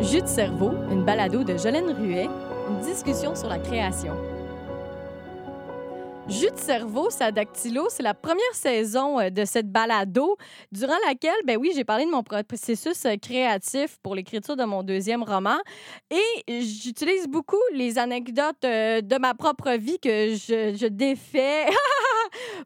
Jus de cerveau, une balado de Jolène Ruet, une discussion sur la création. Jus de cerveau, sa dactylo, c'est la première saison euh, de cette balado durant laquelle, ben oui, j'ai parlé de mon processus euh, créatif pour l'écriture de mon deuxième roman et j'utilise beaucoup les anecdotes euh, de ma propre vie que je défais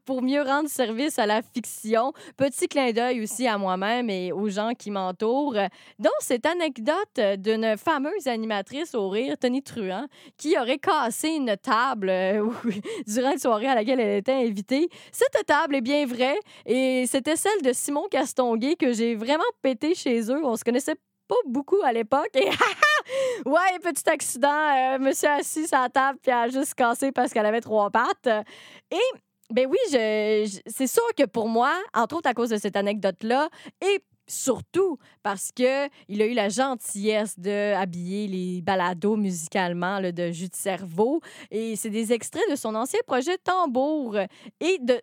pour mieux rendre service à la fiction. Petit clin d'œil aussi à moi-même et aux gens qui m'entourent. Donc, cette anecdote d'une fameuse animatrice au rire, Tony Truant, qui aurait cassé une table durant une soirée à laquelle elle était invitée. Cette table est bien vraie et c'était celle de Simon Castonguay que j'ai vraiment pété chez eux. On se connaissait pas beaucoup à l'époque. Et ouais, petit accident, euh, monsieur assis à la table puis a juste cassé parce qu'elle avait trois pattes. Et ben oui, c'est sûr que pour moi, entre autres à cause de cette anecdote-là, et surtout parce que il a eu la gentillesse de habiller les balados musicalement de Jus de cerveau. Et c'est des extraits de son ancien projet Tambour. Et de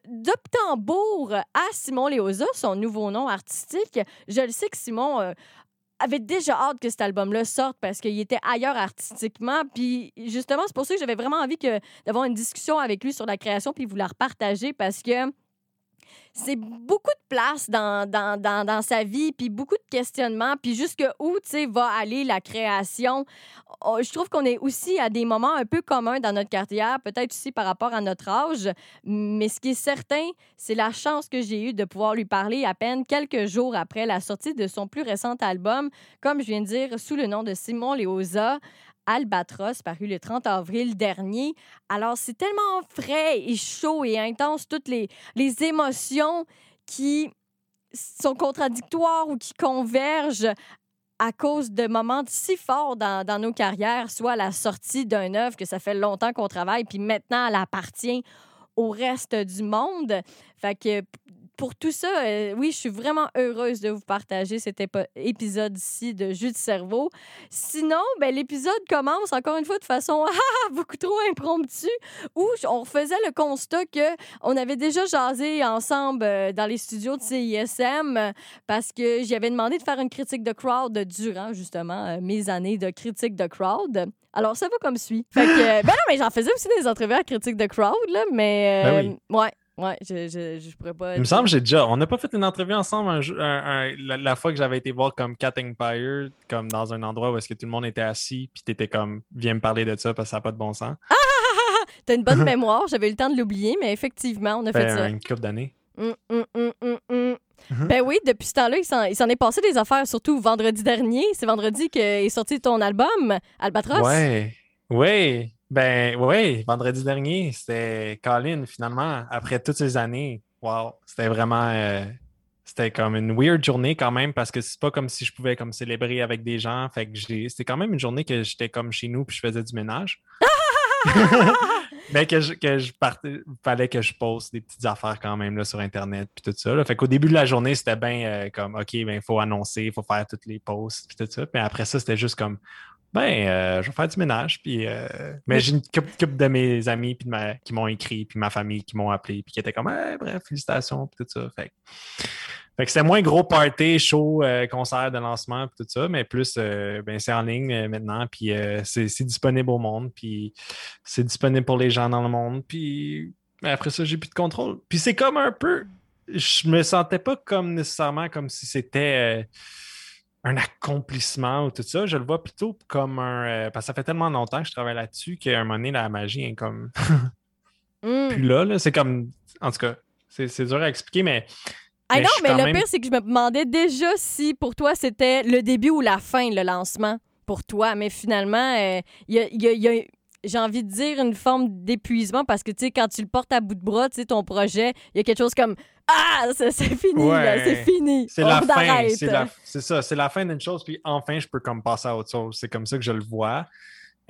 Tambour à Simon Léosa son nouveau nom artistique. Je le sais que Simon euh, avait déjà hâte que cet album-là sorte parce qu'il était ailleurs artistiquement. Puis justement, c'est pour ça que j'avais vraiment envie d'avoir une discussion avec lui sur la création puis vous la repartager parce que c'est beaucoup de place dans, dans, dans, dans, sa vie, puis beaucoup de questionnements, puis jusque où, va aller la création. Oh, je trouve qu'on est aussi à des moments un peu communs dans notre carrière, peut-être aussi par rapport à notre âge, mais ce qui est certain, c'est la chance que j'ai eue de pouvoir lui parler à peine quelques jours après la sortie de son plus récent album, comme je viens de dire, sous le nom de Simon Léosa. Albatros, paru le 30 avril dernier. Alors, c'est tellement frais et chaud et intense, toutes les, les émotions qui sont contradictoires ou qui convergent à cause de moments si forts dans, nos carrières, soit la sortie d'un œuvre que ça fait longtemps qu'on travaille, puis maintenant elle appartient au reste du monde. Fait que pour tout ça, euh, oui, je suis vraiment heureuse de vous partager cet épisode-ci de Jus de cerveau. Sinon, ben, l'épisode commence encore une fois de façon ah, beaucoup trop impromptue, où on faisait le constat que on avait déjà jasé ensemble euh, dans les studios de CISM parce que j'y avais demandé de faire une critique de crowd durant justement euh, mes années de critique de crowd. Alors, ça va comme suit. Fait que, ben non, mais j'en faisais aussi des entrevues à critique de crowd, là, mais ben ouais. Ouais, je, je, je, pourrais pas. Il me semble que j'ai déjà. On n'a pas fait une entrevue ensemble la, fois que j'avais été voir comme Cat Empire, comme dans un endroit où est-ce que tout le monde était assis, puis t'étais comme, viens me parler de ça parce que ça n'a pas de bon sens. Ah, ah, ah, ah T'as une bonne mémoire, j'avais eu le temps de l'oublier, mais effectivement, on a fait ben, ça. Une couple d'années. Hum, hum, hum, mhm. ben oui, depuis ce temps-là, il s'en est passé des affaires, surtout vendredi dernier. C'est vendredi qu'est sorti ton album, Albatros. Ouais, ouais. Ben oui, vendredi dernier, c'était Colin, finalement, après toutes ces années. Wow, c'était vraiment. Euh, c'était comme une weird journée quand même parce que c'est pas comme si je pouvais comme célébrer avec des gens. Fait que c'était quand même une journée que j'étais comme chez nous puis je faisais du ménage. Mais que je, que je partais, fallait que je poste des petites affaires quand même là, sur Internet puis tout ça. Là. Fait qu'au début de la journée, c'était bien euh, comme OK, ben il faut annoncer, il faut faire toutes les posts puis tout ça. Mais après ça, c'était juste comme ben, euh, je vais faire du ménage. Puis, euh, mais j'ai une couple, de mes amis puis qui m'ont écrit, puis ma famille qui m'ont appelé, puis qui étaient comme, bref, félicitations, puis tout ça. Fait, fait que c'était moins gros party, show, euh, concert de lancement, puis tout ça, mais plus, ben, c'est en ligne maintenant, puis c'est disponible au monde, puis c'est disponible pour les gens dans le monde, puis après ça, j'ai plus de contrôle. Puis c'est comme un peu, je me sentais pas comme nécessairement comme si c'était un accomplissement ou tout ça. Je le vois plutôt comme un. Euh, parce que ça fait tellement longtemps que je travaille là-dessus qu'à un moment donné, la magie est comme. Hmm. Plus là, c'est comme. En tout cas, c'est dur à expliquer, mais. Ah non, mais le pire, c'est que je me demandais déjà si pour toi c'était le début ou la fin, le lancement, pour toi. Mais finalement, euh, il y a, j'ai envie de dire une forme d'épuisement parce que, tu sais, quand tu le portes à bout de bras, tu sais, ton projet, il y a quelque chose comme ah, c'est fini, c'est fini. C'est la fin. C'est ça, c'est la fin d'une chose, puis enfin, je peux comme passer à autre chose. C'est comme ça que je le vois.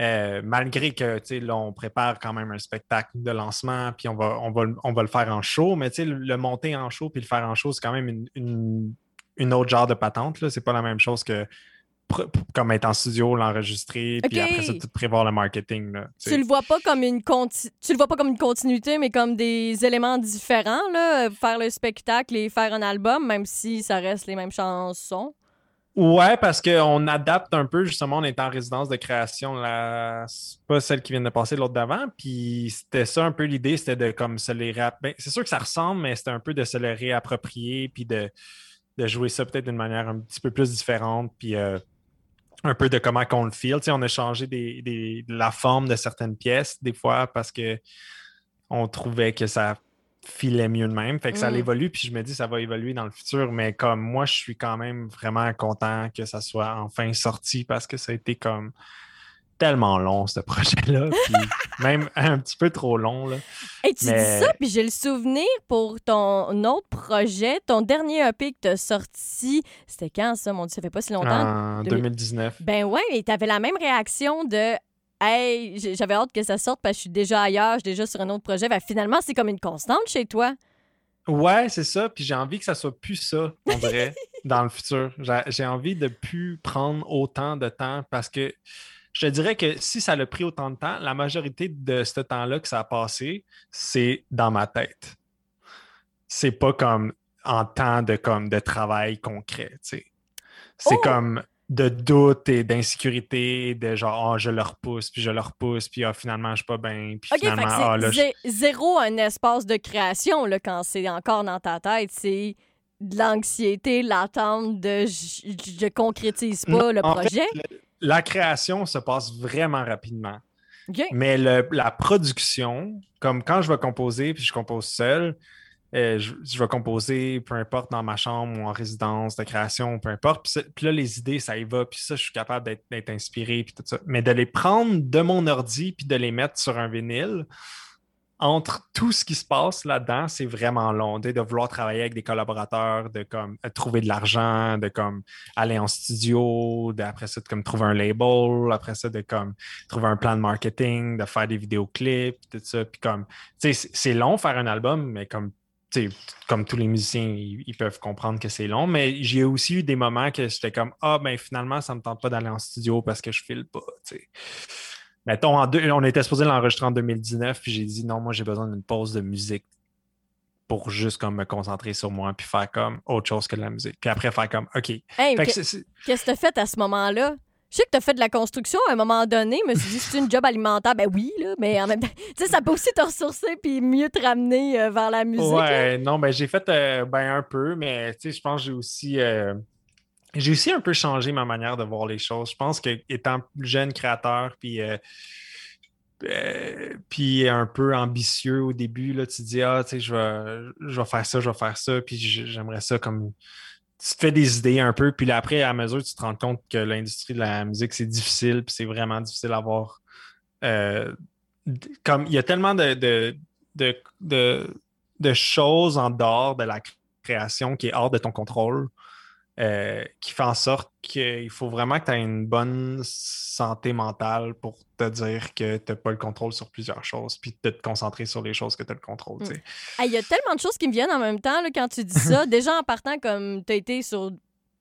Euh, malgré que, tu sais, là, on prépare quand même un spectacle de lancement, puis on va, on va, on va le faire en show, mais tu sais, le, monter en show puis le faire en show, c'est quand même une, une, une, autre genre de patente. C'est pas la même chose que comme être en studio, l'enregistrer, puis après ça, tout prévoir le marketing. Là, tu le vois pas comme une tu le vois pas comme une continuité, mais comme des éléments différents, là, faire le spectacle et faire un album, même si ça reste les mêmes chansons. Ouais, parce qu'on adapte un peu, justement, on est en résidence de création, là, pas celle qui vient de passer, l'autre d'avant. Puis c'était ça un peu l'idée, c'était de comme se les rap... Ben, c'est sûr que ça ressemble, mais c'était un peu de se les réapproprier, puis de, de jouer ça peut-être d'une manière un petit peu plus différente, puis euh, un peu de comment qu'on le. Tu sais, on a changé des, la forme de certaines pièces, des fois, parce que on trouvait que ça filait mieux de même. Fait que ça mm. évolue, puis je me dis ça va évoluer dans le futur. Mais comme moi, je suis quand même vraiment content que ça soit enfin sorti parce que ça a été comme tellement long, ce projet-là. même un petit peu trop long. Là. Et tu dis ça, puis j'ai le souvenir pour ton autre projet, ton dernier EP que tu as sorti. C'était quand ça, mon Dieu, ça fait pas si longtemps? En 2019. Ben ouais, et tu avais la même réaction de Hey, j'avais hâte que ça sorte parce que je suis déjà ailleurs, je suis déjà sur un autre projet. Ben, finalement, c'est comme une constante chez toi. Ouais, c'est ça. Puis j'ai envie que ça soit plus ça, on dirait, dans le futur. J'ai envie de plus prendre autant de temps parce que je te dirais que si ça a pris autant de temps, la majorité de ce temps-là que ça a passé, c'est dans ma tête. C'est pas comme en temps de, comme, de travail concret. C'est oh! comme de doute et d'insécurité, de genre, oh, je le repousse, puis je le repousse, puis ah, finalement, je suis pas bien, puis finalement, ah, là, zéro un espace de création, là, quand c'est encore dans ta tête, c'est de l'anxiété, l'attente de je, concrétise pas le projet. La création se passe vraiment rapidement. Mais la production, comme quand je vais composer, puis je compose seul, euh, je, vais composer, peu importe, dans ma chambre ou en résidence de création, peu importe. Puis, là, les idées, ça y va. Puis ça, je suis capable d'être inspiré, puis tout ça. Mais de les prendre de mon ordi, puis de les mettre sur un vinyle, entre tout ce qui se passe là-dedans, c'est vraiment long. De vouloir travailler avec des collaborateurs, de comme trouver de l'argent, de comme aller en studio, après ça, de comme trouver un label, après ça, de comme trouver un plan de marketing, de faire des vidéoclips, tout ça. Puis comme, c'est long faire un album, mais comme comme tous les musiciens, ils, peuvent comprendre que c'est long, mais j'ai aussi eu des moments que j'étais comme Ah, ben finalement, ça ne me tente pas d'aller en studio parce que je file pas. Mettons, en on était supposé l'enregistrer en 2019, puis j'ai dit non, moi j'ai besoin d'une pause de musique pour juste comme me concentrer sur moi, puis faire comme autre chose que de la musique. Puis après, faire comme OK. Qu'est-ce que tu as fait à ce moment-là? Je sais que tu as fait de la construction à un moment donné. Je me suis dit, c'est une job alimentaire. Ben oui, là, mais en même temps, tu sais, ça peut aussi te ressourcer puis mieux te ramener euh, vers la musique. Ouais, non, ben j'ai fait euh, ben un peu, mais tu sais, je pense que j'ai aussi. Euh, j'ai aussi un peu changé ma manière de voir les choses. Je pense que étant jeune créateur, puis. puis un peu ambitieux au début, là, tu te dis, ah, tu sais, je vais, je vais faire ça, je vais faire ça, puis j'aimerais ça comme tu te fais des idées un peu, puis après, à mesure, tu te rends compte que l'industrie de la musique, c'est difficile, puis c'est vraiment difficile à voir. Euh, il y a tellement de, de, de, choses en dehors de la création qui est hors de ton contrôle euh, qui fait en sorte qu'il faut vraiment que tu aies une bonne santé mentale pour te dire que tu n'as pas le contrôle sur plusieurs choses, puis de te concentrer sur les choses que tu as le contrôle. Mm. Il y a tellement de choses qui me viennent en même temps là, quand tu dis ça. Déjà en partant, comme tu as été sur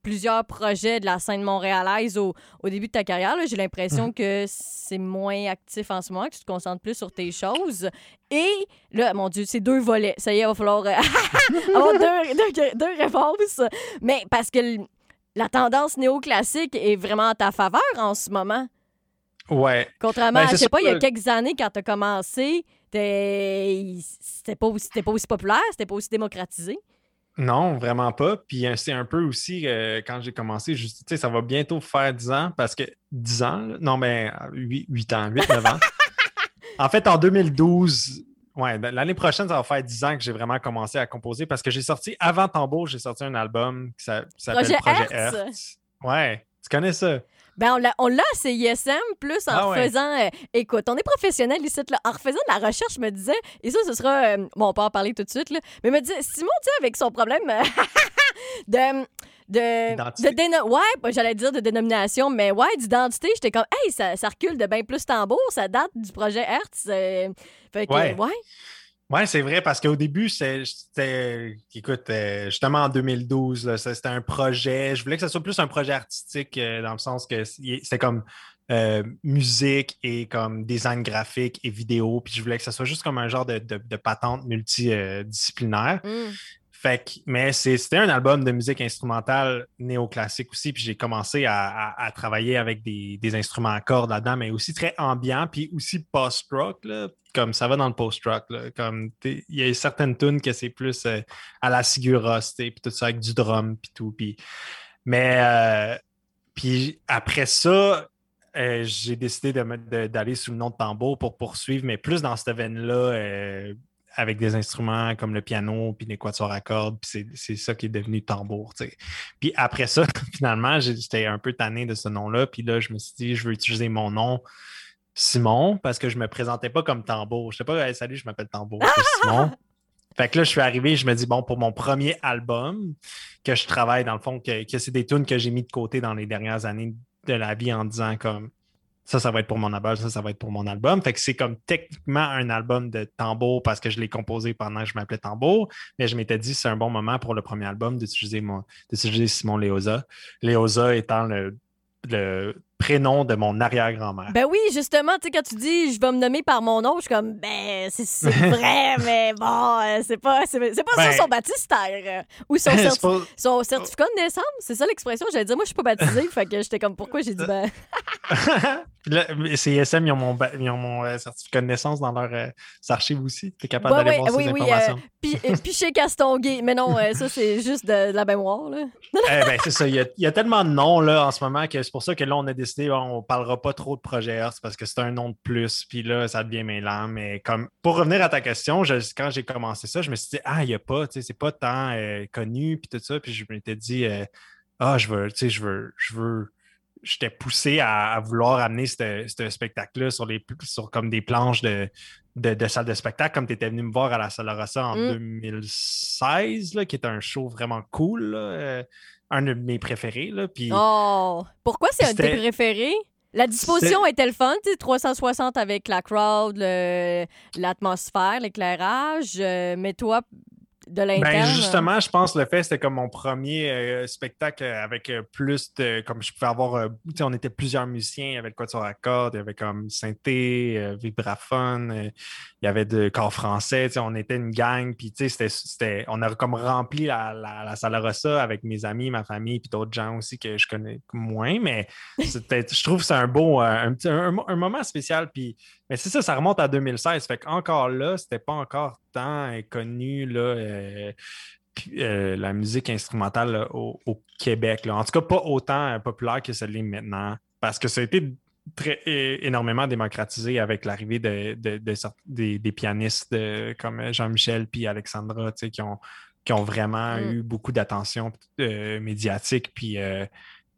plusieurs projets de la scène montréalaise au, au début de ta carrière. J'ai l'impression mhm. que c'est moins actif en ce moment, que tu te concentres plus sur tes choses. Et là, mon Dieu, c'est deux volets. Ça y est, il va falloir euh, avoir deux, deux, réponses. Mais parce que la tendance néoclassique est vraiment à ta faveur en ce moment. Ouais. Contrairement ben, à, je sais pas, il y a quelques années, quand tu as commencé, c'était pas, aussi, pas aussi populaire, c'était pas aussi démocratisé. Non, vraiment pas. Puis euh, c'est un peu aussi, euh, quand j'ai commencé, tu sais, ça va bientôt faire 10 ans parce que 10 ans, non, mais 8, 8 ans, 8, 9 ans. en fait, en 2012, ouais, ben, l'année prochaine, ça va faire 10 ans que j'ai vraiment commencé à composer parce que j'ai sorti, avant Tambour, j'ai sorti un album qui s'appelle Projet, Hertz. Ouais, tu connais ça? Ben, on l'a à CISM, plus en ah faisant. Euh, écoute, on est professionnel ici, là. En refaisant de la recherche, je me disais, et ça, ce sera. Euh, bon, on peut en parler tout de suite, là. Mais me disait, Simon, tu sais, avec son problème euh, de. De, de ouais, ben, j'allais dire de dénomination, mais ouais, d'identité, j'étais comme, hey, ça, ça, recule de bien plus tambour, ça date du projet Hertz. fait que, ouais. Oui, c'est vrai, parce qu'au début, c'était, écoute, euh, justement en 2012, c'était un projet, je voulais que ce soit plus un projet artistique, euh, dans le sens que c'était comme euh, musique et comme design graphique et vidéo, puis je voulais que ce soit juste comme un genre de, de, patente multidisciplinaire. Mm. Fait que, mais c'était un album de musique instrumentale néoclassique aussi. Puis j'ai commencé à, travailler avec des, instruments à cordes là-dedans, mais aussi très ambiant, puis aussi post-rock, comme ça va dans le post-rock. Comme il y a certaines tunes que c'est plus euh, à la Sigura, puis tout ça avec du drum, puis tout. Mais euh, après ça, euh, j'ai décidé d'aller sous le nom de tambour pour poursuivre, mais plus dans cette veine-là avec des instruments comme le piano puis les quatuors à cordes, puis c'est ça qui est devenu tambour. Puis après ça, finalement, j'étais un peu tanné de ce nom-là, puis là, je me suis dit, je veux utiliser mon nom Simon parce que je me présentais pas comme tambour. Je sais pas, salut, je m'appelle tambour, c'est Simon. Fait que là, je suis arrivé, je me dis, bon, pour mon premier album, que je travaille dans le fond, que, que c'est des tunes que j'ai mis de côté dans les dernières années de la vie en disant comme ça, ça va être pour mon album, ça, ça va être pour mon album. Fait que c'est comme techniquement un album de tambour parce que je l'ai composé pendant que je m'appelais tambour, mais je m'étais dit c'est un bon moment pour le premier album d'utiliser mon d'utiliser Simon Léosa. Léosa étant le, le prénom de mon arrière-grand-mère. Ben oui, justement, tu sais, quand tu dis je vais me nommer par mon nom, je suis comme, ben, c'est vrai, mais bon, euh, c'est pas, c'est, pas ça ben son baptistère. ou son, son, certificat de naissance, c'est ça l'expression. J'allais dire, moi, je suis pas baptisé, fait que j'étais comme, pourquoi j'ai dit, ben? C'est CSM, ils ont mon, ils ont mon euh, certificat de naissance dans leurs euh, archives aussi. Tu es capable d'aller voir ces informations. Oui, puis chez Castonguay. Mais non, ça, c'est juste de, la mémoire. Là. eh ben, c'est ça. Il y, a, il y, a, tellement de noms là, en ce moment que c'est pour ça que là, on a décidé on parlera pas trop de projet Earth parce que c'est un nom de plus, puis là, ça devient mêlant. Mais comme pour revenir à ta question, quand j'ai commencé ça, je me suis dit, ah, il n'y a pas, tu sais, c'est pas tant euh, connu, puis tout ça. Puis je m'étais dit, euh, ah, je veux, tu sais, je veux, je veux. J'étais poussé à, vouloir amener ce spectacle-là sur, les, sur comme des planches de, de, salle de spectacle, comme tu étais venu me voir à la Salle Rossa en 2016, mm. là, qui est un show vraiment cool. Euh, un de mes préférés. Là, puis, oh! Pourquoi c'est un de tes préférés? La disposition était le fun, 360 avec la crowd, l'atmosphère, l'éclairage. Euh, mais toi, de ben, justement, je pense que le fait, c'était comme mon premier euh, spectacle avec euh, plus de. Comme je pouvais avoir. Euh, on était plusieurs musiciens avec quoi sur la corde, il y avait comme synthé, vibraphone, il y avait de corps français, on était une gang, puis c'était, on a comme rempli la, la, salle Rossa avec mes amis, ma famille, puis d'autres gens aussi que je connais moins, mais je trouve que c'est un beau, un, un, moment spécial, puis mais c'est ça, ça remonte à 2016. Fait qu'encore là, c'était pas encore tant connu là, euh, euh, la musique instrumentale au, Québec. Là. En tout cas, pas autant euh, populaire que celle-là maintenant. Parce que ça a été très, énormément démocratisé avec l'arrivée de, des, pianistes comme Jean-Michel puis Alexandra, qui ont, qui ont vraiment mm. eu beaucoup d'attention médiatique. Puis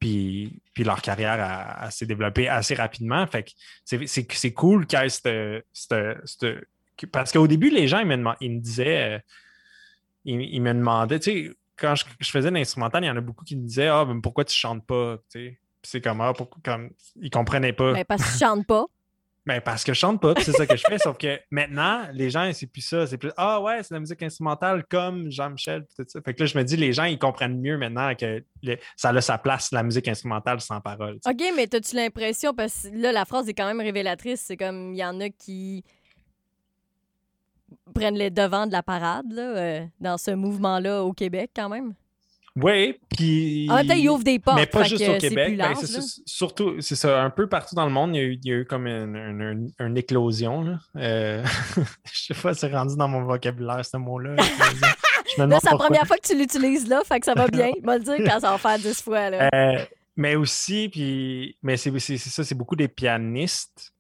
puis, puis leur carrière s'est développée assez rapidement. Fait c'est cool qu'il y ait cette, Parce qu'au début, les gens, ils me, ils me disaient, euh, ils, me demandaient, tu sais, quand je, faisais l'instrumental, il y en a beaucoup qui me disaient Ah, ben pourquoi tu chantes pas? Tu sais, c'est comme, ah, pourquoi, comme, ils comprenaient pas. Ben, parce que tu chantes pas. Ben, parce que je chante pas, c'est ça que je fais. sauf que maintenant, les gens, c'est plus ça. C'est plus Ah ouais, c'est la musique instrumentale comme Jean-Michel. Tout ça. Fait que là, je me dis, les gens, ils comprennent mieux maintenant que ça a sa place, la musique instrumentale sans parole. OK, mais as-tu l'impression, parce que là, la phrase est quand même révélatrice, c'est comme il y en a qui prennent les devants de la parade là, euh, dans ce mouvement-là au Québec quand même? Oui, puis. En même temps, il ouvre des portes. Mais pas juste au Québec. Ben, surtout, c'est ça, un peu partout dans le monde, il y a eu, comme une, une, éclosion. Euh, je sais pas, c'est rendu dans mon vocabulaire, ce mot-là. c'est la première fois que tu l'utilises là, fait que ça va bien. Je vais le dire quand ça va faire dix fois. Là. Euh, mais aussi, puis. Mais c'est ça, c'est beaucoup des pianistes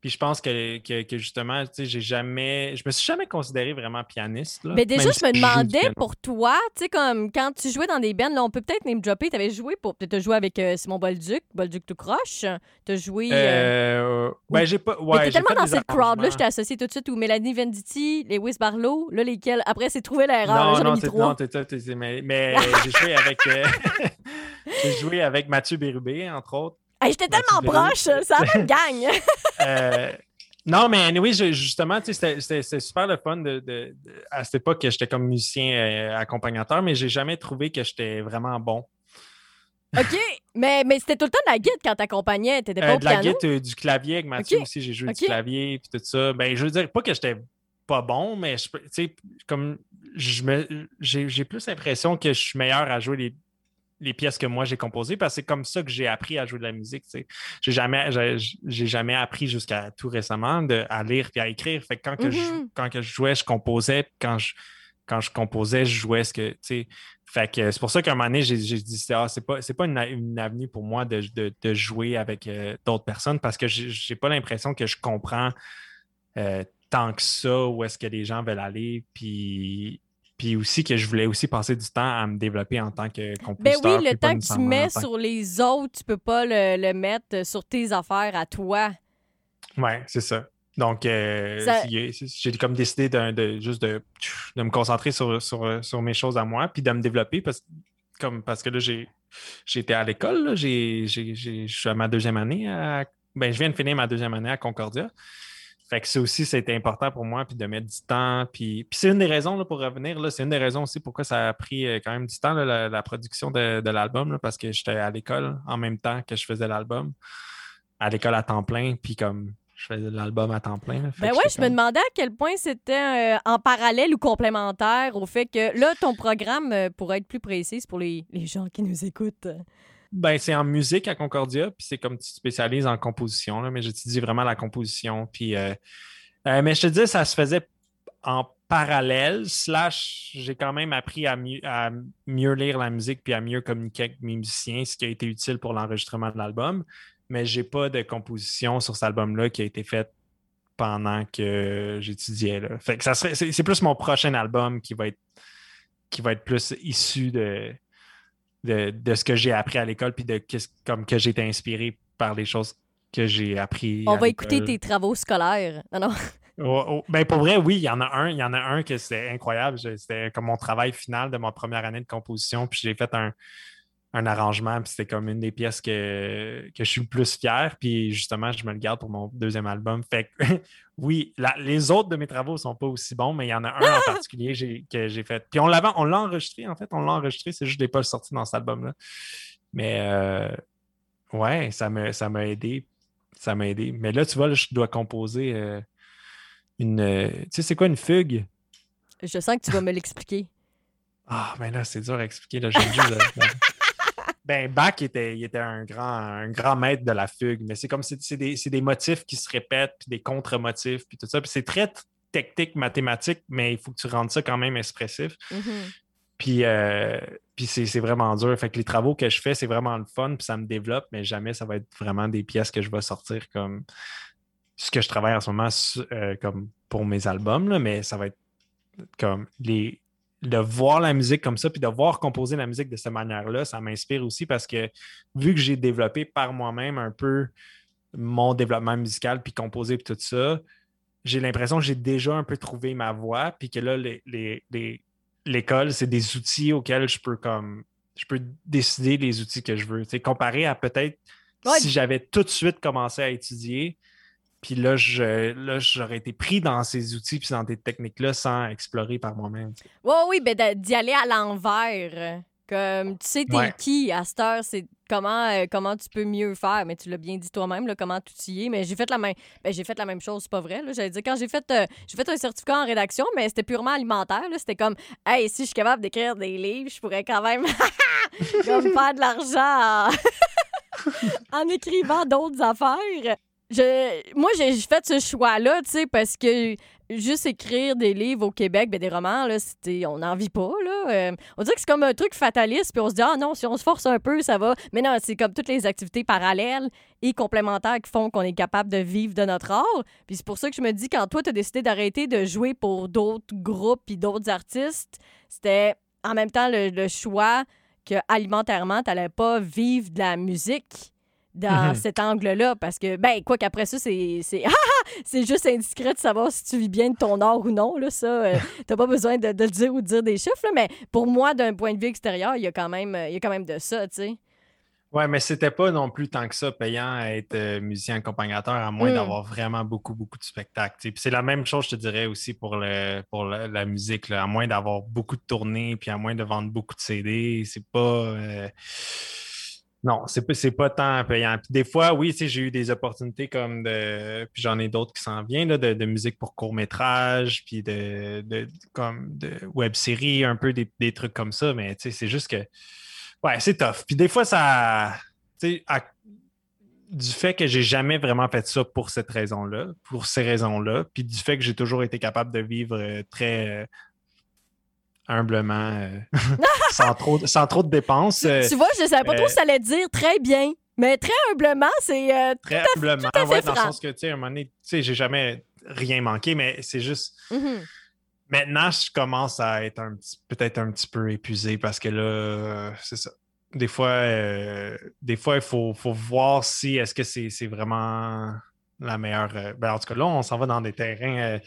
puis je pense que, que, justement, tu sais, j'ai jamais. Je me suis jamais considéré vraiment pianiste. mais déjà, je me demandais pour toi, tu sais, comme quand tu jouais dans des bands, là, on peut peut-être name dropper. Tu avais joué pour. Tu as joué avec euh, Simon Bolduc, Bolduc tout croche. Tu as joué. Euh... euh ben, j'ai pas. Ouais, mais tellement dans cette crowd-là, je t'ai associé tout de suite ou Mélanie Venditti, Lewis Barlow, là, lesquels. Après, c'est trouvé l'erreur. Non, non, trois. non, mais, mais j'ai joué avec. Euh, j'ai joué avec Mathieu Bérubé, entre autres. J'étais tellement proche, ça me gagne. euh, non, mais oui, justement, c'était super le fun de, à cette époque que j'étais comme musicien euh, accompagnateur, mais j'ai jamais trouvé que j'étais vraiment bon. OK, mais, mais c'était tout le temps de la guide quand t'accompagnais, t'étais pas euh, au de la guide, du clavier avec Mathieu aussi, j'ai joué du clavier puis tout ça. Ben, je veux dire, pas que j'étais pas bon, mais je, comme j'ai, plus l'impression que je suis meilleur à jouer les, les pièces que moi j'ai composées parce que c'est comme ça que j'ai appris à jouer de la musique. J'ai jamais, j'ai, jamais appris jusqu'à tout récemment de, à lire et à écrire. Fait quand, que je, mm-hmm. quand que je jouais, je composais. Quand je, quand je composais, je jouais ce que. Fait que c'est pour ça qu'à un moment donné, j'ai, dit ah, c'est pas, c'est pas une, avenue pour moi de, jouer avec euh, d'autres personnes parce que j'ai, pas l'impression que je comprends euh, tant que ça où est-ce que les gens veulent aller. Puis puis aussi que je voulais aussi passer du temps à me développer en tant que compositeur. Ben oui, le temps que tu mets sur les autres, tu peux pas le, mettre sur tes affaires à toi. Oui, c'est ça. Donc, euh, j'ai comme décidé de, juste de, me concentrer sur, sur, mes choses à moi, puis de me développer parce, comme, parce que là, été à l'école. Je suis à ma deuxième année. À, ben, je viens de finir ma deuxième année à Concordia. Fait que ça aussi, c'était important pour moi, puis de mettre du temps. Puis, puis c'est une des raisons, là, pour revenir, c'est une des raisons aussi pourquoi ça a pris euh, quand même du temps, la, production de, l'album, parce que j'étais à l'école en même temps que je faisais l'album, à l'école à temps plein, puis comme je faisais l'album à temps plein. ben ouais, je me demandais à quel point c'était euh, en parallèle ou complémentaire au fait que là, ton programme, euh, pour être plus précis pour les, les gens qui nous écoutent, ben, c'est en musique à Concordia, puis c'est comme tu spécialises en composition, là, mais j'étudie vraiment la composition. Puis, euh, euh, mais je te dis, ça se faisait en parallèle, slash, j'ai quand même appris à mieux, à mieux lire la musique puis à mieux communiquer avec mes musiciens, ce qui a été utile pour l'enregistrement de l'album. Mais j'ai pas de composition sur cet album-là qui a été faite pendant que j'étudiais. Fait que ça serait, c'est, plus mon prochain album qui va être qui va être plus issu de, de, ce que j'ai appris à l'école, puis de comme que j'ai été inspiré par les choses que j'ai appris. On va écouter tes travaux scolaires. Non, non. Oh, oh, ben pour vrai, oui, il y en a un. Il y en a un que c'était incroyable. C'était comme mon travail final de ma première année de composition. Puis j'ai fait un, un arrangement, puis c'était comme une des pièces que, je suis le plus fier. Puis justement, je me le garde pour mon deuxième album. Fait que oui, les autres de mes travaux ne sont pas aussi bons, mais il y en a un en particulier que j'ai fait. Puis on l'a on enregistré, en fait, on l'a enregistré, c'est juste que je pas sorti dans cet album-là. Mais euh, ouais, ça m'a ça aidé. Ça m'a aidé. Mais là, tu vois, je dois composer euh, une. Euh, tu sais, c'est quoi une fugue? Je sens que tu vas me l'expliquer. Ah, ben là, c'est dur à expliquer. Là, ben, Bach était, il était un grand, un grand maître de la fugue, mais c'est comme c'est des, des, motifs qui se répètent, puis des contre-motifs, puis tout ça. Puis c'est très technique, mathématique, mais il faut que tu rendes ça quand même expressif. Mm-hmm. Puis, euh, puis c'est vraiment dur. Fait que les travaux que je fais, c'est vraiment le fun, puis ça me développe, mais jamais ça va être vraiment des pièces que je vais sortir comme ce que je travaille en ce moment euh, comme pour mes albums, là, mais ça va être comme les, de voir la musique comme ça, puis de voir composer la musique de cette manière-là, ça m'inspire aussi parce que vu que j'ai développé par moi-même un peu mon développement musical, puis composer, puis tout ça, j'ai l'impression que j'ai déjà un peu trouvé ma voix, puis que là, l'école, c'est des outils auxquels je peux comme je peux décider les outils que je veux. comparé à peut-être si j'avais tout de suite commencé à étudier, puis là, j'aurais été pris dans ces outils puis dans ces techniques-là sans explorer par moi-même. Oui, oui, ben d'y aller à l'envers. Comme tu sais, t'es qui à cette heure, c'est comment, euh, comment tu peux mieux faire? Mais tu l'as bien dit toi-même, comment tu y es. Mais j'ai fait la même, ben, j'ai fait la même chose, c'est pas vrai. J'allais dire, quand j'ai fait, euh, j'ai fait un certificat en rédaction, mais c'était purement alimentaire. C'était comme, hey, si je suis capable d'écrire des livres, je pourrais quand même comme faire de l'argent en écrivant d'autres affaires je, moi, j'ai fait ce choix-là, tu sais, parce que juste écrire des livres au Québec, ben, des romans, là, on n'en vit pas. Là. Euh, on dirait que c'est comme un truc fataliste, puis on se dit, ah non, si on se force un peu, ça va. Mais non, c'est comme toutes les activités parallèles et complémentaires qui font qu'on est capable de vivre de notre art. Puis c'est pour ça que je me dis, quand toi, tu as décidé d'arrêter de jouer pour d'autres groupes et d'autres artistes, c'était en même temps le, le choix que alimentairement, tu n'allais pas vivre de la musique dans mhm. cet angle-là parce que, ben, quoi qu'après ça, c'est, c'est, c'est juste indiscret de savoir si tu vis bien de ton art ou non. Là, ça, euh, t'as pas besoin de, le dire ou de dire des chiffres, mais pour moi, d'un point de vue extérieur, il y a quand même, il y a quand même de ça, tu sais. Ouais, mais c'était pas non plus tant que ça payant à être euh, musicien accompagnateur, à moins mm. d'avoir vraiment beaucoup, beaucoup de spectacles. Puis c'est la même chose, je te dirais, aussi pour, le, pour la, musique. à moins d'avoir beaucoup de tournées, puis à moins de vendre beaucoup de CD, c'est pas. Euh, Non, c'est pas, pas tant payant. des fois, oui, j'ai eu des opportunités comme de. Puis j'en ai d'autres qui s'en viennent, de, musique pour court-métrage, puis de, de, comme de web-série, un peu des, trucs comme ça. Mais c'est juste que. Ouais, c'est tough. Puis des fois, ça. Du fait que j'ai jamais vraiment fait ça pour cette raison-là, pour ces raisons-là, puis du fait que j'ai toujours été capable de vivre euh, très euh, humblement, euh, sans, trop, sans trop de dépenses. tu vois, je ne savais pas trop ce que ça allait dire très bien. Mais très humblement, c'est. très humblement, ouais, dans le sens que, tu sais, à un moment donné, tu sais, j'ai jamais rien manqué, mais c'est juste. Mm-hmm. Maintenant, je commence à être un petit, peut-être un petit peu épuisé parce que là, c'est ça des fois, euh, des fois, il faut, voir si est-ce que c'est vraiment la meilleure. Euh, ben, en tout cas, là, on s'en va dans des terrains. Euh,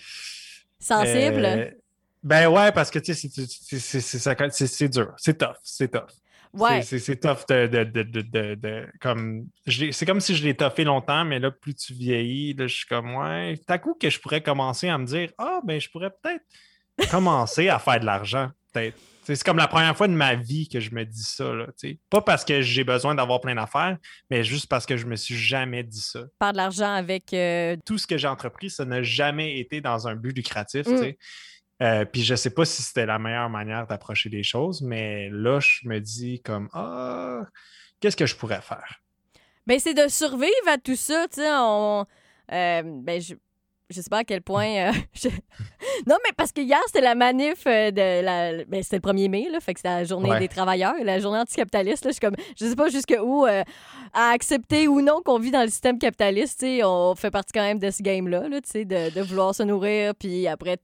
Sensibles. Ben ouais, parce que tu sais, c'est dur. C'est tough. C'est tough. Ouais. C'est tough de, de, comme c'est comme si je l'ai toffé longtemps, mais là, plus tu vieillis, là, je suis comme ouais. T'as coup que je pourrais commencer à me dire Ah, ben je pourrais peut-être commencer à faire de l'argent, peut-être. C'est comme la première fois de ma vie que je me dis ça. Là, pas parce que j'ai besoin d'avoir plein d'affaires, mais juste parce que je me suis jamais dit ça. Par de l'argent avec. Euh, Tout ce que j'ai entrepris, ça n'a jamais été dans un but lucratif. Mm. Euh, puis je sais pas si c'était la meilleure manière d'approcher les choses, mais là, je me dis comme Ah, qu'est-ce que je pourrais faire? Ben, c'est de survivre à tout ça. Tu sais, on. Euh, ben, je je sais pas à quel point. Euh, non, mais parce que hier, c'était la manif de la. Ben, c'était le 1er mai, là, fait que c'était la journée des travailleurs, la journée anticapitaliste. Là, je, suis comme, je sais pas jusqu'où euh, à accepter ou non qu'on vit dans le système capitaliste. On fait partie quand même de ce game-là, là, de, de vouloir se nourrir, puis après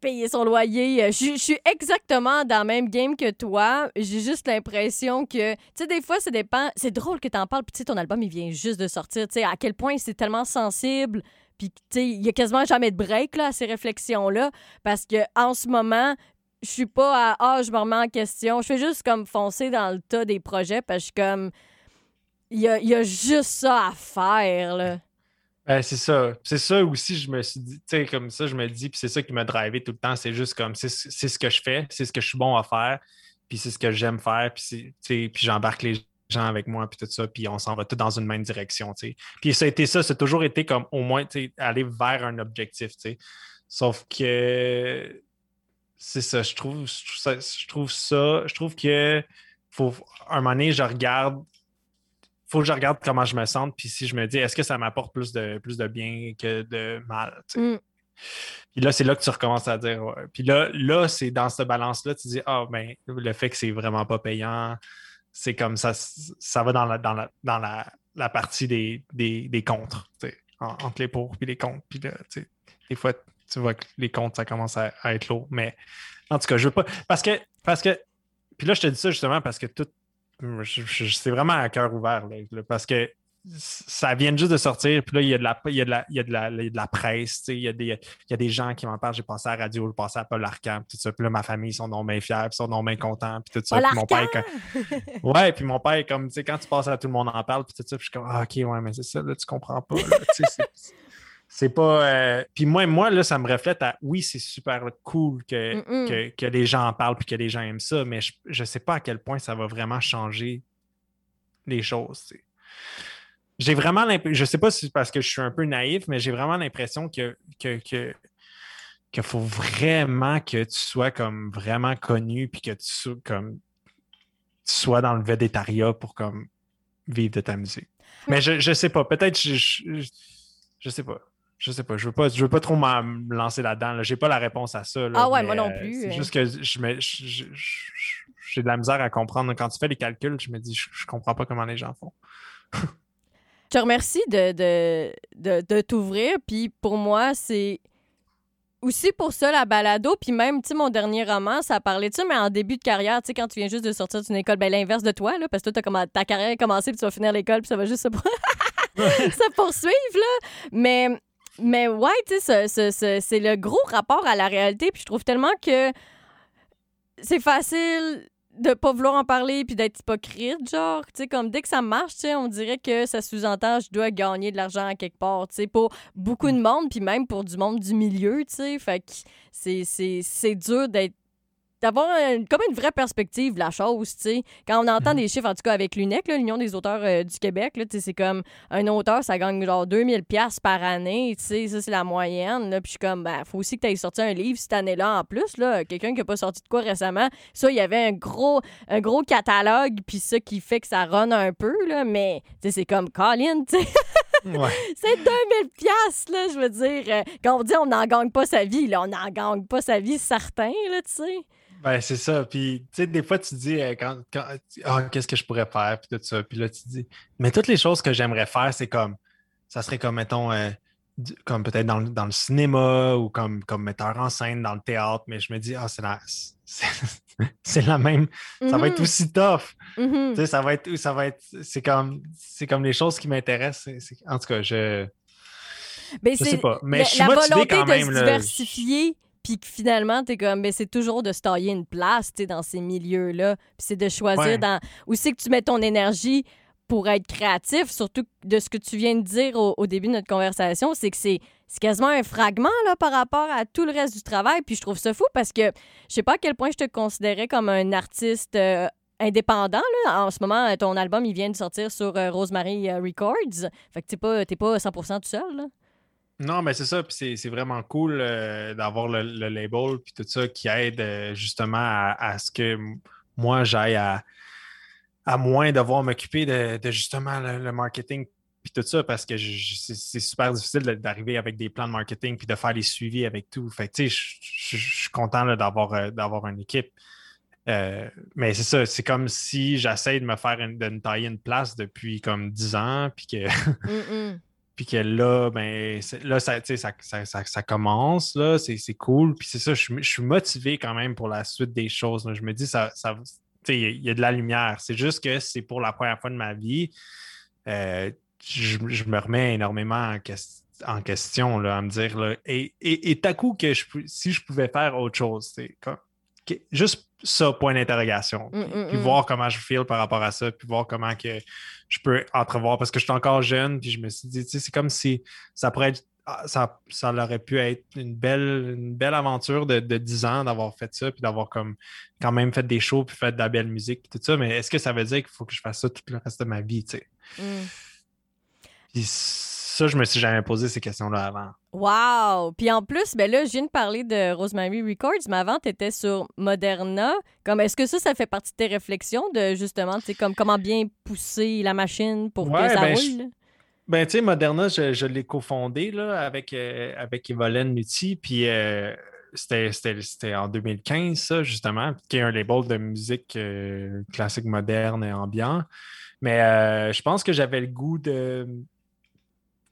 payer son loyer. Je, suis exactement dans le même game que toi. J'ai juste l'impression que, tu sais, des fois, ça dépend. C'est drôle que tu en parles, puis tu sais, ton album, il vient juste de sortir. Tu sais, à quel point c'est tellement sensible puis, tu sais, il y a quasiment jamais de break là, à ces réflexions-là parce que en ce moment, je suis pas à Ah, je me remets en question. Je fais juste comme foncer dans le tas des projets parce que comme. Il y a, y a, juste ça à faire, là. Ben, c'est ça. C'est ça aussi, je me suis dit, tu sais, comme ça, je me dis, puis c'est ça qui m'a drivé tout le temps. C'est juste comme, c'est ce que je fais, c'est ce que je suis bon à faire, puis c'est ce que j'aime faire, puis j'embarque les gens avec moi, puis tout ça, puis on s'en va tout dans une même direction, tu sais. Puis ça a été ça, ça a toujours été comme au moins, tu aller vers un objectif, tu sais. Sauf que c'est ça, je trouve, je trouve ça, je trouve que faut, un moment donné, je regarde, faut que je regarde comment je me sens, puis si je me dis, est-ce que ça m'apporte plus de, plus de bien que de mal. Mm. Puis là, c'est là que tu recommences à dire. Puis là, là c'est dans cette balance-là, tu dis, ah, ben, le fait que c'est vraiment pas payant, c'est comme ça, ça va dans la, dans la, dans la, partie des, des, des contres, entre les pour et les contre. Puis là, des fois, tu vois que les comptes, ça commence à, être lourd. Mais en tout cas, je veux pas. Parce que, parce que. Puis là, je te dis ça justement parce que tout. C'est vraiment à cœur ouvert. parce que ça vient juste de sortir, puis là, il y a de la, il y a de la, il y a de la, de la presse, il y, a des, il y a des gens qui m'en parlent. J'ai passé à la radio, j'ai passé à Paul Arcand, tout ça. Puis là, ma famille, ils sont non bien fiers, ils sont non bien contents, puis tout ça. Puis mon père, ouais, puis mon père, comme, tu sais, quand tu passes à tout le monde en parle, puis tout ça, puis je suis comme, ah, ok, ouais, mais c'est ça, là, tu comprends pas. C'est pas. Euh, puis moi, moi, là, ça me reflète à oui, c'est super cool que, que, que, les gens en parlent puis que les gens aiment ça, mais je, je sais pas à quel point ça va vraiment changer les choses j'ai vraiment l'impression, je sais pas si c'est parce que je suis un peu naïf, mais j'ai vraiment l'impression que, que, qu'il faut vraiment que tu sois comme vraiment connu puis que tu sois comme tu sois dans le védétariat pour comme vivre de ta musique. Mais je, je sais pas, peut-être je, je, sais pas. Je sais pas, je veux pas, je veux pas trop me lancer là-dedans. Là. J'ai pas la réponse à ça. ah ouais, moi non euh, plus. C'est euh. juste que je j'ai de la misère à comprendre. Quand tu fais les calculs, je me dis, je, je comprends pas comment les gens font. Je te remercie de, de, de, t'ouvrir. Puis pour moi, c'est aussi pour ça la balado. Puis même, tu mon dernier roman, ça parlait de ça, mais en début de carrière, tu sais, quand tu viens juste de sortir d'une école, ben l'inverse de toi, là, parce que toi, as ta carrière a commencé, puis tu vas finir l'école, puis ça va juste se, se poursuivre, là. Mais, mais ouais, tu sais, c'est le gros rapport à la réalité. Puis je trouve tellement que c'est facile de pas vouloir en parler puis d'être hypocrite, genre, tu sais, comme dès que ça marche, tu sais, on dirait que ça sous-entend je dois gagner de l'argent à quelque part, tu sais, pour beaucoup de monde, puis même pour du monde du milieu, tu sais, fait que c'est dur d'être d'avoir comme une vraie perspective de la chose, tu sais. Quand on entend Mhm. des chiffres, en tout cas avec l'UNEC, l'Union des auteurs euh, du Québec, là, tu sais, c'est comme un auteur, ça gagne genre 2000 pièces par année, tu sais, ça c'est la moyenne, là. Puis je suis comme, ben, faut aussi que tu aies sorti un livre cette année-là en plus, là. Quelqu'un qui a pas sorti de quoi récemment, ça, il y avait un gros, un gros catalogue, puis ça qui fait que ça run un peu, là. Mais, tu sais, c'est comme Colin, tu sais. Ouais. C'est 2000 pièces là, je veux dire. Quand on dit on n'en gagne pas sa vie, là, on n'en gagne pas sa vie, certain, là, tu sais. Ben, c'est ça. Puis, tu sais, des fois, tu dis, euh, quand, quand- ah, qu'est-ce que je pourrais faire, puis tout ça. Puis là, tu dis, mais toutes les choses que j'aimerais faire, c'est comme, ça serait comme, mettons, euh, du- comme peut-être dans, le- dans le cinéma ou comme, comme metteur en scène dans le théâtre. Mais je me dis, ah, c'est la, c'est, la même, ça va être Mhm, aussi tough. mhm. Tu sais, ça va être, ça va être, c'est comme, c'est comme les choses qui m'intéressent. En tout cas, je, Ben, je sais pas. Mais la, je suis la motivé volonté quand de même. se là. Puis que finalement, t'es comme, ben, c'est toujours de se tailler une place, tu dans ces milieux-là. Puis c'est de choisir Ouais. dans où c'est que tu mets ton énergie pour être créatif, surtout de ce que tu viens de dire au, au début de notre conversation, c'est que c'est c'est quasiment un fragment là, par rapport à tout le reste du travail. Puis je trouve ça fou parce que je sais pas à quel point je te considérais comme un artiste euh, indépendant. Là. En ce moment, ton album, il vient de sortir sur euh, Rosemary euh, Records. Fait que t'es pas, pas 100% tout seul. Là. Non, mais c'est ça, puis c'est- vraiment cool euh, d'avoir le, label puis tout ça qui aide euh, justement à, ce que moi j'aille à, moins devoir m'occuper de, justement le, marketing puis tout ça parce que c'est super difficile d'arriver avec des plans de marketing puis de faire les suivis avec tout. Fait tu sais, je- suis content euh, d'avoir une équipe. Mais c'est ça, c'est comme si j'essaie de me faire une, de place depuis comme 10 ans puis que. Puis que là, ben, là, ça, ça, ça, ça- commence, là, c'est cool. Puis c'est ça, je, suis- motivé quand même pour la suite des choses. Je me dis, ça, ça, il y a- de la lumière. C'est juste que c'est pour la première fois de ma vie. euh, je, je me remets énormément en, ques- en question, là, à me dire, là, et, et, et à coup que je, si je pouvais faire autre chose, c'est juste ça, point d'interrogation. Puis, Mm, mm, puis mm. voir comment je feel par rapport à ça, puis voir comment que je peux entrevoir, parce que je suis encore jeune, puis je me suis dit, tu sais, c'est comme si ça pourrait être, ah, ça, ça aurait pu être une belle, une belle aventure de, de 10 ans d'avoir fait ça, puis d'avoir comme quand même fait des shows, puis fait de la belle musique, puis tout ça, mais est-ce que ça veut dire qu'il faut que je fasse ça tout le reste de ma vie, tu sais? Mm. Puis ça, je me suis jamais posé ces questions-là avant. Wow! Puis en plus, ben là, je viens de parler de Rosemary Records, mais avant, tu étais sur Moderna. Comme, est-ce que ça, ça fait partie de tes réflexions de justement, tu sais, comme comment bien pousser la machine pour Ouais, que ça ben, roule? je-? Ben, tu sais, Moderna, je, je l'ai cofondé là, avec, euh, avec Evolène Nutti, puis euh, c'était, en 2015, ça, justement, qui est un label de musique euh, classique moderne et ambiant. Mais je pense que j'avais le goût de-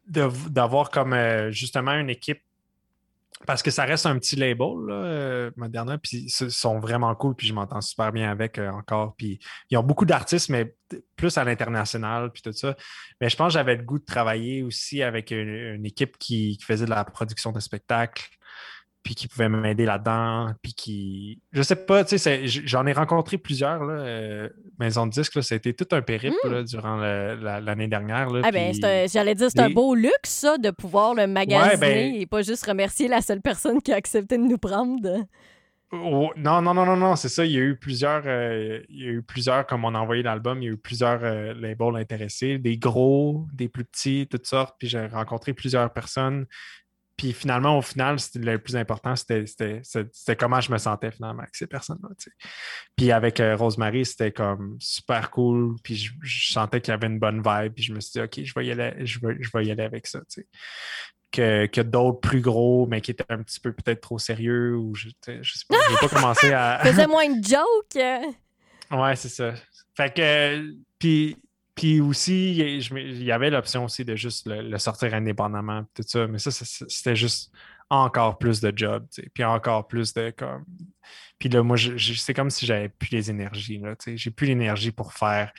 d'avoir comme euh, justement une équipe parce que ça reste un petit label, là, euh, Moderna, puis ils sont vraiment cool, puis je m'entends super bien avec euh, encore. Puis ils ont beaucoup d'artistes, mais plus à l'international, puis tout ça. Mais je pense que j'avais le goût de travailler aussi avec une, une équipe qui, qui faisait de la production de spectacles, puis qui pouvait m'aider là-dedans, puis qui... Je sais pas, tu sais, j'en ai rencontré plusieurs, là, euh, maisons de disques, là, ça a été tout un périple là, durant la- l'année dernière. Là, Ah ben, j'allais dire, c'est un beau luxe, ça, de pouvoir le magasiner ben- et pas juste remercier la seule personne qui a accepté de nous prendre. Oh, non, non, non, non, non, c'est ça. Il y a eu plusieurs, euh, il y a eu plusieurs, comme on a envoyé l'album, il y a eu plusieurs euh, labels intéressés, des gros, des plus petits, toutes sortes. Puis j'ai rencontré plusieurs personnes. Puis finalement, au final, c'était le plus important, c'était, comment je me sentais finalement avec ces personnes-là. Puis avec euh, Rosemary, c'était comme super cool. Puis je, je sentais qu'il y avait une bonne vibe. Puis je me suis dit, OK, je vais y aller, je vais, je vais y aller avec ça. Que, que d'autres plus gros, mais qui étaient un petit peu peut-être trop sérieux. Ou je, je sais pas, je vais pas commencer à. Faisais moins une joke. Ouais, c'est ça. Fait que, puis, puis aussi, il y- avait l'option aussi de juste le, sortir indépendamment, tout ça, mais ça, c'était juste encore plus de job, puis encore plus de comme. Puis là, moi, c'est comme si j'avais plus les énergies, là, j'ai plus l'énergie pour faire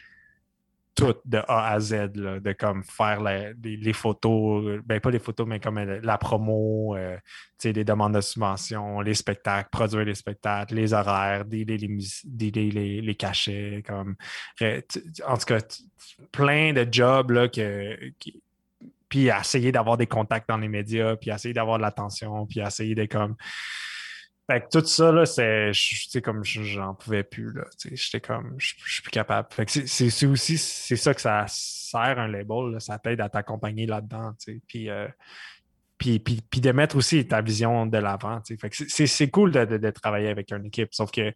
tout de A à Z, là, de comme faire les, les photos, ben pas les photos, mais comme euh, la promo, euh, les demandes de subventions, les spectacles, produire les spectacles, les horaires, dealer les, les, les cachets, comme en tout cas, plein de jobs là, que, puis essayer d'avoir des contacts dans les médias, puis essayer d'avoir de l'attention, puis essayer de comme Fait que tout ça, là, c'est, comme j'en pouvais plus, là. J'étais comme, je suis plus capable. Fait que c'est aussi, c'est ça que ça sert un label, ça t'aide à t'accompagner là-dedans. Puis, euh, puis, puis, puis, de mettre aussi ta vision de l'avant. Fait que c'est cool de, de, travailler avec une équipe, sauf que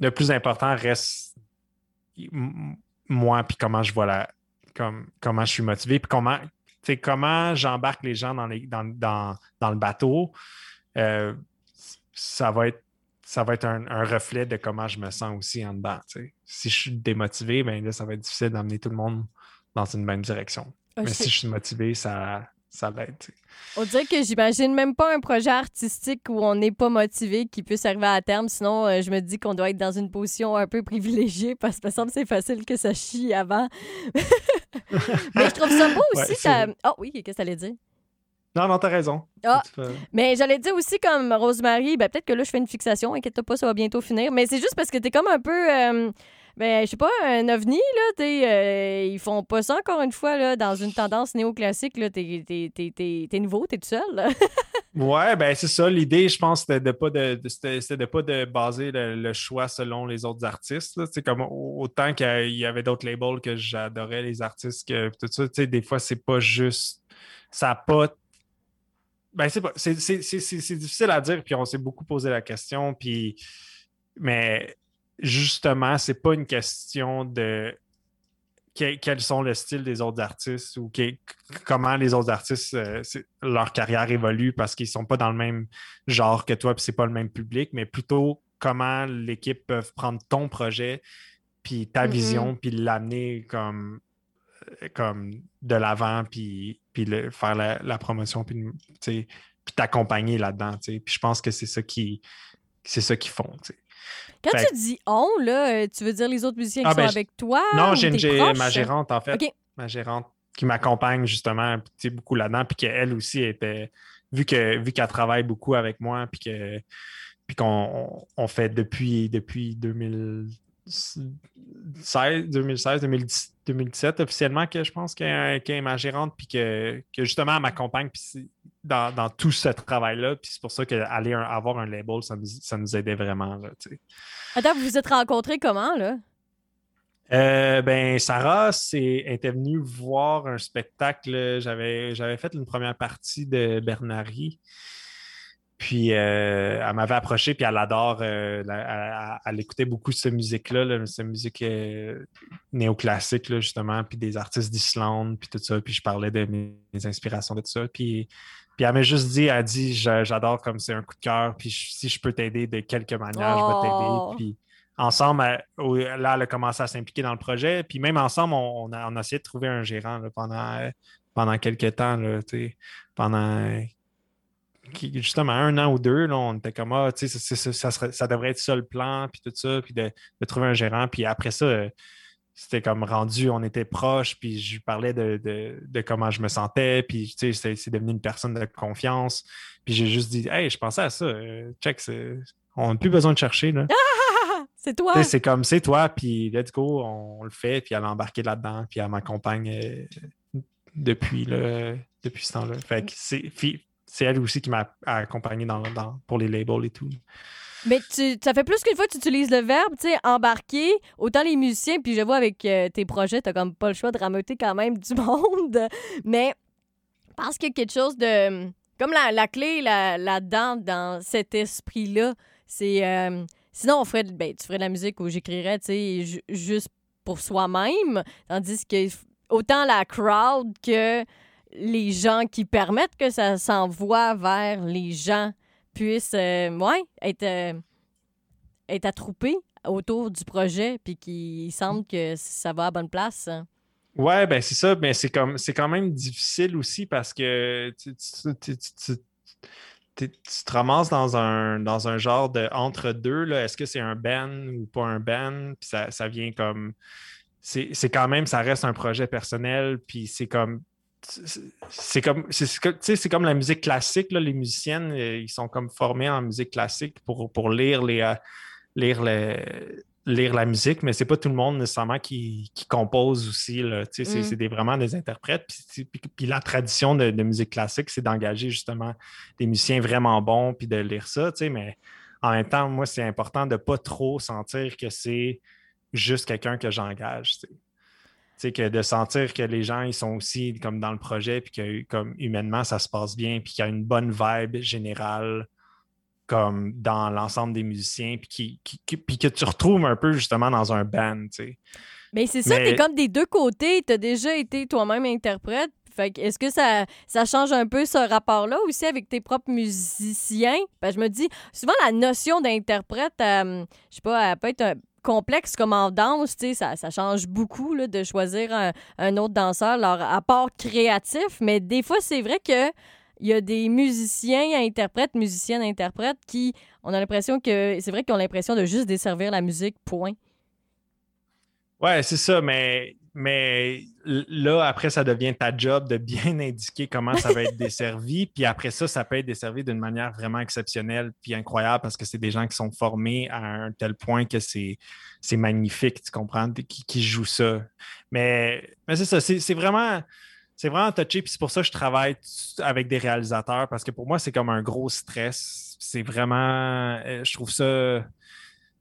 le plus important reste moi, puis comment je vois la, comme, comment je suis motivé, puis comment, comment j'embarque les gens dans, les, dans, dans, dans le bateau. Euh, ça va être, ça va être un, reflet de comment je me sens aussi en dedans. Si je suis démotivé, ben là, ça va être difficile d'amener tout le monde dans une même direction. Ah, Mais si je suis motivé, ça, ça l'aide. On dirait que j'imagine même pas un projet artistique où on n'est pas motivé qui puisse arriver à terme. Sinon, euh, je me dis qu'on doit être dans une position un peu privilégiée parce que ça me semble c'est facile que ça chie avant. Mais je trouve ça beau aussi. oh oui, qu'est-ce que tu allais dire? Non, non, t'as raison. Ah, mais j'allais dire aussi comme Rosemary, ben, peut-être que là, je fais une fixation, inquiète-toi pas, ça va bientôt finir. Mais c'est juste parce que t'es comme un peu. Euh, ben, je sais pas, un ovni, là, t'es, euh, ils font pas ça encore une fois, là, dans une tendance néoclassique, là, t'es, t'es, nouveau, t'es tout seul, Ouais, ben c'est ça. L'idée, je pense, c'était de pas de, c'était, de pas de baser le, choix selon les autres artistes. C'est comme autant qu'il y avait d'autres labels que j'adorais les artistes que tout ça. Tu sais, des fois, c'est pas juste. Ça n'a pas ben, c'est, difficile à dire, puis on s'est beaucoup posé la question, puis mais justement, c'est pas une question de quels sont le style des autres artistes ou comment les autres artistes, euh, leur carrière évolue parce qu'ils sont pas dans le même genre que toi, puis c'est pas le même public, mais plutôt comment l'équipe peut prendre ton projet, puis ta mm-hmm. vision, puis l'amener comme comme de l'avant, puis, puis faire la, promotion, puis, puis t'accompagner là-dedans. Puis je pense que c'est ça qui c'est ça qu'ils font. Quand tu dis on, là, tu veux dire les autres musiciens qui ah, ben, sont avec toi? Non, j'ai ma gérante, en fait. Ma gérante qui m'accompagne justement beaucoup là-dedans, puis qu'elle aussi était, vu qu'elle vu qu'elle travaille beaucoup avec moi, puis que puis qu'on on fait depuis, depuis 2000, 2016, 2010, 2017 officiellement que je pense qu'elle est ma gérante, puis que, justement elle m'accompagne dans, dans, tout ce travail-là. Puis c'est pour ça qu'aller avoir un label, ça nous, ça nous aidait vraiment. Là, Attends, vous vous êtes rencontrés comment, là? Euh, ben, Sarah était venue voir un spectacle. J'avais fait une première partie de Bernari. Puis euh, elle m'avait approché, puis elle adore, euh, elle, écoutait beaucoup cette musique-là, cette musique euh, néoclassique, justement, puis des artistes d'Islande, puis tout ça. Puis je parlais de mes, inspirations de tout ça. Puis, puis elle m'a juste dit, elle a dit, j'adore comme c'est un coup de cœur, puis si je peux t'aider de quelque manière, je vais t'aider. Oh! Puis ensemble, là, elle a commencé à s'impliquer dans le projet. Puis même ensemble, on, a, essayé de trouver un gérant pendant, pendant quelques temps, là, pendant justement, un an ou deux, là, on était comme, ah, tu sais, ça, ça, devrait être ça le plan, puis tout ça, puis de, trouver un gérant. Puis après ça, euh, c'était comme rendu, on était proches, puis je lui parlais de, comment je me sentais, puis tu sais, c'est devenu une personne de confiance. Puis j'ai juste dit, hey, je pensais à ça, euh, check, on n'a plus besoin de chercher, là. c'est toi! C'est comme, c'est toi, puis let's go, on, le fait, puis elle a embarqué là-dedans, puis elle m'accompagne euh, depuis, depuis ce temps-là. Fait que c'est c'est elle aussi qui m'a accompagné dans, pour les labels et tout. Mais tu, ça fait plus qu'une fois que tu utilises le verbe, tu sais, embarquer. Autant les musiciens, puis je vois avec euh, tes projets, t'as comme pas le choix de rameuter quand même du monde. Mais parce qu'il y a quelque chose de. Comme la, clé là-dedans, dans cet esprit-là, c'est. Euh, sinon, on ferait, ben, tu ferais de la musique où j'écrirais, tu sais, juste pour soi-même. Tandis que autant la crowd que les gens qui permettent que ça s'envoie vers les gens puissent euh, être, euh, être attroupés autour du projet puis qu'ils sentent que ça va à bonne place. Ouais, ben c'est ça, mais c'est comme c'est quand même difficile aussi parce que tu, te ramasses dans un genre de entre-deux. Est-ce que c'est un band ou pas un band? Puis ça, ça vient comme. C'est quand même, ça reste un projet personnel, puis c'est comme c'est comme c'est comme la musique classique les musiciennes euh, ils sont comme formés en musique classique pour, pour lire les euh, lire lire la musique, mais c'est pas tout le monde nécessairement qui, compose aussi. Mm. C'est des, vraiment des interprètes. Puis, la tradition de, musique classique, c'est d'engager justement des musiciens vraiment bons puis de lire ça. Mais en même temps, moi, c'est important de pas trop sentir que c'est juste quelqu'un que j'engage. Que de sentir que les gens ils sont aussi comme dans le projet puis que comme humainement ça se passe bien puis qu'il y a une bonne vibe générale comme dans l'ensemble des musiciens, puis, qui, que tu retrouves un peu justement dans un band, tu sais. Mais c'est ça, t'es comme des deux côtés. T'as déjà été toi-même interprète. Fait est-ce que ça, ça change un peu ce rapport-là aussi avec tes propres musiciens? Ben, je me dis, souvent la notion d'interprète, euh, je sais pas, elle peut être complexe comme en danse, ça, ça change beaucoup là, de choisir un, un, autre danseur, leur apport créatif, mais des fois, c'est vrai que il y a des musiciens, interprètes, musiciennes, interprètes qui, on a l'impression que, c'est vrai qu'ils ont l'impression de juste desservir la musique, point. Ouais, c'est ça, mais, mais là, après, ça devient ta job de bien indiquer comment ça va être desservi. Puis après ça, ça peut être desservi d'une manière vraiment exceptionnelle puis incroyable parce que c'est des gens qui sont formés à un tel point que c'est, magnifique, tu comprends, qui, qui jouent ça. Mais, mais c'est ça, c'est vraiment c'est vraiment touché. Puis c'est pour ça que je travaille avec des réalisateurs parce que pour moi, c'est comme un gros stress. C'est vraiment. Euh, je trouve ça.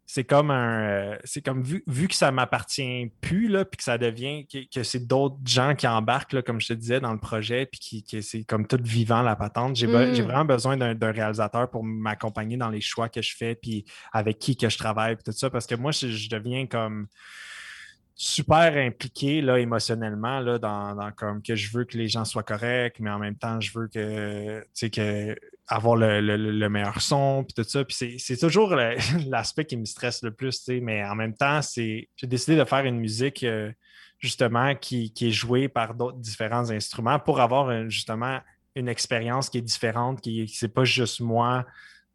C'est comme un. Euh, c'est comme vu, vu, que ça m'appartient plus, là, puis que ça devient. que, c'est d'autres gens qui embarquent, là, comme je te disais, dans le projet, puis qui, que c'est comme tout vivant la patente. J'ai mm. vraiment besoin d'un réalisateur pour m'accompagner dans les choix que je fais, puis avec qui que je travaille, puis tout ça, parce que moi, je deviens comme super impliqué là, émotionnellement là, dans, comme que je veux que les gens soient corrects, mais en même temps, je veux que, que avoir le, meilleur son, puis tout ça. Puis c'est toujours l'aspect qui me stresse le plus, mais en même temps, j'ai décidé de faire une musique euh, justement qui, qui, est jouée par d'autres différents instruments pour avoir justement une expérience qui est différente, qui c'est pas juste moi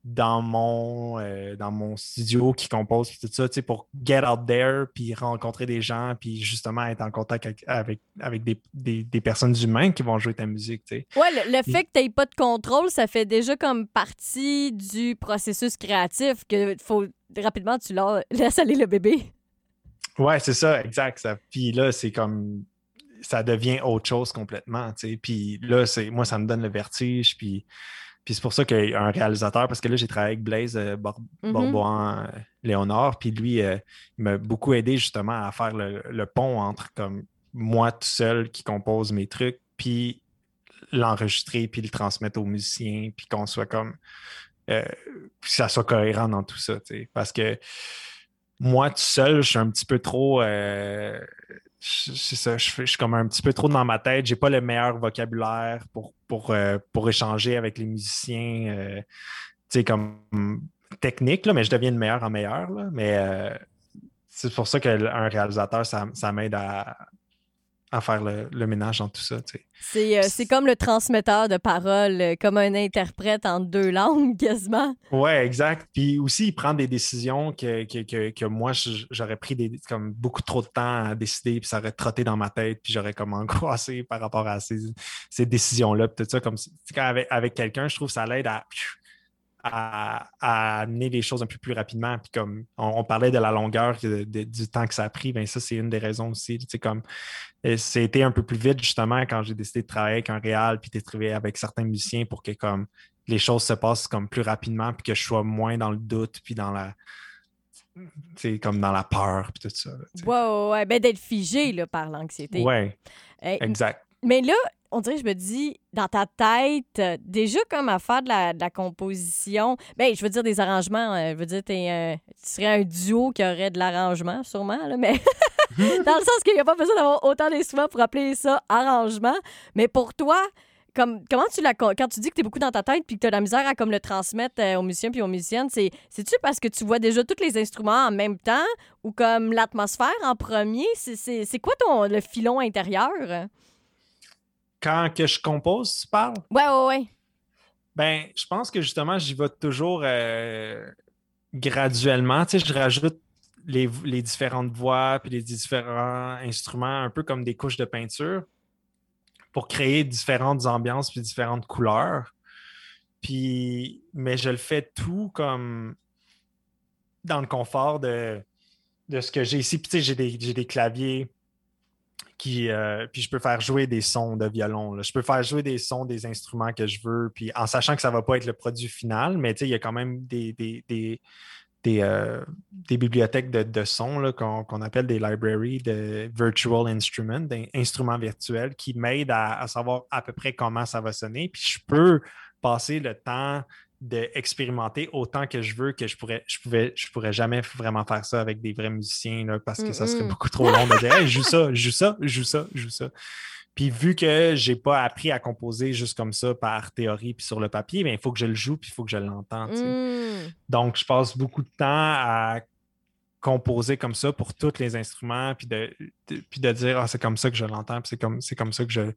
dans mon, euh, dans mon studio qui compose tout ça, tu sais, pour get out there, puis rencontrer des gens, puis justement être en contact avec, avec, des, personnes humaines qui vont jouer ta musique, tu sais. Ouais, le, fait que tu n'aies pas de contrôle, ça fait déjà comme partie du processus créatif que faut rapidement tu laisses aller le bébé. Ouais, c'est ça, exact. Ça. Puis là, c'est comme ça devient autre chose complètement, tu sais. Puis là, c'est moi, ça me donne le vertige, puis puis c'est pour ça qu'il y a un réalisateur, parce que là, j'ai travaillé avec Blaise euh, mm-hmm. euh Léonard, puis lui, euh, il m'a beaucoup aidé justement à faire le, pont entre comme moi tout seul qui compose mes trucs, puis l'enregistrer, puis le transmettre aux musiciens, puis qu'on soit comme. Euh, que ça soit cohérent dans tout ça, parce que moi tout seul, je suis un petit peu trop c'est ça, je, suis comme un petit peu trop dans ma tête. J'ai pas le meilleur vocabulaire pour, pour, euh, pour échanger avec les musiciens, euh, tu sais, comme technique, là, mais je deviens de meilleur en meilleur. Là, mais euh, c'est pour ça qu'un réalisateur, ça m'aide à, à faire le, ménage dans tout ça. Euh, c'est, comme le transmetteur de paroles, euh, comme un interprète en deux langues, quasiment. Oui, exact. Puis aussi, il prend des décisions que, que, moi, j'aurais pris des, comme beaucoup trop de temps à décider, puis ça aurait trotté dans ma tête, puis j'aurais comme angoissé par rapport à ces, ces décisions-là. Tout ça, comme avec, avec quelqu'un, je trouve que ça l'aide à à, amener les choses un peu plus rapidement. Puis comme on, parlait de la longueur du temps que ça a pris, bien ça, c'est une des raisons aussi. Tu sais, comme c'était un peu plus vite justement quand j'ai décidé de travailler avec un réal puis de travailler avec certains musiciens pour que comme les choses se passent comme plus rapidement puis que je sois moins dans le doute puis dans la comme dans la peur puis tout ça. ouais, ouais, Ben, d'être figé là, par l'anxiété. Ouais. exact. Mais là, on dirait, je me dis, dans ta tête, euh, déjà comme à faire de la, composition, ben, je veux dire des arrangements, euh, je veux dire, es, tu serais un duo qui aurait de l'arrangement, sûrement, là, mais dans le sens qu'il n'y a pas besoin d'avoir autant d'instruments pour appeler ça arrangement. Mais pour toi, comme, comment tu l'as quand tu dis que tu es beaucoup dans ta tête puis que tu as la misère à comme le transmettre euh, aux musiciens puis aux musiciennes, c'est c'est-tu parce que tu vois déjà tous les instruments en même temps ou comme l'atmosphère en premier, c'est quoi ton le filon intérieur? Quand que je compose, tu parles? Ouais, ouais, ouais. Ben, je pense que justement, j'y vais toujours euh, graduellement. Tu sais, je rajoute les, différentes voix puis les différents instruments, un peu comme des couches de peinture, pour créer différentes ambiances puis différentes couleurs. Puis, mais je le fais tout comme dans le confort de de ce que j'ai ici. Puis, tu sais, j'ai des, j'ai des claviers euh, puis, je peux faire jouer des sons de violon. Je peux faire jouer des sons des instruments que je veux. Puis, en sachant que ça va pas être le produit final, mais il y a quand même des. des, des des, euh, des bibliothèques de, de sons qu'on, appelle des libraries de virtual instruments, d'instruments virtuels qui m'aident à savoir à peu près comment ça va sonner. Puis je peux passer le temps d'expérimenter autant que je veux que je pourrais je pouvais je pourrais jamais vraiment faire ça avec des vrais musiciens là, parce que ça serait beaucoup trop long de dire Hey, joue ça, joue ça, joue ça, joue ça. Puis vu que j'ai pas appris à composer juste comme ça par théorie puis sur le papier, mais il faut que je le joue puis il faut que je l'entende. Mm. Donc, je passe beaucoup de temps à composer comme ça pour tous les instruments, puis de, de- puis de dire, ah, c'est comme ça que je l'entends, puis c'est comme, c'est comme ça que je.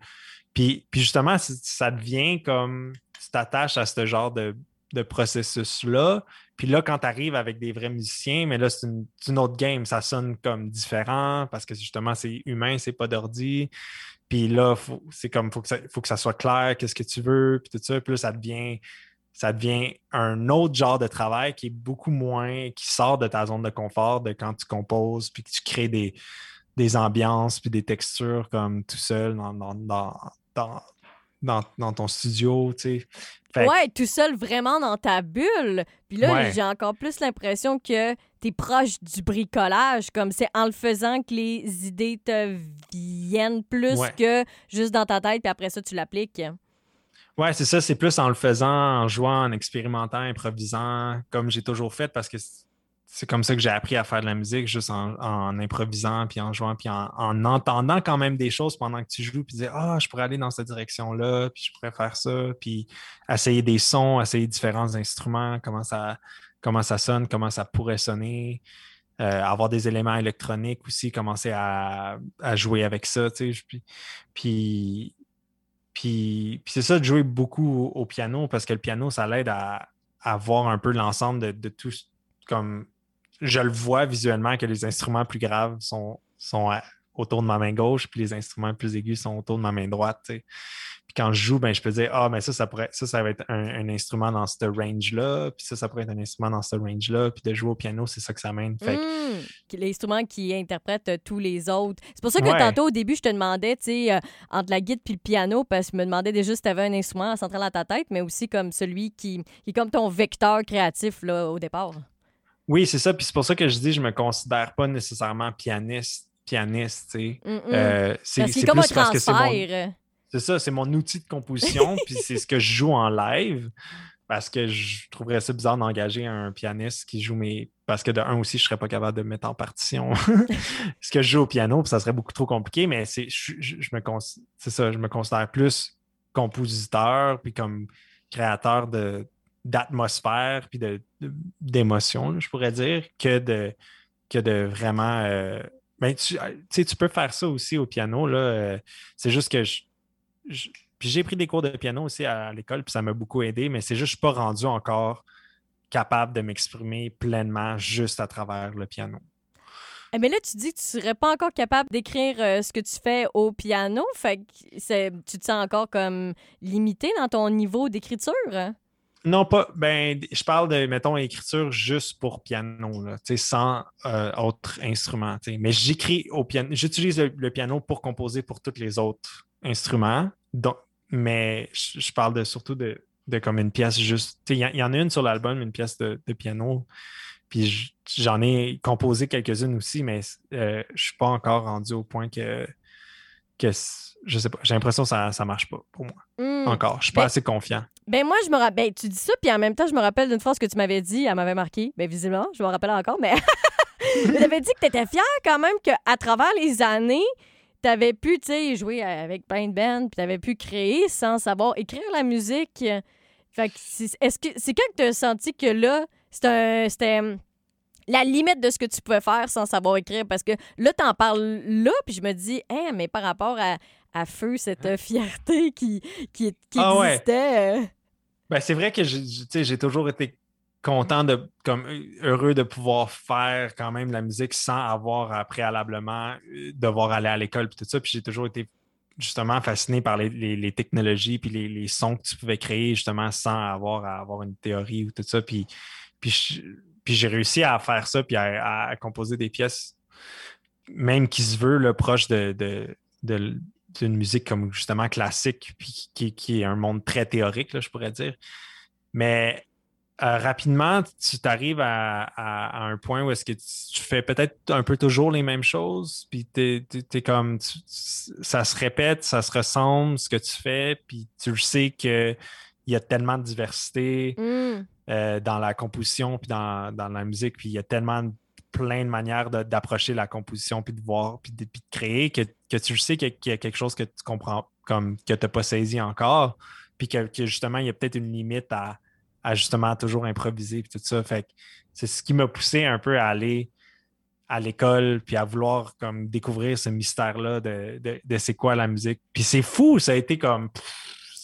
Puis, puis justement, ça devient comme. Tu t'attaches à ce genre de, de processus-là. Puis là, quand tu arrives avec des vrais musiciens, mais là, c'est une, autre game. Ça sonne comme différent parce que justement, c'est humain, c'est pas d'ordi. Puis là, c'est comme, faut que, ça, faut que ça soit clair, qu'est-ce que tu veux, puis tout ça. Puis là, ça devient, ça devient un autre genre de travail qui est beaucoup moins, qui sort de ta zone de confort de quand tu composes, puis que tu crées des, des ambiances, puis des textures comme tout seul dans, dans- dans ton studio, tu sais. Fait Ouais, tout seul vraiment dans ta bulle. Puis là, Ouais. j'ai encore plus l'impression que t'es proche du bricolage, comme c'est en le faisant que les idées te viennent plus Ouais. que juste dans ta tête, puis après ça, tu l'appliques. Ouais, c'est ça, c'est plus en le faisant, en jouant, en expérimentant, improvisant, comme j'ai toujours fait, parce que c'est- comme ça que j'ai appris à faire de la musique, juste en, improvisant, puis en jouant, puis en, en entendant quand même des choses pendant que tu joues, puis dire Ah, je pourrais aller dans cette direction-là, puis je pourrais faire ça, puis essayer des sons, essayer différents instruments, comment ça, comment ça sonne, comment ça pourrait sonner. euh, avoir des éléments électroniques aussi, commencer à, à jouer avec ça, tu sais. Puis, puis, puis, puis c'est ça de jouer beaucoup au, au piano parce que le piano, ça l'aide à, à voir un peu l'ensemble de, de tout. Comme je le vois visuellement que les instruments plus graves sont, sont à- autour de ma main gauche, puis les instruments plus aigus sont autour de ma main droite. Puis quand je joue, ben, je peux dire Ah, mais ça, ça pourrait, ça, ça va être un, un instrument dans ce range-là, puis ça, ça pourrait être un instrument dans ce range-là, puis de jouer au piano, c'est ça que ça mène. Fait que- Mm. Qui- L'instrument qui interprète euh, tous les autres. C'est pour ça que Ouais. tantôt, au début, je te demandais, tu sais, euh, entre la guide puis le piano, parce que je me demandais déjà si tu avais un instrument central à ta tête, mais aussi comme celui qui, qui est comme ton vecteur créatif là, au départ. Oui, c'est ça. Puis c'est pour ça que je dis je me considère pas nécessairement pianiste, pianiste, tu sais. Mm, mm. Euh, c'est comme un parce que c'est mon, ça, c'est mon outil de composition, puis c'est ce que je joue en live. Parce que je trouverais ça bizarre d'engager un pianiste qui joue mes. Parce que de un aussi, je serais pas capable de mettre en partition ce que je joue au piano, puis ça serait beaucoup trop compliqué, mais c'est je, je- je me ça, je me considère plus compositeur, puis comme créateur de d'atmosphère, puis de, là, je pourrais dire, que de, que de vraiment. euh, ben, tu, sais, tu peux faire ça aussi au piano. Là, euh, c'est juste que je, puis j'ai pris des cours de piano aussi à, l'école, puis ça m'a beaucoup aidé, mais c'est juste que je ne suis pas rendu encore capable de m'exprimer pleinement juste à travers le piano. Eh, mais là, tu dis que tu serais pas encore capable d'écrire euh, ce que tu fais au piano. Fait que c'est- tu te sens encore comme limité dans ton niveau d'écriture? Non, pas. Ben, je parle de, mettons, écriture juste pour piano, là, sans euh, autre instrument. Mais j'écris au piano. J'utilise le, le piano pour composer pour tous les autres instruments. Donc, mais je, parle de, surtout de, de comme une pièce juste. Il y, y en a une sur l'album, une pièce de, de piano. Puis je- j'en ai composé quelques-unes aussi, mais euh, je suis pas encore rendu au point que, que je sais pas. J'ai l'impression que ça, ça marche pas pour moi. Hmm. Encore. Je suis pas Ben- assez confiant. Ben moi, je me rappelle. Tu dis ça, puis en même temps, je me rappelle d'une phrase que tu m'avais dit. Elle m'avait marqué. Ben visiblement, je me rappelle encore, mais. tu avais dit que tu étais fière quand même qu'à travers les années, tu avais pu, tu sais, jouer avec plein de bands, puis tu avais pu créer sans savoir écrire la musique. Fait que est-ce que c'est quand que tu as senti que là, c'était hum, la limite de ce que tu pouvais faire sans savoir écrire? Parce que là, t'en parles là, puis je me dis, hein, mais par rapport à, à Feu, cette euh, fierté qui, qui, qui Ah existait. euh, Ben, c'est vrai que j'ai toujours été content de comme heureux de pouvoir faire quand même de la musique sans avoir à préalablement euh, devoir aller à l'école puis tout ça. Puis j'ai toujours été justement fasciné par les, les- les technologies puis les, les sons que tu pouvais créer justement sans avoir à avoir une théorie ou tout ça. Puis, puis j'ai réussi à faire ça, puis à, composer des pièces, même qui se veut, le proche de, de, d'une musique comme justement classique, puis qui, qui, est un monde très théorique, là, je pourrais dire. Mais euh, rapidement, tu t'arrives à, un point où est-ce que tu, fais peut-être un peu toujours les mêmes choses, puis tu es, comme ça se répète, ça se ressemble ce que tu fais, puis tu sais qu'il y a tellement de diversité mm. euh, dans la composition puis dans, la musique, puis il y a tellement plein de manières d'approcher la composition puis de voir puis de, créer que, tu sais qu'il y, a quelque chose que tu comprends comme que tu n'as pas saisi encore, puis que justement il y a peut-être une limite à à justement toujours improviser et tout ça. Fait c'est ce qui m'a poussé un peu à aller à l'école puis à vouloir comme découvrir ce mystère-là de, c'est quoi la musique. Puis c'est fou, ça a été comme.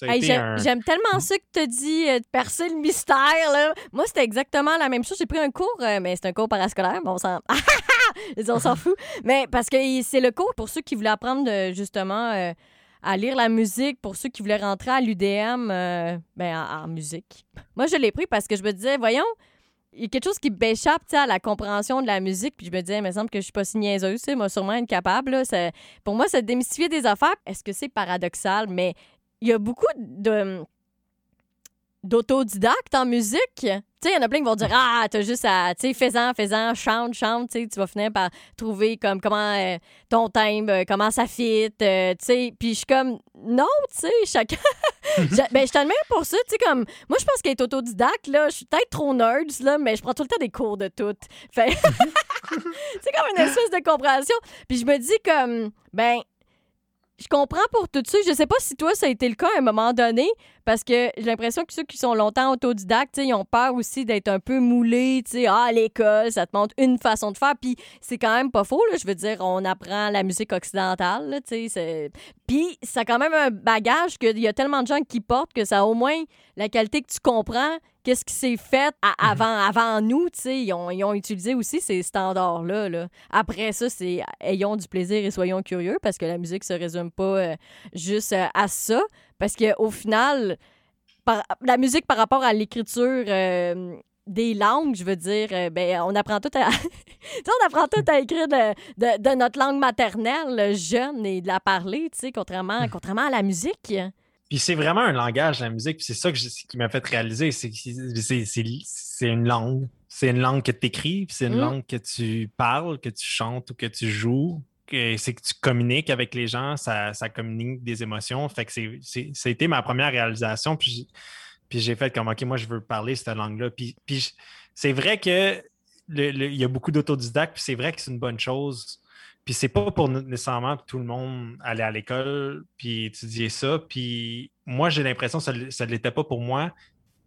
J'aime tellement ça que tu as dit euh, de percer le mystère. Là. Moi, c'était exactement la même chose. J'ai pris un cours, euh, mais c'est un cours parascolaire. Bon, on s'en, on s'en fout. Mais parce que c'est le cours pour ceux qui voulaient apprendre justement. Euh, à lire la musique pour ceux qui voulaient rentrer à l'UDM ben, en, musique. Moi, je l'ai pris parce que je me disais, voyons, il y a quelque chose qui m'échappe à la compréhension de la musique. Puis je me disais, il me semble que je suis pas si niaiseuse, moi, sûrement incapable. Là, pour moi, c'est démystifier des affaires. Est-ce que c'est paradoxal? Mais il y a beaucoup de d'autodidacte en musique. Tu sais, il y en a plein qui vont dire Ah, t'as juste à, tu sais, fais-en, fais-en, chante, chante, tu tu vas finir par trouver comme comment euh, ton thème, euh, comment ça fit, euh, tu sais. Puis je suis comme Non, tu sais, chacun. ben, je t'admire pour ça, tu sais, comme. Moi, je pense qu'être autodidacte, là, je suis peut-être trop nerd, là, mais je prends tout le temps des cours de tout. Fait. c'est comme une espèce de compréhension. Puis je me dis comme, ben, je comprends pour tout ça. Je sais pas si toi, ça a été le cas à un moment donné, parce que j'ai l'impression que ceux qui sont longtemps autodidactes, ils ont peur aussi d'être un peu moulés. Ah, l'école, ça te montre une façon de faire. Puis c'est quand même pas faux. Je veux dire, on apprend la musique occidentale. Puis ça a quand même un bagage qu'il y a tellement de gens qui portent que ça a au moins la qualité que tu comprends qu'est-ce qui s'est fait mhm. avant, avant nous. Ils ont, ils ont utilisé aussi ces standards-là. Là. Après ça, c'est ayons du plaisir et soyons curieux parce que la musique se résume pas euh, juste euh, à ça. Parce qu'au final, la musique par rapport à l'écriture euh, des langues, je veux dire, ben, on apprend tout à. on apprend tout à écrire de, notre langue maternelle, jeune, et de la parler, tu sais, contrairement, hmm. contrairement à la musique. Puis c'est vraiment un langage, la musique. Puis c'est ça qui m'a fait réaliser. C'est c'est une langue. C'est une langue que tu écris, c'est une hmm. langue que tu parles, que tu chantes ou que tu joues c'est que tu communiques avec les gens, ça, communique des émotions. Fait que ça été ma première réalisation. Puis, puis j'ai fait comme, OK, moi, je veux parler cette langue-là. Puis, puis c'est vrai que il y a beaucoup d'autodidactes, puis c'est vrai que c'est une bonne chose. Puis c'est pas pour nécessairement tout le monde aller à l'école puis étudier ça. Puis moi, j'ai l'impression que ça ne l'était pas pour moi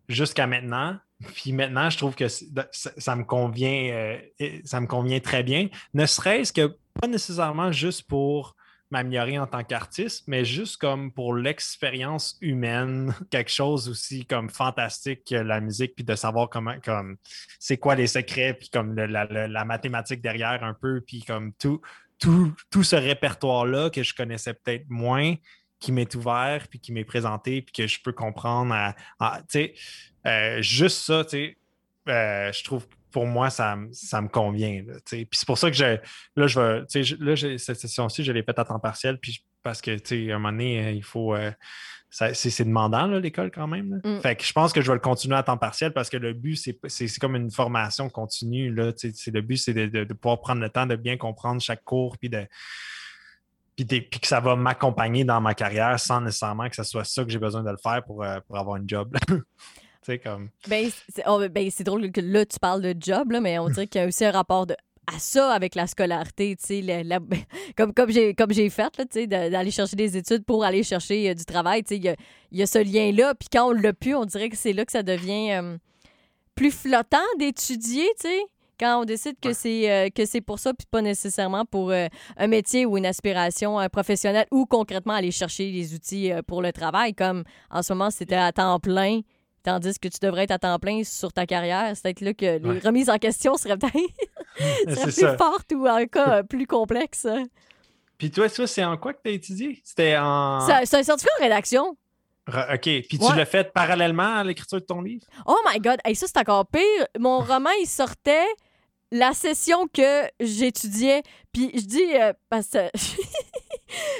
jusqu'à maintenant. Puis maintenant, je trouve que ça, me convient, euh, ça me convient très bien. Ne serait-ce que pas nécessairement juste pour m'améliorer en tant qu'artiste, mais juste comme pour l'expérience humaine, quelque chose aussi comme fantastique que la musique, puis de savoir comment, comme, c'est quoi les secrets, puis comme la, mathématique derrière un peu, puis comme tout, tout, tout ce répertoire-là que je connaissais peut-être moins, qui m'est ouvert, puis qui m'est présenté, puis que je peux comprendre. À, euh, juste ça, euh, je trouve pour moi, ça, ça me convient. Puis c'est pour ça que je, là, je vais. Là, cette session-ci, je l'ai faite à temps partiel, puis parce que, tu sais, à un moment donné, euh, il faut. c'est demandant, l'école, quand même. Mm. Fait que je pense que je vais le continuer à temps partiel parce que le but, c'est comme une formation continue. Là, le but, c'est de, de, pouvoir prendre le temps de bien comprendre chaque cours, puis de puis, que ça va m'accompagner dans ma carrière sans nécessairement que ce soit ça que j'ai besoin de le faire pour, euh, avoir un job. comme... Ben, ben, c'est drôle que là, tu parles de job, là, mais on dirait qu'il y a aussi un rapport de, à ça avec la scolarité, comme, comme j'ai comme j'ai fait, d'aller chercher des études pour aller chercher euh, du travail, il y a, y a, ce lien-là, puis quand on l'a pu, on dirait que c'est là que ça devient euh, plus flottant d'étudier, tu sais quand on décide que c'est euh, que c'est pour ça puis pas nécessairement pour un métier ou une aspiration professionnelle ou concrètement aller chercher les outils pour le travail. Comme en ce moment c'était à temps plein tandis que tu devrais être à temps plein sur ta carrière c'est peut-être là que les remises en question seraient peut-être plus fortes ou en cas plus complexes puis toi, ça, c'est en quoi que tu as étudié? C'était en. C'est un certificat en rédaction. OK. Puis tu l'as fait parallèlement à l'écriture de ton livre? Oh my God! Hey, ça, c'est encore pire. Mon roman, il sortait la session que j'étudiais. Puis je dis, euh, parce que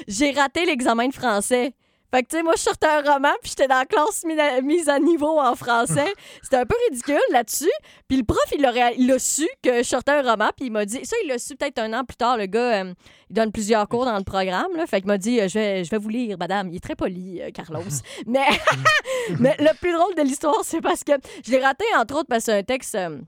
j'ai raté l'examen de français. Fait que, tu sais, moi, je sortais un roman, puis j'étais dans la classe mi- mise à niveau en français. C'était un peu ridicule là-dessus. Puis le prof, il l'a su que je sortais un roman, puis il m'a dit... Ça, il l'a su peut-être un an plus tard. Le gars, euh, il donne plusieurs cours dans le programme, là. Fait qu'il m'a dit, euh, je, vais, je vais vous lire, madame. Il est très poli, euh, Carlos. Mais... Mais le plus drôle de l'histoire, c'est parce que je l'ai raté, entre autres, parce que c'est un texte. euh,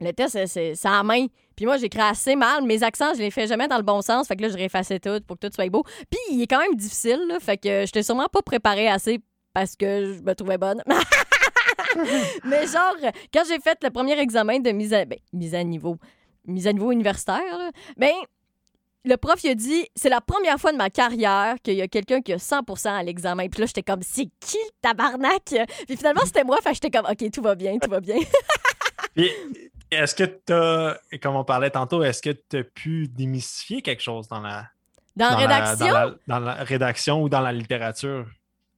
le texte, c'est à main. Puis moi, j'écris assez mal. Mes accents, je les fais jamais dans le bon sens. Fait que là, je réeffaçais tout pour que tout soit beau. Puis il est quand même difficile. Fait que j'étais sûrement pas préparée assez parce que je me trouvais bonne. Mais genre, quand j'ai fait le premier examen de mise à, ben, mise à niveau, mise à niveau universitaire, ben, le prof, il a dit, c'est la première fois de ma carrière qu'il y a quelqu'un qui a 100 à l'examen. Puis là, j'étais comme, c'est qui le tabarnak? Puis finalement, c'était moi. Fait j'étais comme, OK, tout va bien, tout va bien. Est-ce que tu as, comme on parlait tantôt, est-ce que tu as pu démystifier quelque chose dans la, Dans, dans la- rédaction, dans, la, dans la rédaction ou dans la littérature?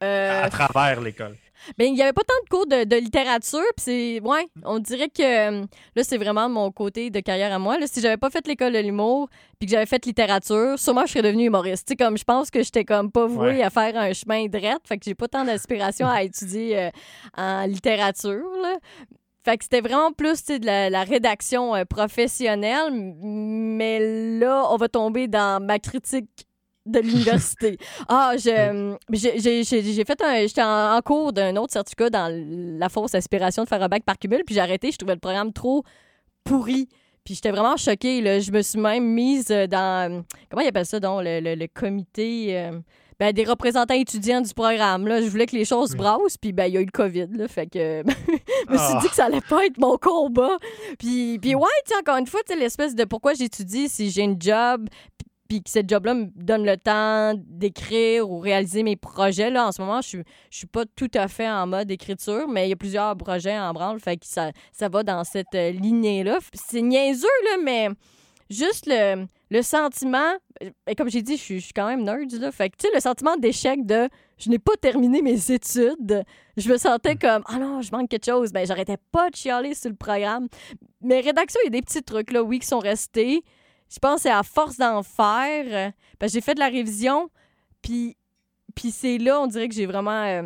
Euh, à travers l'école? ben, il n'y avait pas tant de cours de, de littérature. Puis c'est, ouais, on dirait que euh, là, c'est vraiment mon côté de carrière à moi. Là, si j'avais pas fait l'école de l'humour puis que j'avais fait littérature, sûrement je serais devenue humoriste. Tu sais, comme je pense que j'étais comme pas vouée Ouais. à faire un chemin drette. Fait que j'ai pas tant d'aspiration à étudier euh, en littérature. Là. Fait que c'était vraiment plus de la, la rédaction euh, professionnelle, mais là, on va tomber dans ma critique de l'université. ah, je- j'ai fait un. J'étais en, en cours d'un autre certificat dans la fausse aspiration de faire un bac par cumul, puis j'ai arrêté. Je trouvais le programme trop pourri. Puis j'étais vraiment choquée. Là. Je me suis même mise euh, dans. Comment ils appellent ça, donc, le, le- le comité. euh, ben, des représentants étudiants du programme. Là. Je voulais que les choses brassent, puis ben, il y a eu le COVID. Là, fait que je me suis Ah. dit que ça allait pas être mon combat. Puis, puis ouais, tu sais, encore une fois, l'espèce de pourquoi j'étudie si j'ai une job, puis- que cette job-là me donne le temps d'écrire ou réaliser mes projets. Là, en ce moment, je suis, je suis pas tout à fait en mode écriture, mais il y a plusieurs projets en branle, fait que ça, ça va dans cette euh, lignée-là. C'est niaiseux, là, mais juste le, le sentiment, et comme j'ai dit, je suis, je suis quand même nerd, là, fait que, tu sais, le sentiment d'échec de je n'ai pas terminé mes études, je me sentais comme ah non, je manque quelque chose, ben j'arrêtais pas de chialer sur le programme. Mais rédaction, il y a des petits trucs, là, oui, qui sont restés. Je pense que c'est à force d'en faire. euh, parce que j'ai fait de la révision, puis, puis c'est là, on dirait que j'ai vraiment. euh,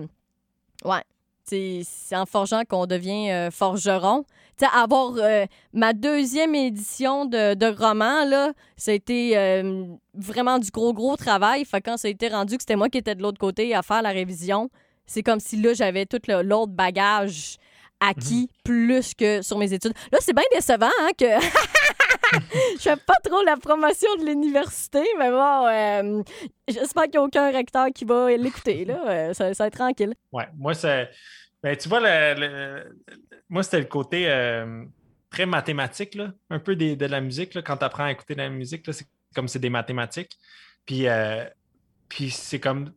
ouais. C'est en forgeant qu'on devient euh, forgeron. Tu sais, avoir euh, ma deuxième édition de, de roman, là, ça a été euh, vraiment du gros, gros travail. Fait quand ça a été rendu que c'était moi qui étais de l'autre côté à faire la révision, c'est comme si là, j'avais tout le- l'autre bagage acquis plus que sur mes études. Là, c'est bien décevant hein, que je fais pas trop la promotion de l'université, mais bon, euh, j'espère qu'il n'y a aucun recteur qui va l'écouter. Là. Euh, ça, ça va être tranquille. Ouais, moi, c'est. Ben, tu vois, le, le- moi, c'était le côté euh, très mathématique, là, un peu des- de la musique. Là, quand tu apprends à écouter de la musique, c'est comme c'est des mathématiques. Puis, euh, puis c'est comme.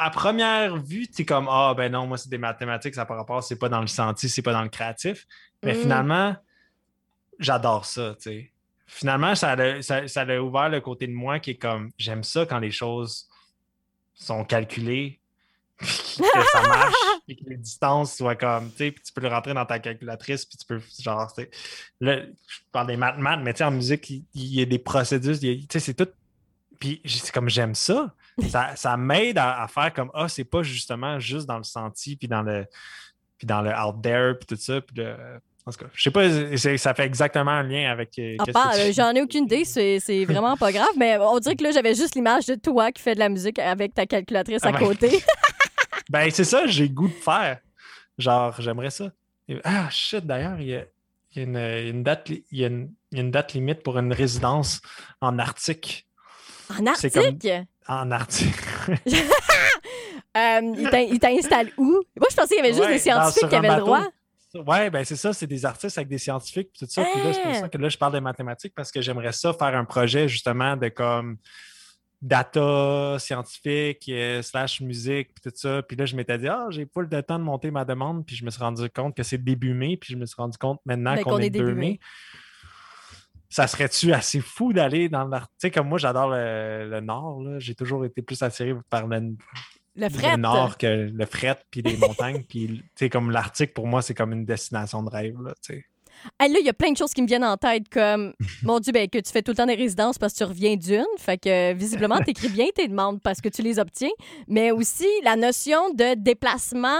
À première vue, tu es comme Ah, ben non, moi, c'est des mathématiques, ça par rapport, c'est pas dans le senti, c'est pas dans le créatif. Mais Mm. finalement, j'adore ça, tu sais. Finalement, ça a, ça, ça a ouvert le côté de moi qui est comme j'aime ça quand les choses sont calculées, puis que ça marche, et que les distances soient comme, tu sais, puis tu peux le rentrer dans ta calculatrice, puis tu peux, genre, tu sais, là, je parle des maths, maths, mais tu sais, en musique, il, il y a des procédures, tu sais, c'est tout. Puis c'est comme j'aime ça. Ça, ça m'aide à, à faire comme, ah, c'est pas justement juste dans le senti, puis dans le, puis dans le out there, puis tout ça, puis le. En tout cas, je sais pas, ça fait exactement un lien avec. euh, Ah, tu- euh, J'en ai aucune idée, c'est c'est vraiment pas grave, mais on dirait que là, j'avais juste l'image de toi qui fait de la musique avec ta calculatrice Ah à ben. côté. Ben, c'est ça, j'ai goût de faire. Genre, j'aimerais ça. Ah, shit, d'ailleurs, il y a, il y a une, une date, li- il y a une, il y a une date limite pour une résidence en Arctique. En Arctique? comme- En Arctique. Euh, il t'in- il t'installe où? Moi, je pensais qu'il y avait juste Ouais, des scientifiques qui avaient le droit. Ouais, ben c'est ça, c'est des artistes avec des scientifiques, puis tout ça. Puis là, c'est pour Ah! ça que là, je parle des mathématiques parce que j'aimerais ça faire un projet justement de comme data scientifique euh, slash musique, puis tout ça. Puis là, je m'étais dit, ah, j'ai pas le temps de monter ma demande, puis je me suis rendu compte que c'est début mai, puis je me suis rendu compte maintenant Ben, qu'on est, est le 2 début mai. mai. Ça serait-tu assez fou d'aller dans l'art? Tu sais, comme moi, j'adore le, le Nord, là. J'ai toujours été plus attiré par le- Le fret. nord que le fret, puis les montagnes. Puis, tu sais, comme l'Arctique, pour moi, c'est comme une destination de rêve, là, tu sais. Ah, là, il y a plein de choses qui me viennent en tête, comme, mon Dieu, ben, que tu fais tout le temps des résidences parce que tu reviens d'une. Fait que, visiblement, tu écris bien tes demandes parce que tu les obtiens. Mais aussi, la notion de déplacement.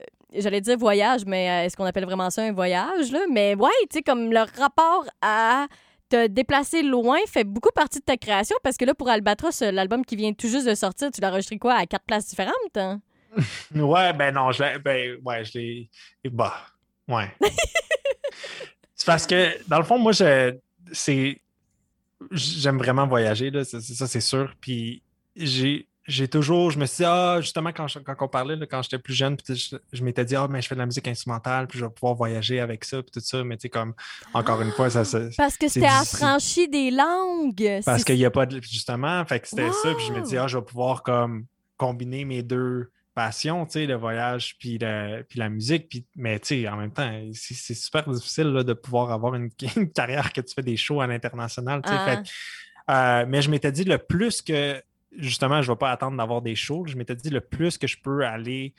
euh, J'allais dire voyage, mais euh, est-ce qu'on appelle vraiment ça un voyage? Là? Mais ouais, tu sais, comme le rapport à te déplacer loin fait beaucoup partie de ta création parce que là, pour Albatros, euh, l'album qui vient tout juste de sortir, tu l'as enregistré quoi à quatre places différentes? hein? Ouais, ben non, je l'ai. Ben, ouais, je l'ai. Bah, ouais. c'est parce que, dans le fond, moi, je. C'est. J'aime vraiment voyager, là, ça, c'est sûr. Puis, j'ai. J'ai toujours, je me suis dit, ah, justement, quand, je- quand on parlait, là, quand j'étais plus jeune, puis je, je m'étais dit, ah, mais je fais de la musique instrumentale, puis je vais pouvoir voyager avec ça, puis tout ça. Mais tu sais, comme, encore une fois, ça, ça, Parce que c'était affranchi des langues. Parce qu'il n'y a pas de. Justement, fait que c'était ça. Puis je me dis, ah, je vais pouvoir comme combiner mes deux passions, tu sais, le voyage puis, le- puis la musique. Puis, mais tu sais, en même temps, c'est super difficile là, de pouvoir avoir une, une carrière que tu fais des shows à l'international. tu sais. Ah. Fait euh, mais je m'étais dit, le plus que. Justement, je ne vais pas attendre d'avoir des shows. Je m'étais dit, le plus que je peux aller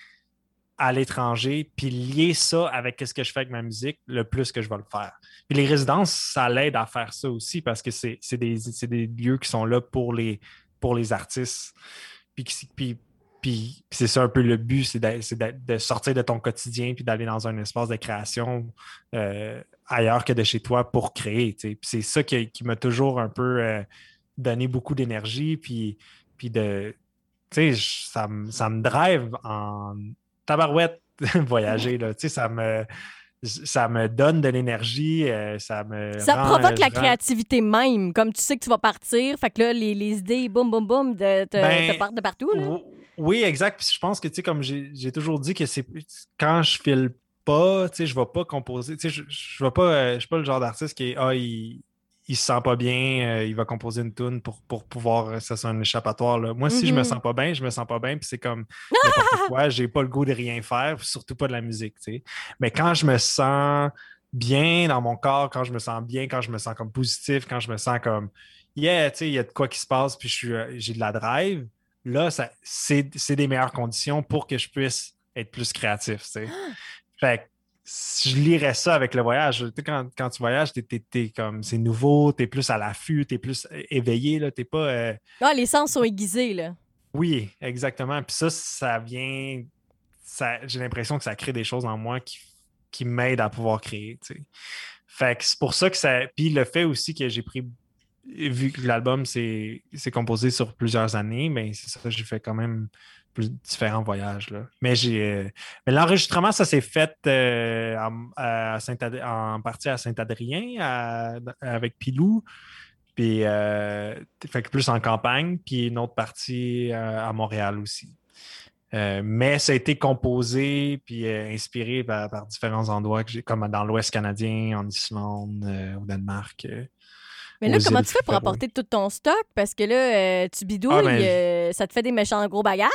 à l'étranger, puis lier ça avec ce que je fais avec ma musique, le plus que je vais le faire. Puis les résidences, ça l'aide à faire ça aussi parce que c'est des, des lieux qui sont là pour les, pour les artistes. Puis, puis, puis c'est ça un peu le but, c'est de, de- sortir de ton quotidien puis d'aller dans un espace de création euh, ailleurs que de chez toi pour créer. c'est ça qui, qui m'a toujours un peu euh, donné beaucoup d'énergie. Puis, puis de. Tu sais, ça, me- ça me drive en tabarouette voyager. Là. Tu sais, ça me. Ça me donne de l'énergie, euh, ça me. Ça rend- provoque la rends- créativité même. Comme tu sais que tu vas partir, fait que là, les, les idées, boum, boum, boum, te, Ben, te partent de partout. Là. Oui, exact. Puis je pense que, tu sais, comme j'ai j'ai toujours dit que c'est quand je file pas, tu sais, je vais pas composer. Tu sais, je, je vais pas, euh, je suis pas le genre d'artiste qui est, ah, il, il se sent pas bien, euh, il va composer une tune pour, pour pouvoir, euh, ça c'est un échappatoire. Là. Moi, si je me Mhm. sens pas bien, je me sens pas bien, puis c'est comme n'importe quoi, j'ai pas le goût de rien faire, surtout pas de la musique, tu sais. Mais quand je me sens bien dans mon corps, quand je me sens bien, quand je me sens comme positif, quand je me sens comme yeah, tu sais, il y a de quoi qui se passe, puis je suis, euh, j'ai de la drive, là, c'est, des meilleures conditions pour que je puisse être plus créatif, tu sais. Fait je lirais ça avec le voyage. Tu sais, quand, quand tu voyages, t'es, t'es- t'es comme, c'est nouveau, t'es plus à l'affût, t'es plus é- éveillé, là, t'es pas... euh, Ah, les sens sont aiguisés, là. Oui, exactement. Puis ça, ça vient... Ça, j'ai l'impression que ça crée des choses en moi qui, qui m'aident à pouvoir créer, tu sais. Fait que c'est pour ça que ça... Puis le fait aussi que j'ai pris... Vu que l'album, c'est, c'est composé sur plusieurs années, mais c'est ça, j'ai fait quand même différents voyages, là. Mais euh, Mais l'enregistrement, ça s'est fait euh, en, partie à Saint-Adrien avec Pilou. Puis, euh, fait plus en campagne, puis une autre partie à Montréal aussi. Mais ça a été composé puis inspiré par, différents endroits, que comme dans l'Ouest canadien, en Islande, au Danemark. Mais là, comment tu fais pour apporter tout ton stock? Parce que là, euh, tu bidouilles, Ah, ben, euh, ça te fait des méchants gros bagages?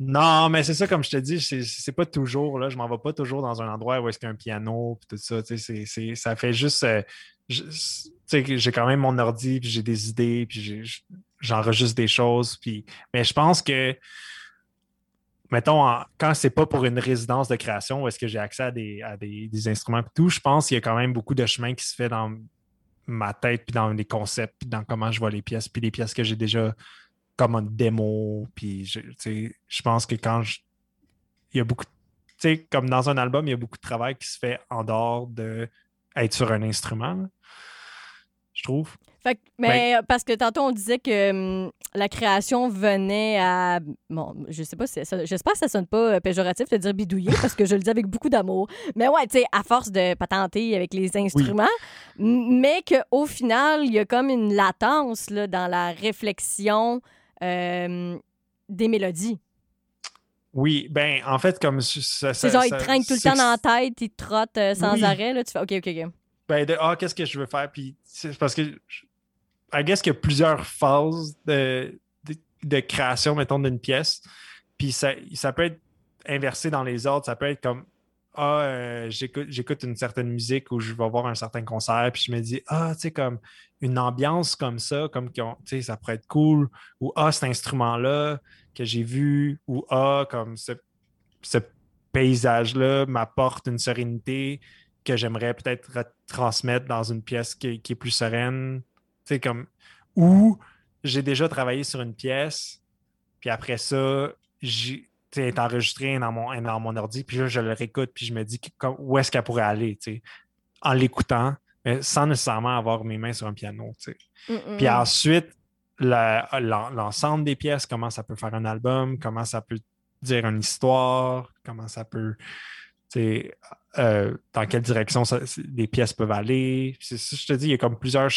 Non, mais c'est ça, comme je te dis, c'est, pas toujours, là, je m'en vais pas toujours dans un endroit où est-ce qu'il y a un piano, puis tout ça, tu sais, ça fait juste, euh, j'ai quand même mon ordi, puis j'ai des idées, puis j'enregistre des choses, puis, mais je pense que, mettons, en- quand c'est pas pour une résidence de création où est-ce que j'ai accès à des, à des, des instruments et tout, je pense qu'il y a quand même beaucoup de chemin qui se fait dans ma tête, puis dans les concepts, puis dans comment je vois les pièces, puis les pièces que j'ai déjà comme une démo, puis je, je pense que quand je... Il y a beaucoup... Tu sais, comme dans un album, il y a beaucoup de travail qui se fait en dehors de être sur un instrument, je trouve. Fait que- mais euh, parce que tantôt, on disait que hum, la création venait à. Bon, je sais pas si ça- j'espère que ça sonne pas euh, péjoratif de dire bidouiller parce que je le dis avec beaucoup d'amour. Mais ouais, tu sais, à force de patenter avec les instruments, mais qu'au final, il y a comme une latence là, dans la réflexion euh, des mélodies. Oui, ben en fait, comme ça... C'est genre, ils ça- te traînent tout le temps dans la tête, ils te trottent euh, sans Oui. arrêt. Là, tu fais OK, OK, OK. Ben, de ah, qu'est-ce que je veux faire? Puis c'est parce que je- I guess qu'il y a plusieurs phases de, de, création, mettons, d'une pièce. Puis ça, ça peut être inversé dans les ordres. Ça peut être comme Ah, euh, j'écoute, une certaine musique ou je vais voir un certain concert, puis je me dis Ah, tu sais, comme une ambiance comme ça, comme ça pourrait être cool, ou ah, cet instrument-là que j'ai vu, ou ah, comme ce, ce paysage-là m'apporte une sérénité que j'aimerais peut-être transmettre dans une pièce qui, est plus sereine. Sais, comme. Ou j'ai déjà travaillé sur une pièce, puis après ça, j'ai est enregistré dans mon, dans mon ordi, puis là, je le réécoute, puis je me dis où est-ce qu'elle pourrait aller, tu sais, en l'écoutant, mais sans nécessairement avoir mes mains sur un piano, tu sais. Puis ensuite, l'ensemble des pièces, comment ça peut faire un album, comment ça peut dire une histoire, comment ça peut, euh, dans quelle direction les pièces peuvent aller. C'est ça, je te dis, il y a comme plusieurs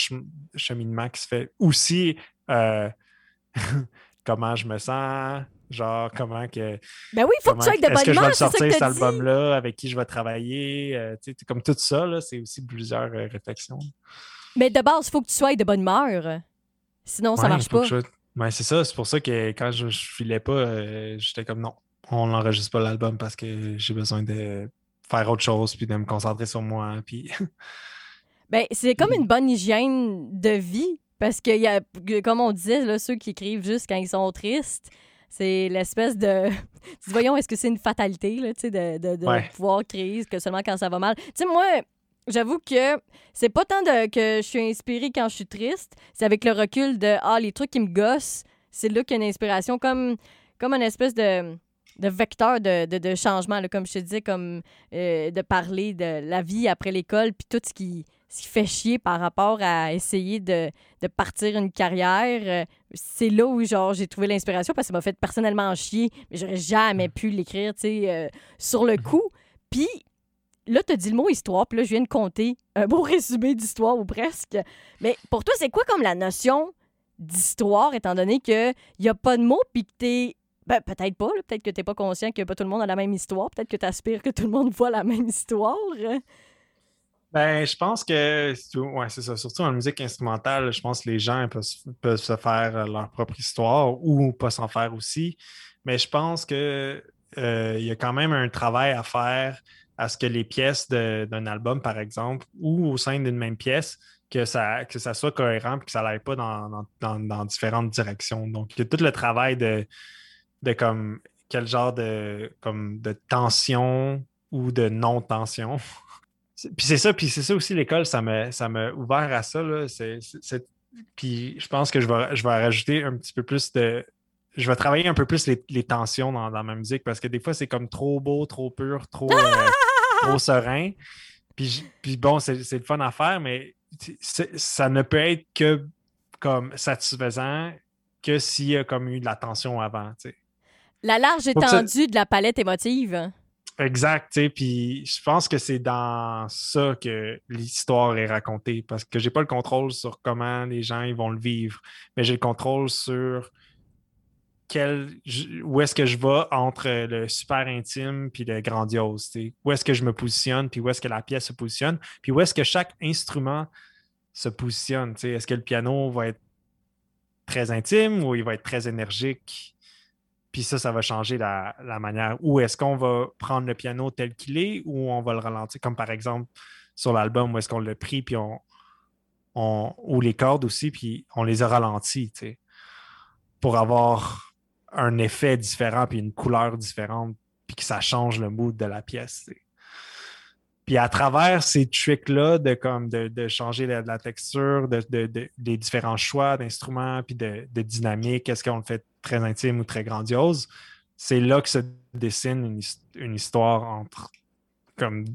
cheminements qui se fait. Aussi, euh, comment je me sens, genre comment que. Ben oui, il faut que tu aies de bonne Est-ce que je vais sortir cet album-là, avec qui je vais travailler, euh, comme tout ça, c'est aussi plusieurs réflexions. Mais de base, il faut que tu sois de bonne humeur. Sinon, ça marche pas. Ouais, c'est ça. C'est pour ça que quand je, je filais pas, j'étais comme non, on n'enregistre pas l'album parce que j'ai besoin de faire autre chose puis de me concentrer sur moi. Puis... ben, c'est comme une bonne hygiène de vie parce que, y a, comme on disait, là, ceux qui écrivent juste quand ils sont tristes, c'est l'espèce de. Voyons, est-ce que c'est une fatalité là, de, de, de pouvoir créer que seulement quand ça va mal? Tu sais, moi, j'avoue que c'est pas tant de, que je suis inspirée quand je suis triste, c'est avec le recul de ah les trucs qui me gossent, c'est là qu'il y a une inspiration comme comme une espèce de, de vecteur de, de, changement, là, comme je te disais, comme euh, de parler de la vie après l'école, puis tout ce qui, ce qui fait chier par rapport à essayer de, de partir une carrière. Euh, c'est là où genre j'ai trouvé l'inspiration parce que ça m'a fait personnellement chier, mais j'aurais jamais pu l'écrire, tu sais, euh, sur le coup. Puis là, tu as dit le mot histoire, puis là, je viens de compter un beau résumé d'histoire ou presque. Mais pour toi, c'est quoi comme la notion d'histoire, étant donné qu'il n'y a pas de mots, puis que tu Ben, peut-être pas, peut-être que tu pas conscient que pas tout le monde a la même histoire, peut-être que tu aspires que tout le monde voit la même histoire. Ben, je pense que, ouais, c'est ça. Surtout en musique instrumentale, je pense que les gens peuvent, se faire leur propre histoire ou pas s'en faire aussi. Mais je pense qu'il euh, y a quand même un travail à faire à ce que les pièces d'un album, par exemple, ou au sein d'une même pièce, que ça, que ça soit cohérent et que ça n'aille pas dans, différentes directions. Donc, il y a tout le travail de, de comme quel genre de, comme de tension ou de non-tension. Puis c'est ça, puis c'est ça aussi l'école, ça m'a ça ouvert à ça. Là. puis je pense que je vais, je vais rajouter un petit peu plus de. Je vais travailler un peu plus les, tensions dans, ma musique parce que des fois, c'est comme trop beau, trop pur, trop. Euh, trop serein. Puis, puis bon, c'est le fun à faire, mais ça ne peut être que comme satisfaisant que s'il y a comme eu de la tension avant. La large étendue de la palette émotive. Exact, tu sais, puis je pense que c'est dans ça que l'histoire est racontée, parce que j'ai pas le contrôle sur comment les gens ils vont le vivre, mais j'ai le contrôle sur où est-ce que je vais entre le super intime puis le grandiose? Où est-ce que je me positionne, puis où est-ce que la pièce se positionne, puis où est-ce que chaque instrument se positionne? Est-ce que le piano va être très intime ou il va être très énergique? Puis ça, ça va changer la, manière. Où est-ce qu'on va prendre le piano tel qu'il est ou on va le ralentir, comme par exemple sur l'album où est-ce qu'on l'a pris, puis on, ou les cordes aussi, puis on les a ralentis, pour avoir un effet différent, puis une couleur différente, puis que ça change le mood de la pièce. Puis à travers ces tricks-là de, comme de, changer la, la texture, de, des différents choix d'instruments, puis de, dynamique, est-ce qu'on le fait très intime ou très grandiose, c'est là que se dessine une, histoire entre, comme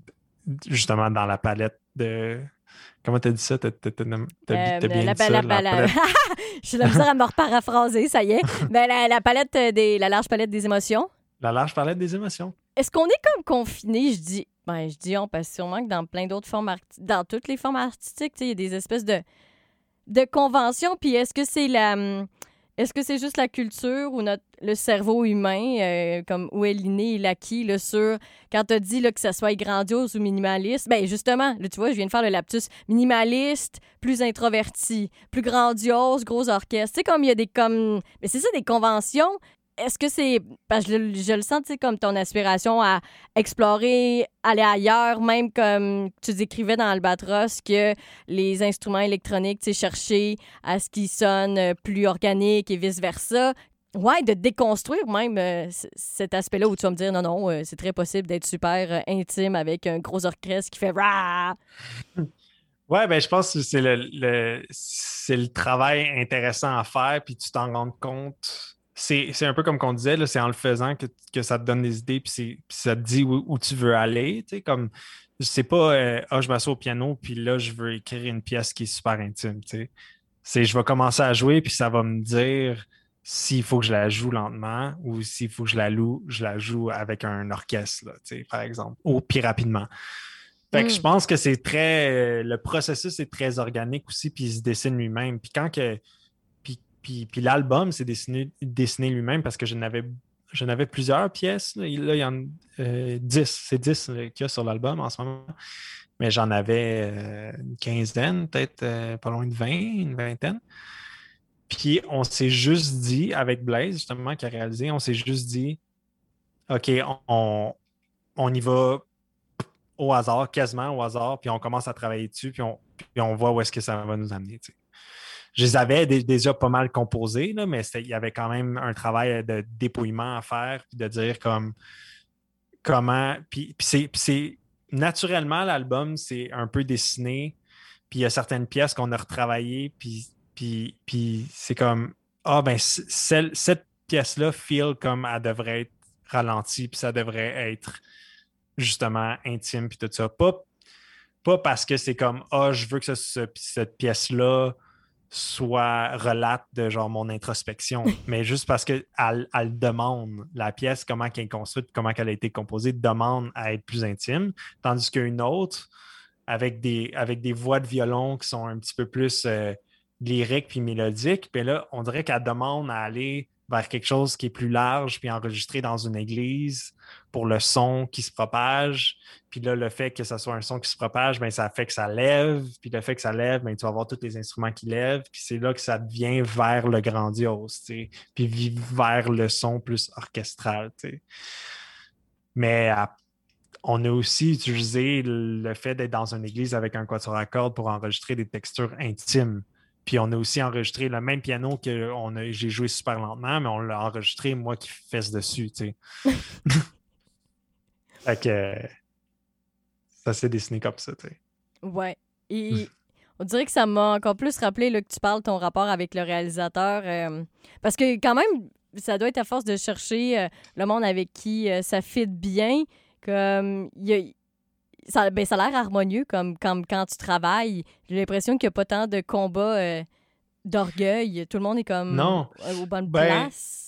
justement dans la palette de, Comment t'as dit ça? T'as bien la, dit ça, la, palette. Je suis la misère à me reparaphraser, ça y est. Ben, la, palette des, la large palette des émotions. La large palette des émotions. Est-ce qu'on est comme confiné? Je dis, ben, je dis on, parce sûrement que dans plein d'autres formes, dans toutes les formes artistiques, il y a des espèces de, de conventions. Puis est-ce que c'est la hum, est-ce que c'est juste la culture ou notre, le cerveau humain, euh, comme où est l'inné et l'acquis, là, sur quand tu dit que ça soit grandiose ou minimaliste? Ben justement, là, tu vois, je viens de faire le lapsus. Minimaliste, plus introverti, plus grandiose, gros orchestre. Sais, comme il y a des comme. Mais c'est ça, des conventions est-ce que c'est. Parce que je, le sens, tu comme ton aspiration à explorer, aller ailleurs, même comme tu décrivais dans Albatros, que les instruments électroniques, tu sais, chercher à ce qu'ils sonnent plus organiques et vice-versa. Ouais, de déconstruire même euh, cet aspect-là où tu vas me dire non, non, euh, c'est très possible d'être super euh, intime avec un gros orchestre qui fait! Ouais, ben je pense que c'est le- c'est le travail intéressant à faire, puis tu t'en rends compte. C'est un peu comme qu'on disait, c'est en le faisant que, que ça te donne des idées, puis, ça te dit où, où tu veux aller. Tu sais, comme, c'est pas, euh, ah, je m'assois au piano, puis là, je veux écrire une pièce qui est super intime. Tu sais. C'est, je vais commencer à jouer, puis ça va me dire s'il faut que je la joue lentement ou s'il faut que je la loue, je la joue avec un orchestre, là, tu sais, par exemple, ou puis rapidement. Fait que Mm. je pense que c'est très. euh, le processus est très organique aussi, puis il se dessine lui-même. Puis quand que. Puis, l'album s'est dessiné, lui-même parce que je n'avais. Je n'avais plusieurs pièces. Là, Il- y en a euh, 10. C'est 10 là, qu'il y a sur l'album en ce moment. Mais j'en avais euh, une quinzaine, peut-être euh, pas loin de 20, une vingtaine. Puis on s'est juste dit, avec Blaise, justement, qui a réalisé, on s'est juste dit OK, on, y va au hasard, quasiment au hasard, puis on commence à travailler dessus, puis on, voit où est-ce que ça va nous amener. Je les avais dé- déjà pas mal composés, là, mais il y avait quand même un travail de dépouillement à faire, puis de dire comme comment. Puis, c'est, naturellement, l'album, c'est un peu dessiné, puis il y a certaines pièces qu'on a retravaillées, puis, puis, puis c'est comme Ah, ben, celle- cette pièce-là feel comme elle devrait être ralentie, puis ça devrait être justement intime puis tout ça. Pas, pas parce que c'est comme Ah, je veux que ce- ce- cette pièce-là soit relate de genre mon introspection, mais juste parce qu'elle elle demande, la pièce, comment elle est construite, comment elle a été composée, demande à être plus intime, tandis qu'une autre, avec des, avec des voix de violon qui sont un petit peu plus euh, lyriques puis mélodiques, puis là, on dirait qu'elle demande à aller vers quelque chose qui est plus large, puis enregistré dans une église pour le son qui se propage. Puis là, le fait que ce soit un son qui se propage, ben, ça fait que ça lève. Puis le fait que ça lève, ben, tu vas avoir tous les instruments qui lèvent. Puis c'est là que ça devient vers le grandiose, tu sais. Puis vers le son plus orchestral. Mais à- on a aussi utilisé le fait d'être dans une église avec un quatuor à cordes pour enregistrer des textures intimes. Puis on a aussi enregistré le même piano que on a- j'ai joué super lentement, mais on l'a enregistré moi qui fesse dessus, tu sais. fait que ça s'est dessiné comme ça, tu sais. Ouais. Et on dirait que ça m'a encore plus rappelé là, que tu parles de ton rapport avec le réalisateur. euh, parce que quand même, ça doit être à force de chercher euh, le monde avec qui euh, ça fit bien. Comme il y a- ça, ben, ça a l'air harmonieux comme, comme quand tu travailles. J'ai l'impression qu'il n'y a pas tant de combats euh, d'orgueil. Tout le monde est comme Non. euh, aux bonnes Ben, places.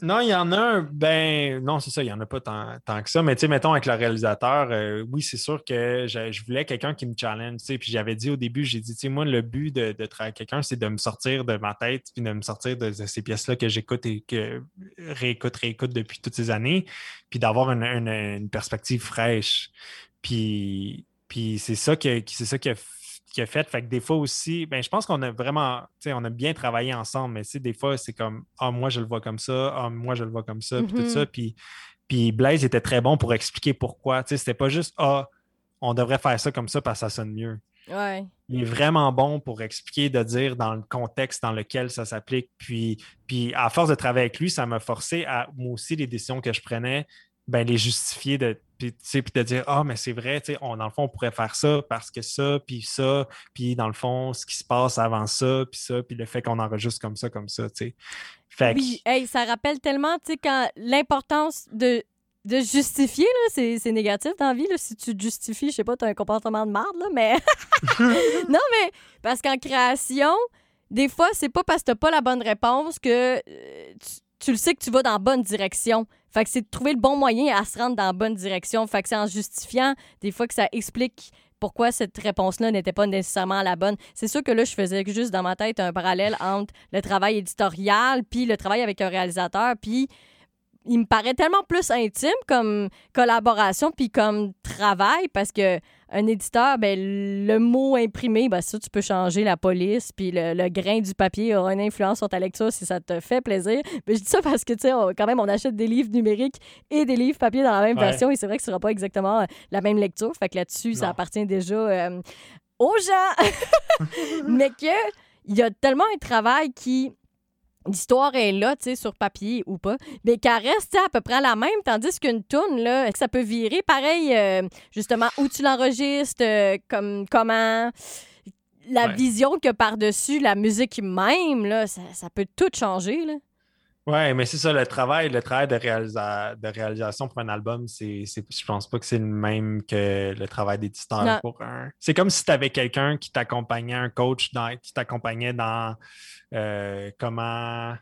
Non, il y en a un, ben non, c'est ça, il n'y en a pas tant, tant que ça. Mais tu sais, mettons avec le réalisateur, euh, oui, c'est sûr que je, je voulais quelqu'un qui me challenge. Puis j'avais dit au début, j'ai dit, tu sais, moi, le but de, de travailler avec quelqu'un, c'est de me sortir de ma tête, puis de me sortir de, de ces pièces-là que j'écoute et que réécoute, réécoute depuis toutes ces années, puis d'avoir une, une- une perspective fraîche. Puis, puis c'est ça que c'est ça qui a, qui a fait. Fait que des fois aussi, ben, je pense qu'on a vraiment, tu sais, on a bien travaillé ensemble, mais des fois, c'est comme Ah, moi je le vois comme ça, ah, moi je le vois comme ça, puis tout ça. Puis, puis Blaise était très bon pour expliquer pourquoi. Tu sais, c'était pas juste Ah, on devrait faire ça comme ça parce que ça sonne mieux. Ouais. Il est vraiment bon pour expliquer, de dire dans le contexte dans lequel ça s'applique. Puis, puis à force de travailler avec lui, ça m'a forcé à, moi aussi, les décisions que je prenais, ben, les justifier, de, puis, tu sais, puis de dire, ah, mais c'est vrai, tu sais, on, dans le fond, on pourrait faire ça parce que ça, puis ça, puis dans le fond, ce qui se passe avant ça, puis ça, puis le fait qu'on enregistre comme ça, comme ça, tu sais. Fait que- Oui, hey, ça rappelle tellement, tu sais, quand l'importance de, de justifier, là, c'est, c'est négatif dans la vie, là, si tu te justifies, je sais pas, t'as un comportement de merde, là, mais... non, mais parce qu'en création, des fois, c'est pas parce que t'as pas la bonne réponse que euh, tu, tu le sais que tu vas dans la bonne direction. Fait que c'est de trouver le bon moyen à se rendre dans la bonne direction. Fait que c'est en justifiant, des fois, que ça explique pourquoi cette réponse-là n'était pas nécessairement la bonne. C'est sûr que là, je faisais juste dans ma tête un parallèle entre le travail éditorial puis le travail avec un réalisateur, puis il me paraît tellement plus intime comme collaboration puis comme travail parce que un éditeur, ben, le mot imprimé, ben, ça, tu peux changer la police, puis le, grain du papier aura une influence sur ta lecture si ça te fait plaisir. Mais je dis ça parce que, tu sais, quand même, on achète des livres numériques et des livres papier dans la même version, et c'est vrai que ce sera pas exactement euh, la même lecture. Fait que là-dessus, ça appartient déjà euh, aux gens. Mais que il y a tellement un travail qui l'histoire est là, tu sais, sur papier ou pas, mais qu'elle reste à peu près la même, tandis qu'une toune, là, ça peut virer pareil, euh, justement, où tu l'enregistres, euh, comme, comment, la vision que par-dessus, la musique même, là, ça, ça peut tout changer, là. Ouais, mais c'est ça, le travail, le travail de, de réalisation pour un album, c'est, je pense pas que c'est le même que le travail d'éditeur pour un. C'est comme si tu avais quelqu'un qui t'accompagnait, un coach dans, qui t'accompagnait dans comment.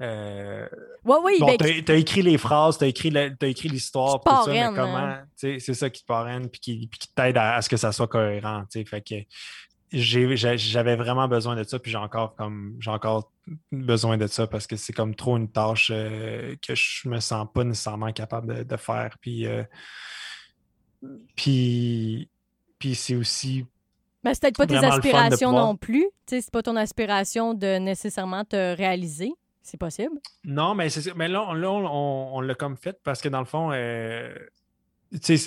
Euh, ouais, oui, bon, ben, t'as, écrit les phrases, t'as écrit, écrit l'histoire, tout ça, mais comment, hein. c'est ça qui te parraine, puis qui, qui t'aide à, à, ce que ça soit cohérent, fait que j'avais vraiment besoin de ça, puis j'ai encore comme j'ai encore besoin de ça parce que c'est comme trop une tâche euh, que je me sens pas nécessairement capable de, faire. Puis, euh, puis, puis c'est aussi. Mais c'est peut-être pas tes aspirations non plus. C'est pas ton aspiration de nécessairement te réaliser. C'est possible? Non, mais, mais là, on, l'a comme fait parce que dans le fond, euh,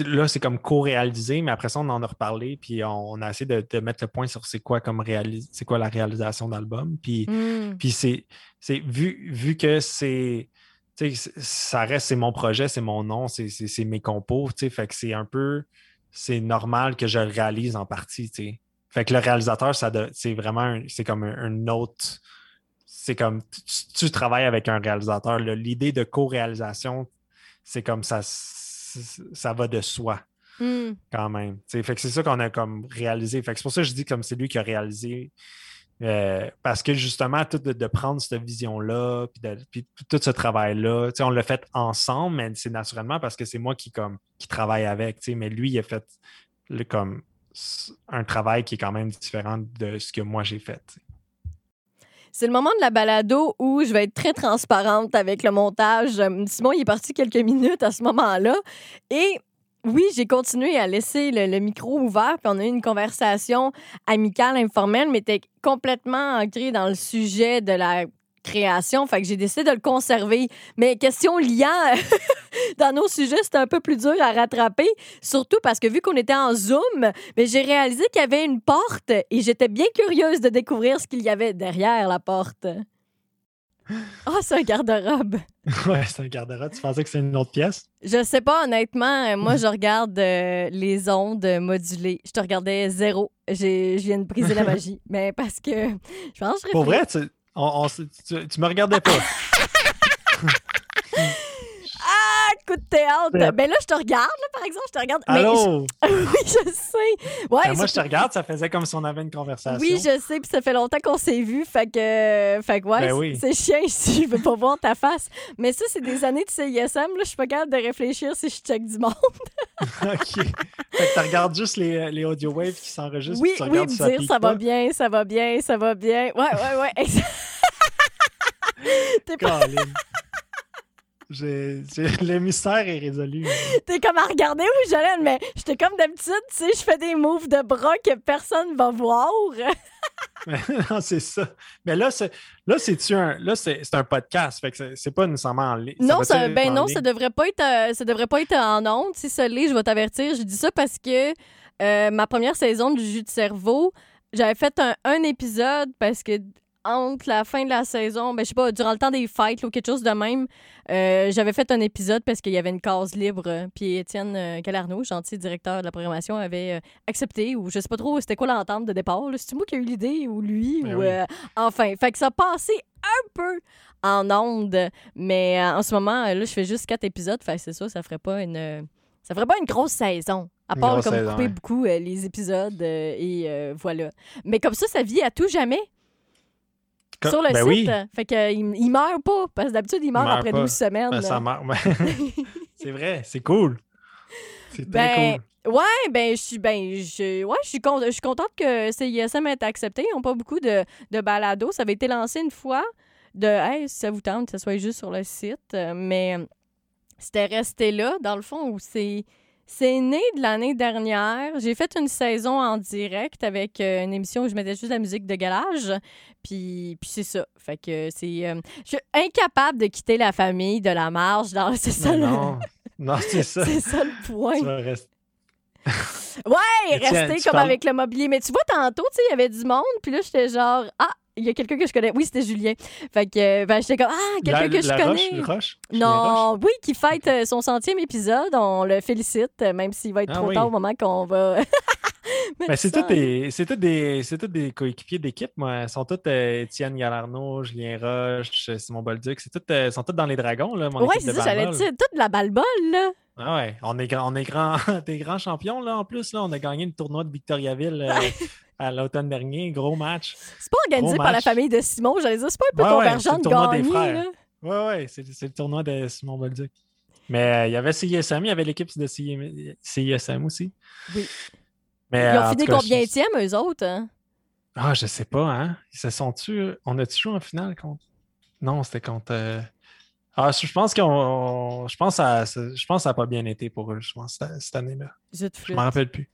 là, c'est comme co-réalisé, mais après ça, on en a reparlé, puis on, a essayé de, mettre le point sur c'est quoi comme c'est quoi la réalisation d'album. Puis, hmm. puis c'est, vu, vu que c'est. Ça reste, c'est mon projet, c'est mon nom, c'est, mes compos, fait que c'est un peu. C'est normal que je le réalise en partie, Fait que le réalisateur, c'est vraiment c'est comme un, autre. C'est comme tu, travailles avec un réalisateur. L'idée de co-réalisation, c'est comme ça ça va de soi. Hmm. Quand même. fait que c'est ça qu'on a comme réalisé. Fait c'est pour ça que je dis comme c'est lui qui a réalisé. Euh, parce que justement, tout de, prendre cette vision-là, puis, tout ce travail-là, on l'a fait ensemble, mais c'est naturellement parce que c'est moi qui, comme, qui travaille avec. Mais lui, il a fait le, comme un travail qui est quand même différent de ce que moi j'ai fait. C'est le moment de la balado où je vais être très transparente avec le montage. Simon, il est parti quelques minutes à ce moment-là. Et oui, j'ai continué à laisser le, micro ouvert, puis on a eu une conversation amicale, informelle, mais était complètement ancrée dans le sujet de la création. Fait que j'ai décidé de le conserver. Mais question liant dans nos sujets, c'était un peu plus dur à rattraper. Surtout parce que vu qu'on était en Zoom, mais j'ai réalisé qu'il y avait une porte et j'étais bien curieuse de découvrir ce qu'il y avait derrière la porte. Ah, oh, c'est un garde-robe. ouais, c'est un garde-robe. Tu pensais que c'est une autre pièce? Je sais pas, honnêtement. Moi, je regarde euh, les ondes modulées. Je te regardais zéro. Je viens de briser la magie. Mais parce que je pense que je Pour vrai, tu, tu, tu me regardais pas. coup de théâtre. Ben là, je te regarde, par exemple, je te regarde. Allô? oui, je sais. Ouais, ben, moi, je te regarde, ça faisait comme si on avait une conversation. Oui, je sais, puis ça fait longtemps qu'on s'est vu, fait que, fait que ouais, ben c'est chiant si je veux pas voir ta face. Mais ça, c'est des années de CISM, là, je suis pas capable de réfléchir si je check du monde. OK. Fait que tu regardes juste les, les audio waves qui s'enregistrent. Oui, oui, me dire ça va bien, ça va bien, ça va bien. Ouais, ouais, ouais. T'es pas... Le mystère est résolu. T'es comme à regarder où j'allais, mais j'étais comme d'habitude, tu sais, je fais des moves de bras que personne va voir. non, c'est ça. Mais là, c'est là, c'est un là, c'est un podcast, fait que c'est pas nécessairement en ligne. Non, ça, ben non, ça devrait pas être euh, ça devrait pas être en ondes. Si ça l'est, je vais t'avertir. Je dis ça parce que euh, ma première saison du jus de cerveau, j'avais fait un, un épisode parce que entre la fin de la saison, ben, je sais pas, durant le temps des fêtes ou quelque chose de même, euh, j'avais fait un épisode parce qu'il y avait une case libre. Puis Étienne euh, Calarno, gentil directeur de la programmation, avait euh, accepté, ou je sais pas trop c'était quoi l'entente de départ. C'est moi qui ai eu l'idée, ou lui, ben ou enfin. Fait que ça a passé un peu en onde, mais en ce moment, là, je fais juste quatre épisodes. Fait c'est ça, ça ferait pas une. Ça ferait pas une grosse saison. À part comme couper beaucoup les épisodes et voilà. Mais comme ça, ça vit à tout jamais sur le ben site. Fait qu'il il meurt pas, parce que d'habitude, il meurt, après 12 semaines. Ben, ça meurt. c'est vrai, c'est cool. C'est très ben, cool. Ouais, ben je suis ben je ouais, je suis je suis contente que CISM ait été accepté. Ils n'ont pas beaucoup de, de balados. Ça avait été lancé une fois de hey, si ça vous tente, que ça soit juste sur le site. Mais c'était resté là, dans le fond, où c'est C'est né de l'année dernière. J'ai fait une saison en direct avec euh, une émission où je mettais juste la musique de galage. Puis, puis c'est ça. Fait que c'est. euh, je suis incapable de quitter la famille de la marge. dans- C'est ça, le- non, non c'est ça. c'est ça le point. Tu vas rester- Ouais, rester comme parles- avec le mobilier. Mais tu vois, tantôt, tu sais, il y avait du monde. Puis là, j'étais genre, ah, il y a quelqu'un que je connais. Oui, c'était Julien. Fait que, euh, ben, j'étais comme, ah, quelqu'un que je la connais. Roche, Roche? Julien Roche? Non, oui, qui fête euh, son centième épisode. On le félicite, euh, même s'il va être Ah trop oui. tard au moment qu'on va. mettre Ben, c'est tous des, coéquipiers d'équipe, moi. Ils sont tous euh, Étienne Galarno, Julien Roche, euh, Simon Bolduc. Tous, euh, ils sont tous dans les dragons, là, mon Ouais, c'est ça, j'allais dire. Toute de la balle-balle, là. Ah ouais, on est, grand- on est grand, des grands champions, là, en plus. Là. On a gagné le tournoi de Victoriaville euh, à l'automne dernier. Gros match. C'est pas organisé par la famille de Simon. J'allais dire, c'est pas un peu Ouais, convergent de tournoi des gagner, frères. là. Ouais, ouais, c'est, le tournoi de Simon Bolduc. Mais il y avait CISM, il y avait l'équipe de CI- CISM aussi. Oui. Mais, Ils euh, ont fini combien je- tième, eux autres? hein? Ah, je sais pas, hein? Ils se sont-tu. On a-tu joué en finale contre? Non, c'était contre. euh, Ah, je pense qu'on. on- Je pense que ça, ça- je pense que ça n'a pas bien été pour eux, je pense, cette, année-là. Je flûte. m'en rappelle plus.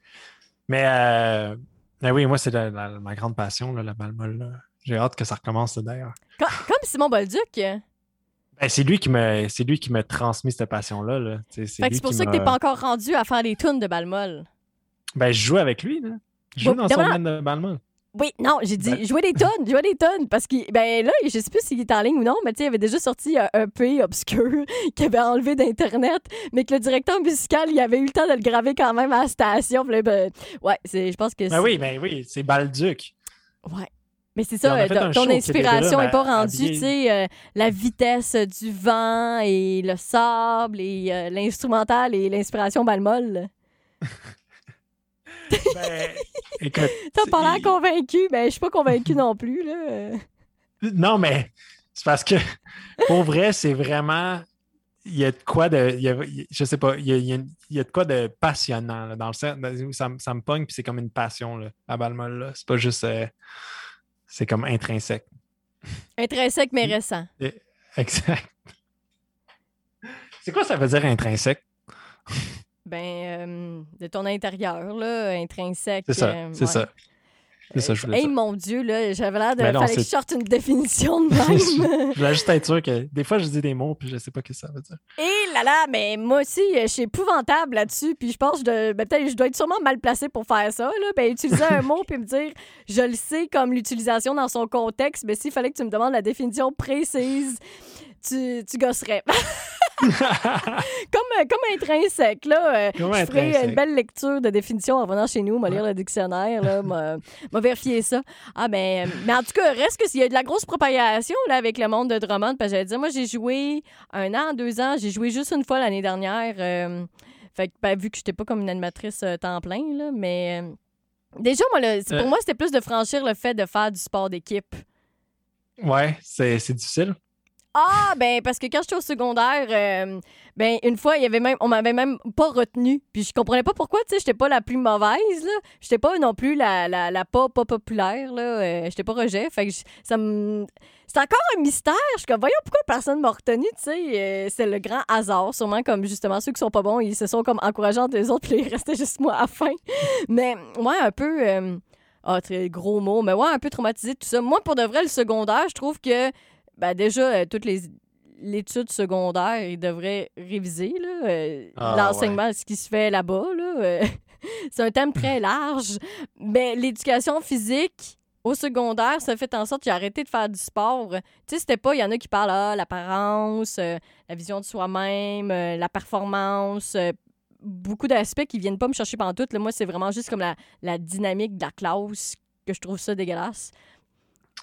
Mais, euh, mais oui, moi, c'est la- la- ma grande passion, là, la balle molle. J'ai hâte que ça recommence, d'ailleurs. Co- Comme Simon Bolduc. Ben, c'est lui qui me, c'est lui qui m'a transmis cette passion-là. là. C'est pour ça que t'es pas encore rendu à faire des tunes de balle molle. Ben, je joue avec lui, là. Je joue dans son domaine de molle. Oui, non, j'ai dit Ben- jouer des tonnes, jouer des tonnes. Parce que, ben là, je sais plus s'il est en ligne ou non, mais tu sais, il avait déjà sorti un EP obscur qu'il avait enlevé d'Internet, mais que le directeur musical, il avait eu le temps de le graver quand même à la station. Puis là, ben, ouais, c'est, je pense que Ben oui, ben oui, c'est Balduc. Ouais. Mais c'est ça, ton- inspiration n'est pas ben, rendue, tu sais, euh, la vitesse du vent et le sable et euh, l'instrumental et l'inspiration balmol. Ben, écoute. T'as pas l'air convaincu, ben je suis pas convaincu non plus, là. Non, mais c'est parce que pour vrai, c'est vraiment. Il y a de quoi de. il y a- il- je sais pas, il y a, il y a- de quoi de passionnant là, dans le sens où ça, me- ça me pogne, puis c'est comme une passion, là, à Balmol. là. C'est pas juste. euh, c'est comme intrinsèque. Intrinsèque mais récent. Exact. C'est quoi ça veut dire intrinsèque? Ben, euh, de ton intérieur, là, intrinsèque. C'est ça, euh, c'est ouais. ça. C'est ça, je voulais Hey, dire. mon Dieu, là, j'avais l'air de. Non, fallait que je sorte une définition de même. Je voulais juste être sûr que des fois, je dis des mots, puis je sais pas ce que ça veut dire. Et là là, mais moi aussi, euh, je suis épouvantable là-dessus. Puis je pense que je dois- ben, peut-être je dois être sûrement mal placée pour faire ça. Là. Ben, utiliser un mot puis me dire, je le sais comme l'utilisation dans son contexte, mais s'il fallait que tu me demandes la définition précise, tu, tu gosserais. comme, euh, comme intrinsèque, là. euh, Comme je ferai une belle lecture de définition en venant chez nous, m'a lire le dictionnaire, là, m'a vérifier ça. Ah, ben, mais en tout cas, reste que s'il y a de la grosse propagation là, avec le monde de Drummond, parce que j'allais dire, moi, j'ai joué un an, deux ans, j'ai joué juste une fois l'année dernière. euh, fait que, ben, vu que j'étais pas comme une animatrice euh, temps plein, là, mais. euh, Déjà, moi, c'est- pour moi, c'était plus de franchir le fait de faire du sport d'équipe. Ouais, c'est c'est difficile. Ah, ben, parce que quand j'étais au secondaire, euh, ben, une fois, il y avait même, on m'avait même pas retenu. Puis je comprenais pas pourquoi, tu sais, j'étais pas la plus mauvaise, là. J'étais pas non plus la, la, pas, populaire, là. Euh, j'étais pas rejet. Fait que ça me. C'est encore un mystère. Je suis comme, voyons pourquoi personne m'a retenu, tu sais. Euh, c'est le grand hasard, sûrement, comme justement ceux qui sont pas bons, ils se sont comme encourageants les autres, puis il restait juste moi à la fin. Mais, ouais, un peu. ah, très gros mot, mais ouais, un peu traumatisé, tout ça. Moi, pour de vrai, le secondaire, je trouve que ben déjà, euh, toutes les l'étude secondaire, ils devraient réviser euh, Ah, l'enseignement, ce qui se fait là-bas. Là, euh, c'est un thème très large. Mais l'éducation physique au secondaire, ça fait en sorte que j'ai arrêté de faire du sport. Tu sais, c'était pas, il y en a qui parlent, ah, l'apparence, euh, la vision de soi-même, la performance, beaucoup d'aspects qui viennent pas me chercher pendant tout. Moi, c'est vraiment juste comme la, la dynamique de la classe que je trouve ça dégueulasse.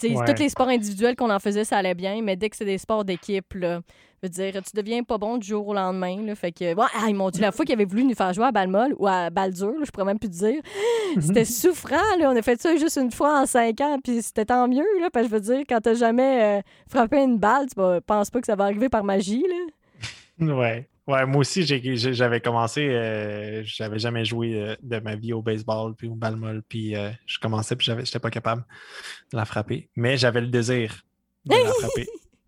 Ouais. tous les sports individuels qu'on en faisait, ça allait bien, mais dès que c'est des sports d'équipe, là, je veux dire, tu deviens pas bon du jour au lendemain. Là, fait que, ouais, ah, ils m'ont dit la fois qu'ils avaient voulu nous faire jouer à balle molle ou à balle dure, là, je pourrais même plus te dire. C'était souffrant, là. On a fait ça juste une fois en cinq ans, puis c'était tant mieux, là. Parce que je veux dire, quand t'as jamais euh, frappé une balle, tu penses pas que ça va arriver par magie, là. Ouais. Ouais, moi aussi, j'avais commencé, euh, j'avais jamais joué euh, de ma vie au baseball puis au ball molle, puis euh, je commençais puis j'étais pas capable de la frapper, mais j'avais le désir de la frapper.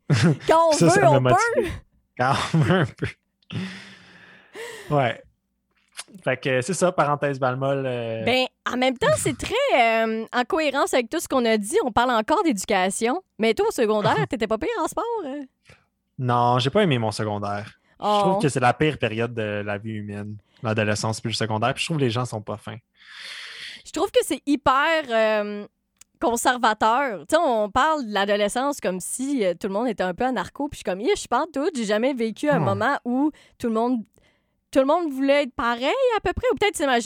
Quand on ça, veut, ça on peut. Quand même un peu. Ouais. Fait que c'est ça, parenthèse balmol. Ben, en même temps, c'est très en cohérence avec tout ce qu'on a dit. On parle encore d'éducation. Mais toi, au secondaire, t'étais pas pire en sport? Non, j'ai pas aimé mon secondaire. Je Oh. trouve que c'est la pire période de la vie humaine, l'adolescence puis le secondaire. Puis je trouve que les gens sont pas fins. Je trouve que c'est hyper euh, conservateur. Tu sais, on parle de l'adolescence comme si euh, tout le monde était un peu anarcho. Puis je suis comme, je parle tout. J'ai jamais vécu un Hmm. moment où tout le monde. Tout le monde voulait être pareil à peu près, ou peut-être c'est ma,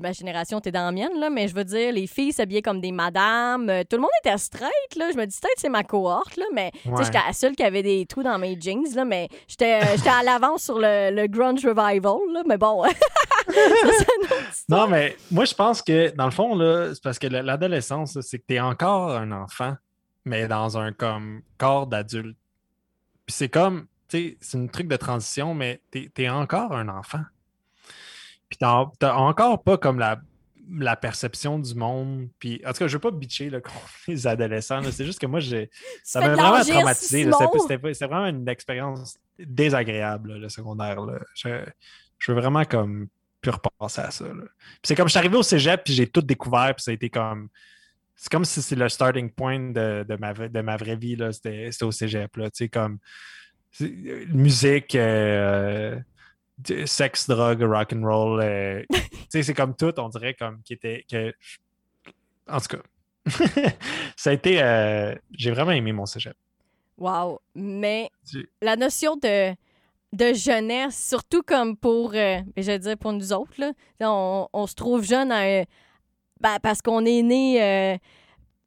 ma génération, t'es dans la mienne, là, mais je veux dire, les filles s'habillaient comme des madames, euh, tout le monde était straight, là, je me dis peut-être c'est ma cohorte, là, mais tu sais, Ouais. j'étais la seule qui avait des trous dans mes jeans, là, mais j'étais euh, j'étais à l'avance sur le, le grunge revival, là, mais bon, ça. Non, mais moi, je pense que dans le fond, là, c'est parce que la- l'adolescence, c'est que tu es encore un enfant, mais dans un comme corps d'adulte. Puis c'est comme, c'est un truc de transition, mais tu es, encore un enfant. Puis t'as t'as encore pas comme la, la perception du monde. Puis, en tout cas, je veux pas bitcher là, contre les adolescents. C'est juste que moi, ça m'a vraiment traumatisé. C'était vraiment une expérience désagréable, là, le secondaire. là. Je, je veux vraiment comme plus repasser à ça. c'est comme je suis arrivé au cégep, puis j'ai tout découvert, puis ça a été comme. C'est comme si c'est le starting point de, de ma, vraie- de ma vraie vie. C'était c'était au cégep, là. Tu sais, comme. Euh, Musique, euh, sexe, drogue, rock and roll. euh, c'est comme tout, on dirait, comme qui était. Que, en tout cas. ça a été. euh, j'ai vraiment aimé mon cégep. Wow. Mais Tu- la notion de, de jeunesse, surtout comme pour, je vais dire pour nous autres, là, on, on se trouve jeune à ben, parce qu'on est né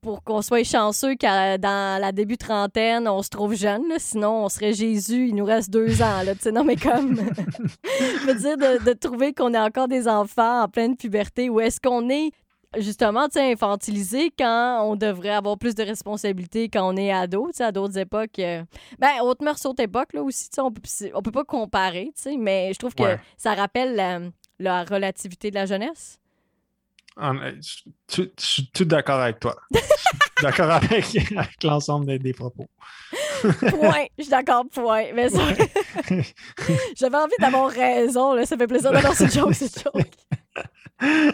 pour qu'on soit chanceux qu'à dans la début trentaine, on se trouve jeune. là. sinon, on serait Jésus, il nous reste deux ans. Là, non, mais comme, je veux dire, de, de trouver qu'on est encore des enfants en pleine puberté, ou est-ce qu'on est justement, infantilisé quand on devrait avoir plus de responsabilités quand on est ado, à d'autres époques. euh, Ben, haute mœurs, haute époque, là aussi, on peut, on peut pas comparer, mais je trouve que Ouais. ça rappelle la, la relativité de la jeunesse. Euh, je suis tout d'accord avec toi. Je suis d'accord avec, avec l'ensemble des, des propos. Point. Je suis d'accord, point. Mais ça, j'avais envie d'avoir raison, là. Ça fait plaisir d'avoir cette joke, cette joke.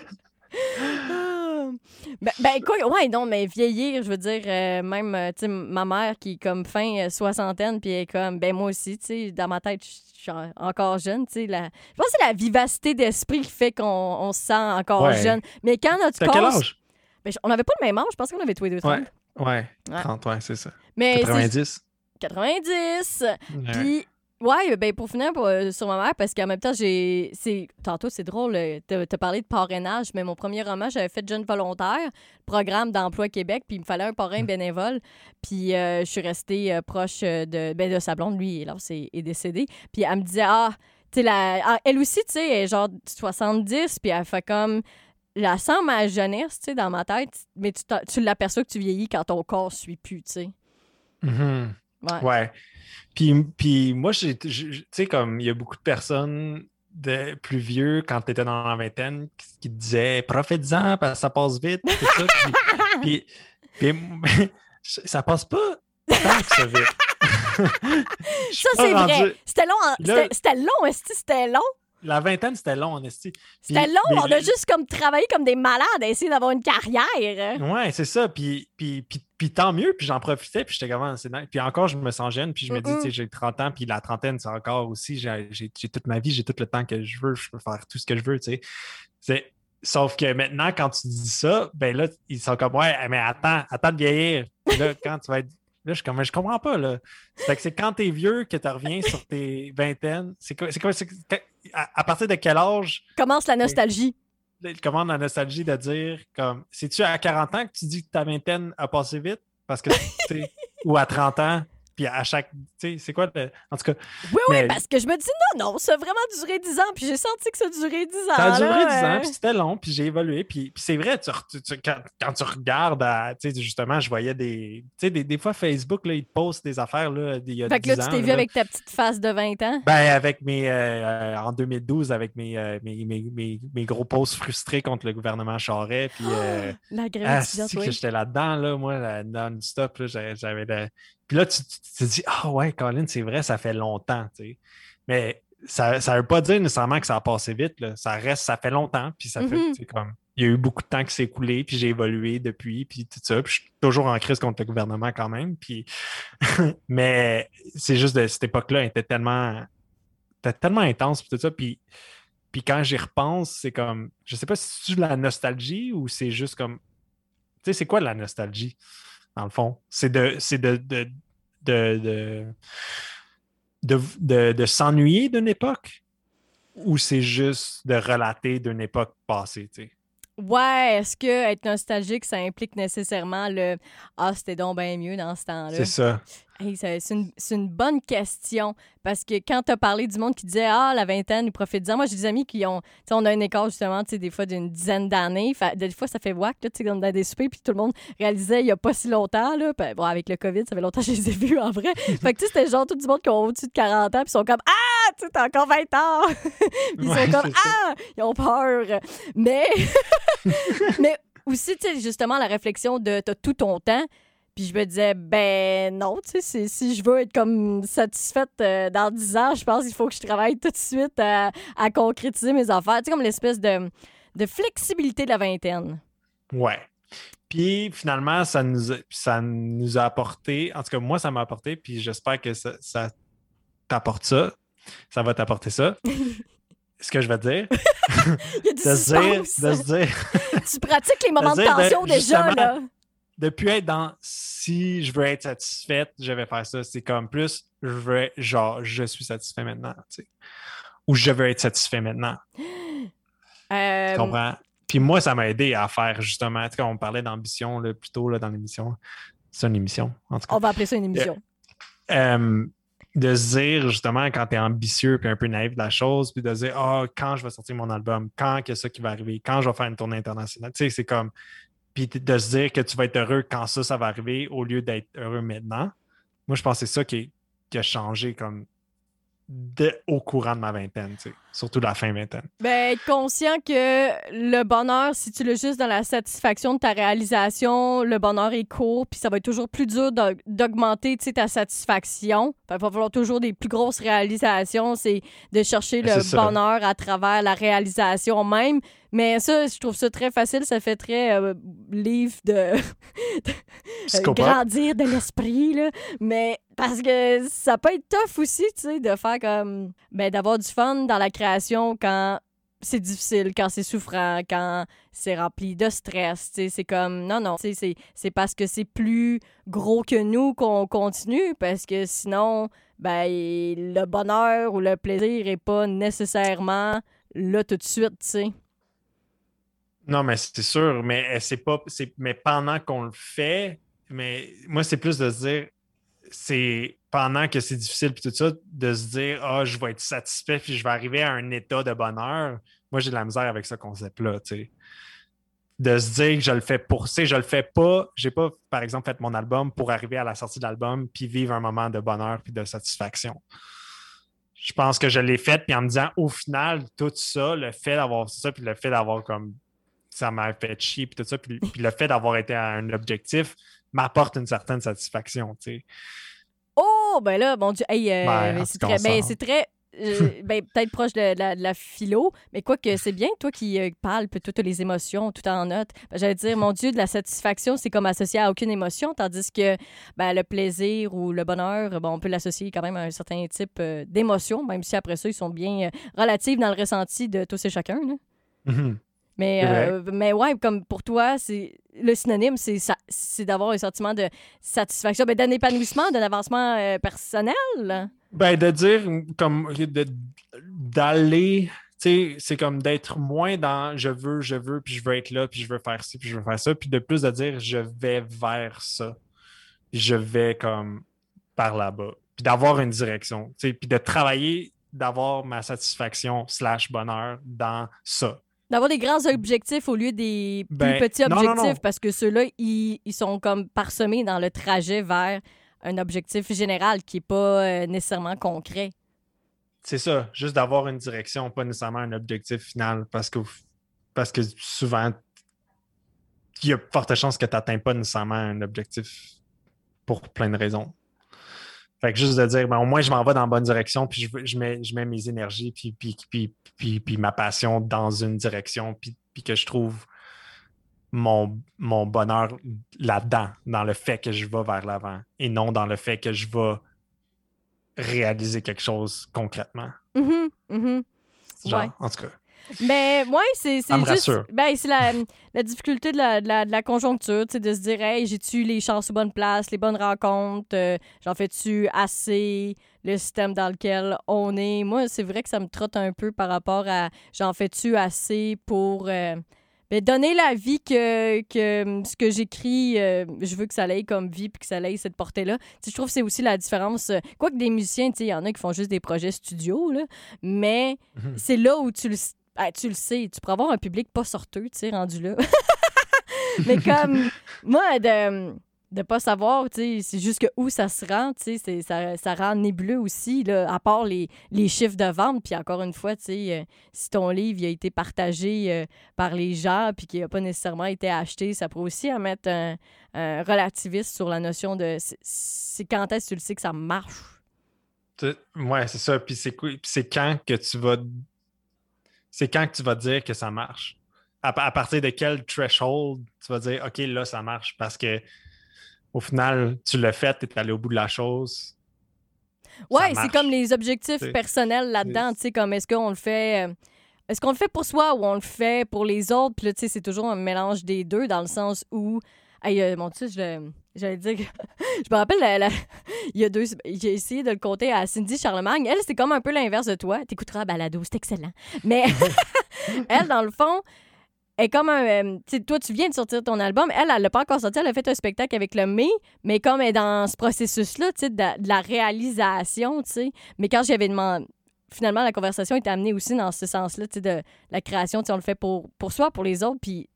Ben, ben, quoi, ouais, non, mais vieillir, je veux dire, euh, même, euh, tu ma mère qui est comme fin euh, soixantaine, puis elle est comme, ben, moi aussi, tu sais, dans ma tête, je je suis en- encore jeune, tu sais, la... je pense que c'est la vivacité d'esprit qui fait qu'on on se sent encore Ouais. jeune. Mais quand notre T'as quel corps... âge? Ben, on n'avait pas le même âge, je pense qu'on avait tous les deux 30. Ouais. Ouais, Ouais. 30, ouais, c'est ça. Mais c'est 90. 90. Ouais. Puis, ouais, ben pour finir pour, euh, sur ma mère, parce qu'en même temps, j'ai. c'est Tantôt, c'est drôle, euh, t'as t'as parlé de parrainage, mais mon premier roman, j'avais fait Jeune volontaire, programme d'emploi Québec, puis il me fallait un parrain bénévole. Puis, euh, je suis restée euh, proche euh, de, ben, de sa blonde, lui, là, c'est est décédé. Puis, elle me disait, ah, tu la- ah, elle aussi, tu sais, elle est genre 70, puis elle fait comme. La sent ma jeunesse, tu sais, dans ma tête, mais tu, tu l'aperçois que tu vieillis quand ton corps suit plus, tu sais. Mhm. Ouais. Ouais. Puis, puis moi, tu sais, comme il y a beaucoup de personnes de plus vieux quand tu étais dans la vingtaine qui, qui te disaient profite-en parce que ça passe vite. Tout ça. Puis, puis- puis- ça passe pas tant que ça vite. Ça, c'est vrai. C'était long. c'était- C'était long, est-ce que c'était long? La vingtaine, c'était long, en esti. C'était long. mais On a juste comme travaillé comme des malades à essayer d'avoir une carrière. Ouais, c'est ça. Puis, puis, puis, puis tant mieux, puis j'en profitais, puis j'étais comme, Ah, c'est. Puis encore, je me sens jeune, puis je me dis, tu sais, j'ai 30 ans, puis la trentaine, c'est encore aussi, j'ai toute ma vie, j'ai tout le temps que je veux, je peux faire tout ce que je veux, tu sais. Sauf que maintenant, quand tu dis ça, ben là, ils sont comme, ouais, mais attends, attends de vieillir. Puis là, quand tu vas être. Là, je, comme, je comprends pas, là. Fait que c'est quand t'es vieux que tu reviens sur tes vingtaines. C'est quoi, c'est quoi, c'est- à, à partir de quel âge Commence la nostalgie. comment la nostalgie de dire comme c'est-tu à 40 ans que tu dis que ta vingtaine a passé vite? Parce que ou à 30 ans, puis à chaque. Tu sais, c'est quoi le. En tout cas, Oui, oui, parce que je me dis non, non, ça a vraiment duré 10 ans, puis j'ai senti que ça a duré 10 ans. ça a duré là, 10 ans, puis c'était long, puis j'ai évolué. Puis, puis c'est vrai, tu, tu- tu- quand, quand tu regardes, tu sais, justement, je voyais des. Tu sais, des, des fois, Facebook, là, ils te postent des affaires, là, il y a Fait que là, 10 tu ans, t'es vu avec ta petite face de 20 ans? Ben, avec mes. euh, euh, en 2012, avec mes, euh, mes, mes, mes, mes gros posts frustrés contre le gouvernement Charest, puis. euh, La grève Ah, que j'étais là-dedans, là, moi, là, non-stop, là, j'avais- Puis là, tu, tu te dis, ah ouais, Colin, c'est vrai, ça fait longtemps, tu sais. Mais ça ne veut pas dire nécessairement que ça a passé vite. Là. Ça reste, ça fait longtemps, puis ça Mhm. fait comme. Il y a eu beaucoup de temps qui s'est écoulé, puis j'ai évolué depuis, puis tout ça. Puis je suis toujours en crise contre le gouvernement quand même. Puis... Mais c'est juste de cette époque-là, elle était tellement, était tellement intense, puis tout ça. Puis, puis quand j'y repense, c'est comme. Je sais pas si c'est de la nostalgie ou c'est juste comme. Tu sais, c'est quoi la nostalgie, dans le fond? C'est de. C'est de, de, de, de, de, de- de s'ennuyer d'une époque ou c'est juste de relater d'une époque passée, tu sais? Ouais, est-ce que être nostalgique, ça implique nécessairement le Ah, c'était donc bien mieux dans ce temps-là? C'est ça. Hey, c'est une, une bonne question parce que quand tu as parlé du monde qui disait Ah, la vingtaine, ils profitent-en. Moi, j'ai des amis qui ont. Tu sais, on a un écart justement, tu sais, des fois d'une dizaine d'années. Des fois, ça fait whack, là, tu sais, comme dans des soupers, puis tout le monde réalisait il n'y a pas si longtemps. Là, Puis, bon, avec le COVID, ça fait longtemps que je les ai vus en vrai. fait que, tu sais, c'était genre tout du monde qui ont au-dessus de 40 ans, puis ils sont comme Ah, tu sais, t'as encore 20 ans. Ils Ouais, sont comme ça. Ah, ils ont peur. Mais, mais aussi, tu sais, justement, la réflexion de t'as tout ton temps. Puis je me disais, ben non, tu sais, si- je veux être comme satisfaite euh, dans 10 ans, je pense qu'il faut que je travaille tout de suite à, à concrétiser mes affaires. Tu sais, comme l'espèce de, de flexibilité de la vingtaine. Ouais. Puis finalement, ça nous, a, ça nous a apporté, en tout cas, moi, ça m'a apporté, puis j'espère que ça, ça t'apporte ça. Ça va t'apporter ça. Ce que je vais te dire, Il y a du de se dire, suspense. de se dire, Tu pratiques les moments de de- tension déjà, là. De plus être dans si je veux être satisfaite, je vais faire ça. C'est comme plus, je veux, genre, je suis satisfait maintenant, tu sais. Ou je veux être satisfait maintenant. Euh, Tu comprends? Puis moi, ça m'a aidé à faire justement, tu sais, on parlait d'ambition là, plus tôt là, dans l'émission. C'est une émission, en tout cas. on va appeler ça une émission. Euh, de se dire justement quand tu es ambitieux puis un peu naïf de la chose, puis de se dire Ah, quand je vais sortir mon album, quand qu'il y a ça qui va arriver, quand je vais faire une tournée internationale? Tu sais, c'est comme. Puis de se dire que tu vas être heureux quand ça, ça va arriver au lieu d'être heureux maintenant. Moi, je pense que c'est ça qui, qui a changé comme au courant de ma vingtaine, tu sais, surtout la fin vingtaine. Ben, être conscient que le bonheur, si tu l'as juste dans la satisfaction de ta réalisation, le bonheur est court, puis ça va être toujours plus dur d'aug- d'augmenter tu sais, ta satisfaction. Il va falloir toujours des plus grosses réalisations, c'est de chercher le C'est ça. bonheur à travers la réalisation même. Mais ça, je trouve ça très facile, ça fait très euh, livre de Psychopathe. grandir de l'esprit. Mais parce que ça peut être tough aussi, tu sais, de faire comme. Ben, d'avoir du fun dans la création quand c'est difficile, quand c'est souffrant, quand c'est rempli de stress. tu sais, C'est comme. Non, non. tu sais, C'est parce que c'est plus gros que nous qu'on continue, parce que sinon, ben, le bonheur ou le plaisir est pas nécessairement là tout de suite, tu sais. Non, mais c'est sûr, mais euh, c'est pas. Mais pendant qu'on le fait, mais moi, c'est plus de se dire, c'est pendant que c'est difficile puis tout ça, de se dire Ah, je vais être satisfait puis je vais arriver à un état de bonheur. Moi, j'ai de la misère avec ce concept-là, tu sais. De se dire que je le fais pour. Tu sais, je le fais pas. J'ai pas, par exemple, fait mon album pour arriver à la sortie de l'album puis vivre un moment de bonheur puis de satisfaction. Je pense que je l'ai fait, puis en me disant, au final, tout ça, le fait d'avoir ça, puis le fait d'avoir comme ça m'a fait chier, puis tout ça, puis, puis le fait d'avoir été à un objectif m'apporte une certaine satisfaction, tu sais. Oh, ben là, mon Dieu, hey, euh, Ben, c'est très, ben, s'en- c'est très, euh, ben, peut-être proche de la, de la philo, mais quoi que c'est bien, toi qui euh, parles toutes les émotions, tout en note. Ben, J'allais dire, mon Dieu, de la satisfaction, c'est comme associé à aucune émotion, tandis que ben, le plaisir ou le bonheur, bon, on peut l'associer quand même à un certain type euh, d'émotion, même si après ça, ils sont bien euh, relatifs dans le ressenti de tous et chacun. là. Mhm. Mais, vrai. euh, mais ouais, comme pour toi, c'est le synonyme, c'est ça- c'est d'avoir un sentiment de satisfaction, ben, d'un épanouissement, d'un avancement euh, personnel. Ben, de dire, comme, de- d'aller, tu sais, c'est comme d'être moins dans je veux, je veux, puis je veux être là, puis je veux faire ci, puis je veux faire ça, puis de plus de dire je vais vers ça, puis je vais comme par là-bas, puis d'avoir une direction, tu sais, puis de travailler, d'avoir ma satisfaction slash bonheur dans ça. D'avoir des grands objectifs au lieu des plus Ben, petits non, non, objectifs, non. parce que ceux-là, ils, ils sont comme parsemés dans le trajet vers un objectif général qui n'est pas euh, nécessairement concret. C'est ça, juste d'avoir une direction, pas nécessairement un objectif final, parce que, parce que souvent, il y a forte chance que tu n'atteins pas nécessairement un objectif pour plein de raisons. Fait que juste de dire, ben, au moins, je m'en vais dans la bonne direction, puis je, je, mets, je mets mes énergies, puis, puis, puis, puis, ma passion dans une direction, puis, puis que je trouve mon, mon bonheur là-dedans, dans le fait que je vais vers l'avant, et non dans le fait que je vais réaliser quelque chose concrètement. Mm-hmm, mm-hmm. Genre, en tout cas. Mais moi, c'est juste. Ben, c'est la, la, difficulté de la, de la, de la conjoncture, de se dire, hey, j'ai-tu les chances aux bonnes places, les bonnes rencontres, euh, j'en fais-tu assez, le système dans lequel on est? Moi, c'est vrai que ça me trotte un peu par rapport à j'en fais-tu assez pour. Euh, ben, donner la vie que, que ce que j'écris, euh, je veux que ça aille comme vie puis que ça aille cette portée-là. je trouve que c'est aussi la différence. Quoique des musiciens, il y en a qui font juste des projets studio, là, mais mhm. c'est là où tu le tu le sais, tu pourras avoir un public pas sorteux, tu sais, rendu là. Mais comme, moi, de ne pas savoir, c'est juste que où ça se rend, tu ça, ça rend nébuleux aussi, là, à part les, les chiffres de vente. Puis encore une fois, euh, si ton livre a été partagé euh, par les gens puis qu'il n'a pas nécessairement été acheté, ça pourrait aussi mettre un, relativiste sur la notion de c'est quand est-ce que tu le sais que ça marche? Ouais, c'est ça. Puis c'est quand que tu vas c'est quand que tu vas dire que ça marche? À, partir de quel threshold tu vas dire OK, là, ça marche parce que au final, tu l'as fait, tu es allé au bout de la chose. Ouais, c'est comme les objectifs personnels là-dedans, tu sais, comme est-ce qu'on le fait. Euh, est-ce qu'on le fait pour soi ou on le fait pour les autres? Puis là, tu sais, c'est toujours un mélange des deux dans le sens où. Hey, euh, mon Dieu, je, J'allais dire je me rappelle, il y a deux. J'ai essayé de le compter à Cindy Charlemagne. Elle, c'est comme un peu l'inverse de toi. T'écouteras à balado, c'est excellent. Mais elle, dans le fond, est comme un. Euh, sais, toi, tu viens de sortir ton album. Elle, elle l'a pas encore sorti. Elle a fait un spectacle avec le mai, mais comme elle est dans ce processus-là, tu sais, de, la réalisation, tu sais. Mais quand j'avais demandé. Finalement, la conversation est amenée aussi dans ce sens-là, tu sais, de la création. Tu on le fait pour, pour soi, pour les autres. Puis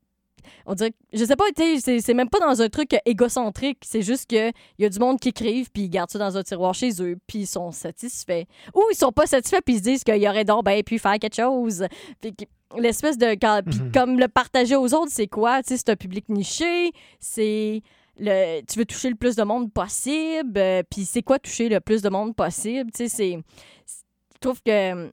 on dirait, je sais pas, c'est même pas dans un truc égocentrique, c'est juste que il y a du monde qui écrivent puis ils gardent ça dans un tiroir chez eux puis ils sont satisfaits. Ou ils sont pas satisfaits puis ils se disent qu'il y aurait donc ben pu faire quelque chose. Puis l'espèce de mhm. comme le partager aux autres, c'est quoi? C'est un public niché, c'est le tu veux toucher le plus de monde possible, euh, puis c'est quoi toucher le plus de monde possible, tu sais c'est je trouve que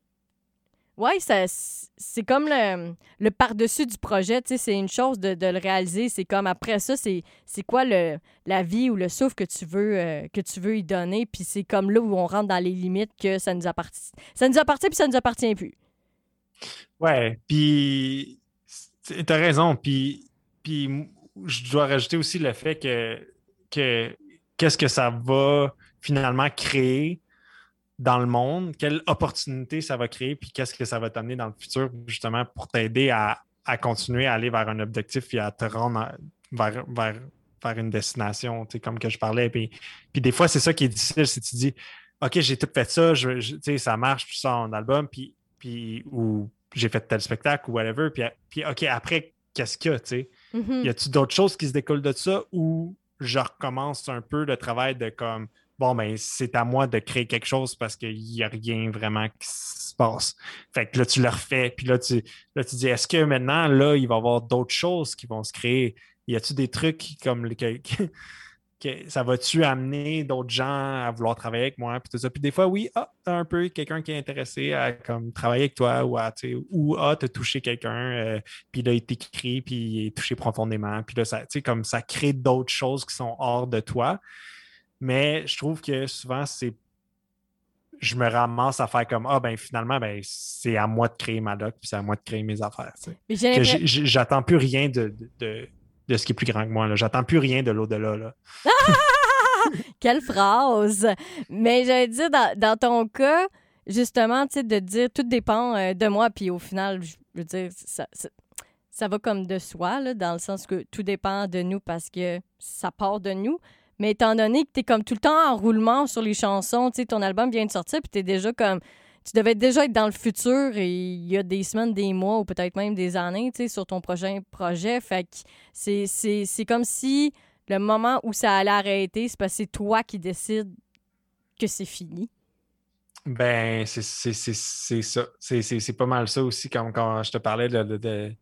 oui, c'est comme le, le par-dessus du projet. C'est une chose de, de le réaliser. C'est comme après ça, c'est quoi le, la vie ou le souffle que tu veux, euh, que tu veux y donner. Puis c'est comme là où on rentre dans les limites que ça nous appartient. Ça nous appartient puis ça nous appartient plus. Ouais, puis tu as raison. Puis, je dois rajouter aussi le fait que qu'est-ce que ça va finalement créer dans le monde, quelle opportunité ça va créer, puis qu'est-ce que ça va t'amener dans le futur, justement, pour t'aider à, continuer à aller vers un objectif et à te rendre vers, vers, une destination, comme que je parlais. Puis, puis des fois, c'est ça qui est difficile, si tu dis, OK, j'ai tout fait ça, je, ça marche, puis ça en album, puis, puis ou j'ai fait tel spectacle ou whatever, puis, puis OK, après, qu'est-ce qu'il y a, tu sais? Mm-hmm. Y a-tu d'autres choses qui se découlent de ça ou je recommence un peu le travail de comme bon, ben, c'est à moi de créer quelque chose parce qu'il n'y a rien vraiment qui se passe. Fait que là, tu le refais, puis là, tu, là, tu dis, est-ce que maintenant, là, il va y avoir d'autres choses qui vont se créer? Y a-tu des trucs comme que, ça va-tu amener d'autres gens à vouloir travailler avec moi? Puis tout ça? Puis des fois, oui, ah, t'as un peu quelqu'un qui est intéressé à comme, travailler avec toi ou à, ou ah, t'as touché quelqu'un, euh, puis là, il t'écrit, puis il est touché profondément. Puis là, ça, comme ça crée d'autres choses qui sont hors de toi. Mais je trouve que souvent, c'est. Je me ramasse à faire comme Ah, ben finalement, ben, c'est à moi de créer ma doc, puis c'est à moi de créer mes affaires. J'attends plus rien de, de, de, ce qui est plus grand que moi. J'attends plus rien de l'au-delà. Quelle phrase! Mais j'allais dire, dans, dans ton cas, justement, tu sais, de dire tout dépend euh, de moi, puis au final, je veux dire, ça, ça, va comme de soi, là, dans le sens que tout dépend de nous parce que ça part de nous. Mais étant donné que tu es comme tout le temps en roulement sur les chansons, tu sais, ton album vient de sortir, puis tu es déjà comme. Tu devais déjà être dans le futur et il y a des semaines, des mois ou peut-être même des années, tu sais, sur ton prochain projet. Fait que c'est comme si le moment où ça allait arrêter, c'est parce que c'est toi qui décides que c'est fini. Ben, c'est ça. C'est pas mal ça aussi, comme quand je te parlais de, de,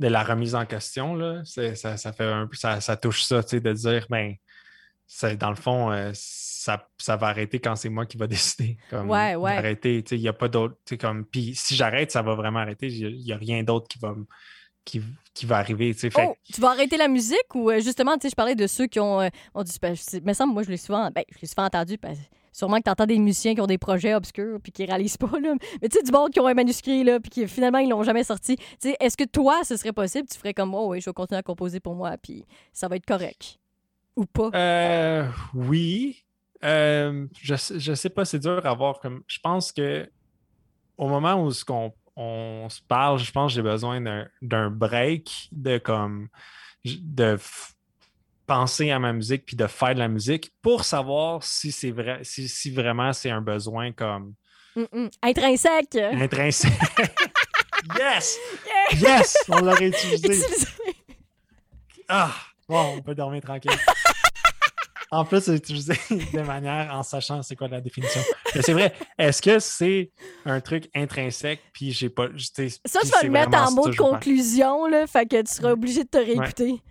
la remise en question. Là. Ça, ça, fait un peu, ça, ça touche ça, tu sais, de dire, ben, dans le fond, euh, ça, ça va arrêter quand c'est moi qui va décider. Comme, Ouais, ouais. Arrêter, il n'y a pas d'autre. Comme, puis si j'arrête, ça va vraiment arrêter. Il n'y a, rien d'autre qui va, qui, qui va arriver. Fait, Oh, tu vas arrêter la musique ou euh, justement, tu sais, je parlais de ceux qui ont, euh, ont ben, me semble, moi, je l'ai souvent, ben, je l'ai souvent entendu. parce- sûrement que tu entends des musiciens qui ont des projets obscurs puis qui réalisent pas. Là. Mais tu sais, du monde qui ont un manuscrit là, puis qui finalement, ils l'ont jamais sorti. Tu sais, est-ce que toi, ce serait possible? Tu ferais comme moi, oui, je vais continuer à composer pour moi, puis ça va être correct. Ou pas? Euh, oui. Euh, je, sais- je sais pas, c'est dur à voir. Comme, je pense que au moment où ce qu'on- on se parle, je pense que j'ai besoin d'un- break de comme de penser à ma musique puis de faire de la musique pour savoir si c'est vrai, si, si vraiment c'est un besoin comme. Intrinsèque! intrinsèque. yes! Yes! On l'aurait utilisé. Utilisé. Ah! Bon, on peut dormir tranquille. En plus, c'est utilisé de manière en sachant c'est quoi la définition. Mais c'est vrai, est-ce que c'est un truc intrinsèque, puis j'ai pas. Ça, tu vas le mettre en mot de conclusion, là, fait que tu seras obligé de te réécouter.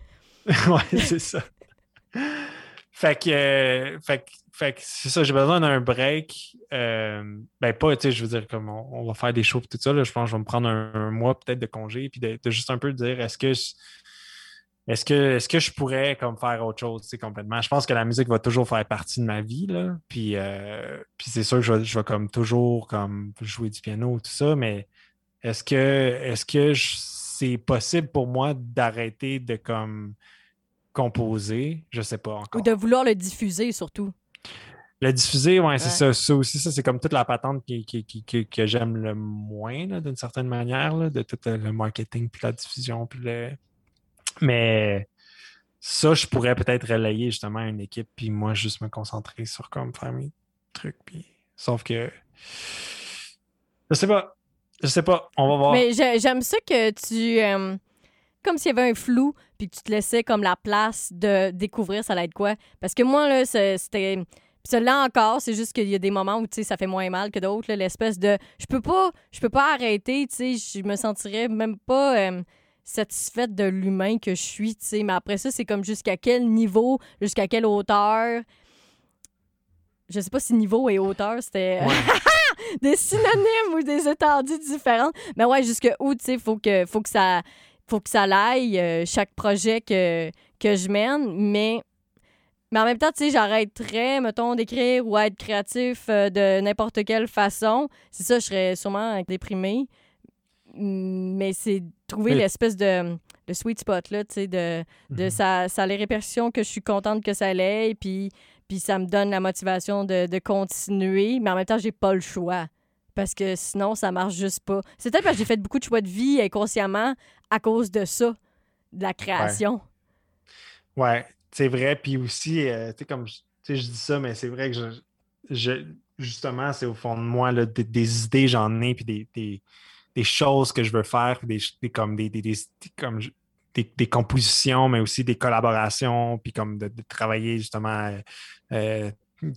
ouais, c'est ça. Fait que, euh, fait que, fait que c'est ça, j'ai besoin d'un break. Euh, ben, pas, tu sais, je veux dire, comme on, on va faire des shows et tout ça, là, je pense que je vais me prendre un, un mois peut-être de congé, puis de, de juste un peu dire, est-ce que je- est-ce que, est-ce que je pourrais comme faire autre chose, complètement? Je pense que la musique va toujours faire partie de ma vie, là. Puis, euh, puis c'est sûr que je vais, je vais comme toujours comme jouer du piano, tout ça, mais est-ce que, est-ce que c'est possible pour moi d'arrêter de comme composer? Je sais pas encore. Ou de vouloir le diffuser, surtout. Le diffuser, ouais, c'est ça. Ça aussi, ça, c'est comme toute la patente qui, qui- qui- que j'aime le moins, d'une certaine manière, là, de tout le marketing, puis la diffusion, puis le. Mais ça, je pourrais peut-être relayer justement une équipe, puis moi, juste me concentrer sur comme faire mes trucs. Puis... Sauf que. Je sais pas. Je sais pas. On va voir. Mais j'ai- j'aime ça que tu. euh, comme s'il y avait un flou, puis que tu te laissais comme la place de découvrir ça allait être quoi. Parce que moi, là, c'était. Puis celle-là encore, c'est juste qu'il y a des moments où, ça fait moins mal que d'autres, là, l'espèce de... Je peux pas, je peux pas arrêter, tu sais, je me sentirais même pas euh, satisfaite de l'humain que je suis, tu sais. Mais après ça, c'est comme jusqu'à quel niveau, jusqu'à quelle hauteur... Je sais pas si niveau et hauteur, c'était... Ouais. des synonymes ou des étendues différentes. Mais ouais, jusque où, tu sais, faut que, faut que ça faut que ça l'aille, euh, chaque projet que, que je mène, mais, mais en même temps, tu sais, j'arrêterais, mettons, d'écrire ou être créatif euh, de n'importe quelle façon. C'est ça, je serais sûrement déprimée. Mais c'est trouver Mais- l'espèce de, de sweet spot, là, tu sais, de, de Mhm. ça, ça a les répercussions que je suis contente que ça l'ait, puis, puis ça me donne la motivation de, de continuer, mais en même temps, j'ai pas le choix. Parce que sinon, ça marche juste pas. C'est peut-être parce que j'ai fait beaucoup de choix de vie inconsciemment à cause de ça, de la création. Ouais, c'est vrai. Puis aussi, euh, tu sais, comme je- tu sais, je dis ça, mais c'est vrai que je, je- justement, c'est au fond de moi, là, des, des idées, j'en ai, puis des, des, des choses que je veux faire, des, comme des, des, des- comme des, compositions, mais aussi des collaborations, puis comme de, travailler justement euh, euh,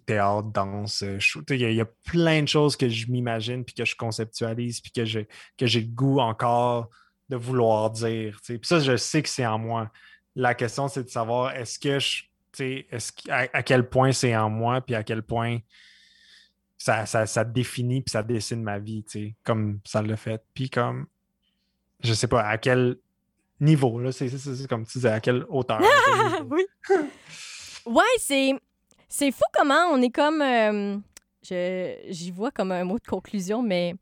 théâtre, danse, euh, Il y, a- plein de choses que je m'imagine, puis que je conceptualise, puis que je- que j'ai le goût encore de vouloir dire. Puis ça, je sais que c'est en moi. La question, c'est de savoir est-ce que je. que- à, à quel point c'est en moi, puis à quel point ça, ça, ça définit, puis ça dessine ma vie, tu sais, comme ça l'a fait. Puis comme, je sais pas, à quel niveau, là, c'est, comme tu disais, à quelle hauteur. oui. Ouais, c'est c'est fou comment on est comme euh, je j'y vois comme un mot de conclusion mais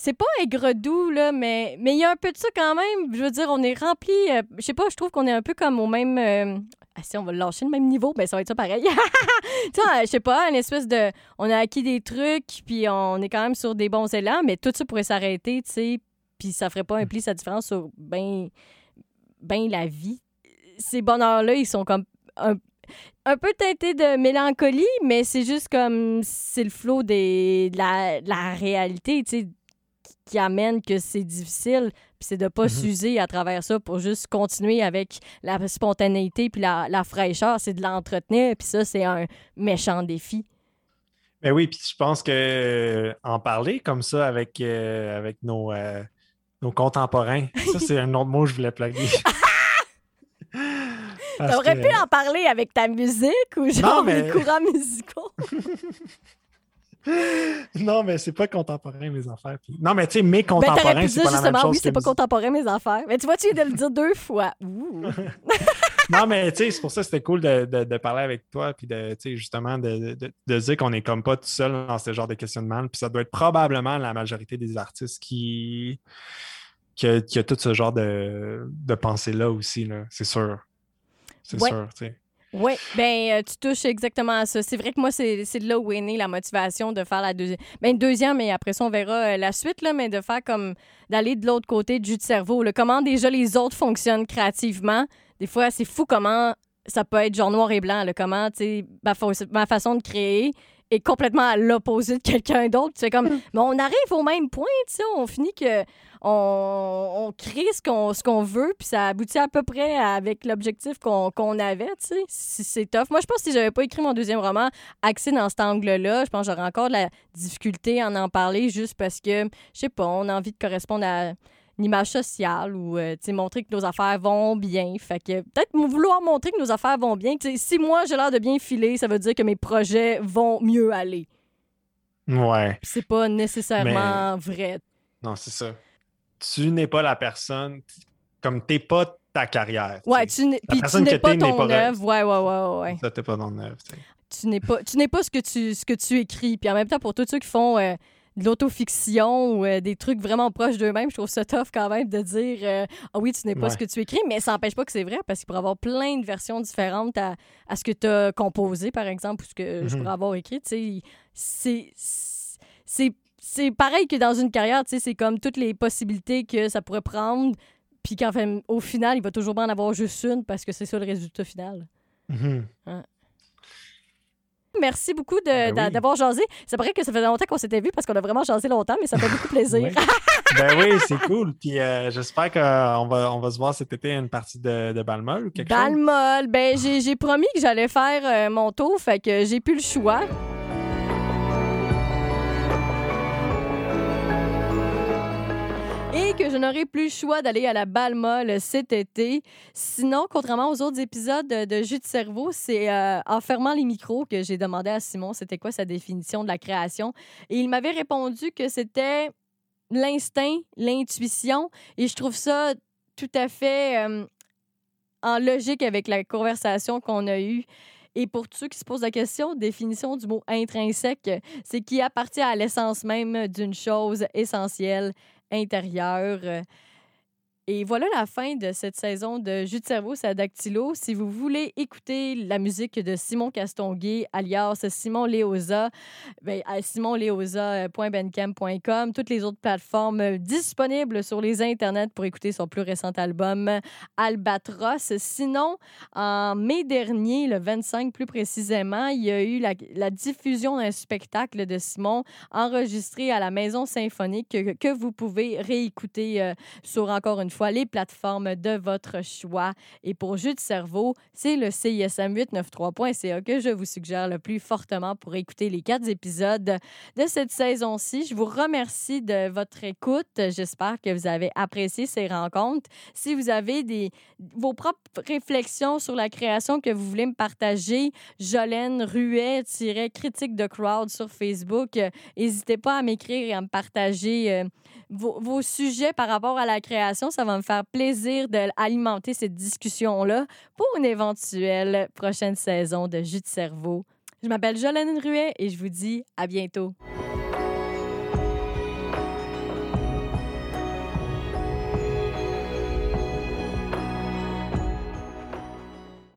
c'est pas aigre doux là mais mais il y a un peu de ça quand même, je veux dire on est rempli euh, je sais pas, je trouve qu'on est un peu comme au même euh, ah, si on va lâcher le même niveau, ben ça va être ça pareil. tu sais, je sais pas, une espèce de on a acquis des trucs puis on est quand même sur des bons élans mais tout ça pourrait s'arrêter, tu sais, puis ça ferait pas un pli sa différence sur ben ben la vie. Ces bonheurs-là, ils sont comme un, un peu teintés de mélancolie, mais c'est juste comme c'est le flot des, de, la, de la réalité, tu sais, qui- amène que c'est difficile, puis c'est de pas Mhm. s'user à travers ça pour juste continuer avec la spontanéité puis la, la fraîcheur, c'est de l'entretenir, puis ça, c'est un méchant défi. Mais oui, puis je pense que euh, en parler comme ça avec, euh, avec nos, euh, nos contemporains, ça c'est un autre mot que je voulais plugger. T'aurais que- pu en parler avec ta musique ou genre mais- les courants musicaux? Non, mais c'est pas contemporain, mes affaires. puis- Non, mais tu sais, mes Ben, contemporains, pu c'est pas la même justement, chose oui, c'est pas contemporain, mes affaires. Mais tu vois, tu viens de le dire deux fois. Non, mais tu sais, c'est pour ça que c'était cool de, de- de parler avec toi, puis de, justement, de, de, dire qu'on est comme pas tout seul dans ce genre de questionnement. Puis ça doit être probablement la majorité des artistes qui, qui, a, qui a tout ce genre de, de pensée-là aussi, là. C'est sûr. C'est Ouais. sûr, tu sais. Oui, ben euh, tu touches exactement à ça. C'est vrai que moi, c'est de là où est née la motivation de faire la deuxième. Ben, deuxième, mais après ça, on verra euh, la suite, là, mais de faire comme d'aller de l'autre côté du cerveau. là. Comment déjà les autres fonctionnent créativement. Des fois, c'est fou comment ça peut être genre noir et blanc. là. Comment, tu sais, ma façon de créer est complètement à l'opposé de quelqu'un d'autre. C'est comme, mais on arrive au même point, tu sais, on finit que on, on crée ce qu'on ce qu'on veut, puis ça aboutit à peu près avec l'objectif qu'on qu'on avait, tu sais. C'est c'est tough. Moi, je pense que si j'avais pas écrit mon deuxième roman axé dans cet angle-là, je pense que j'aurais encore de la difficulté à en parler juste parce que, je sais pas, on a envie de correspondre à une image sociale ou euh, montrer que nos affaires vont bien. Fait que peut-être vouloir montrer que nos affaires vont bien. Si moi j'ai l'air de bien filer, ça veut dire que mes projets vont mieux aller. Ouais. C'est pas nécessairement vrai. Non, c'est ça. Tu n'es pas la personne, comme t'es pas ta carrière. Ouais, tu n'es puis tu personne n'es que pas ton œuvre. Ouais, ouais, ouais, ouais. Ça, t'es pas dans le neuf, tu sais. Tu n'es pas tu n'es pas ce que tu ce que tu écris. Puis en même temps pour tous ceux qui font euh, de l'autofiction ou euh, des trucs vraiment proches d'eux-mêmes, je trouve ça tough quand même de dire euh, ah oui, tu n'es pas Ouais. ce que tu écris, mais ça n'empêche pas que c'est vrai parce qu'il pourrait y avoir plein de versions différentes à, à ce que tu as composé par exemple ou ce que je Mhm. pourrais avoir écrit, c'est c'est pareil que dans une carrière, c'est comme toutes les possibilités que ça pourrait prendre puis qu'en fait, au final, il va toujours en avoir juste une parce que c'est ça le résultat final. Mhm. Merci beaucoup Ben d'a- oui. d'avoir jasé. C'est vrai que ça faisait longtemps qu'on s'était vu parce qu'on a vraiment jasé longtemps, mais ça fait beaucoup plaisir. Ben oui, c'est cool. Puis euh, j'espère qu'on va, on va se voir cet été à une partie de, de Balmol ou quelque chose. Balmol, ben j'ai j'ai promis que j'allais faire euh, mon tour, fait que j'ai plus le choix. Et que je n'aurai plus le choix d'aller à la Balmol cet été. Sinon, contrairement aux autres épisodes de, Jus de cerveau, c'est euh, en fermant les micros que j'ai demandé à Simon c'était quoi sa définition de la création. Et il m'avait répondu que c'était l'instinct, l'intuition. Et je trouve ça tout à fait euh, en logique avec la conversation qu'on a eue. Et pour ceux qui se posent la question, définition du mot intrinsèque, c'est qui appartient à l'essence même d'une chose essentielle intérieure. Et voilà la fin de cette saison de Jus de cerveau, c'est Dactylo. Si vous voulez écouter la musique de Simon Castonguay, alias Simon Léosa, ben, à simonleosa.bandcamp.com, toutes les autres plateformes disponibles sur les internets pour écouter son plus récent album Albatros. Sinon, en mai dernier, le 25 plus précisément, il y a eu la, diffusion d'un spectacle de Simon enregistré à la Maison Symphonique que, que vous pouvez réécouter euh, sur, encore une fois, les plateformes de votre choix. Et pour Jus de cerveau, c'est le CISM893.ca que je vous suggère le plus fortement pour écouter les quatre épisodes de cette saison-ci. Je vous remercie de votre écoute. J'espère que vous avez apprécié ces rencontres. Si vous avez des, vos propres réflexions sur la création que vous voulez me partager, Jolène Ruet-critique de crowd sur Facebook, euh, n'hésitez pas à m'écrire et à me partager euh, vos, sujets par rapport à la création. Ça va me faire plaisir d'alimenter cette discussion-là pour une éventuelle prochaine saison de Jus de cerveau. Je m'appelle Jolène Ruet et je vous dis à bientôt.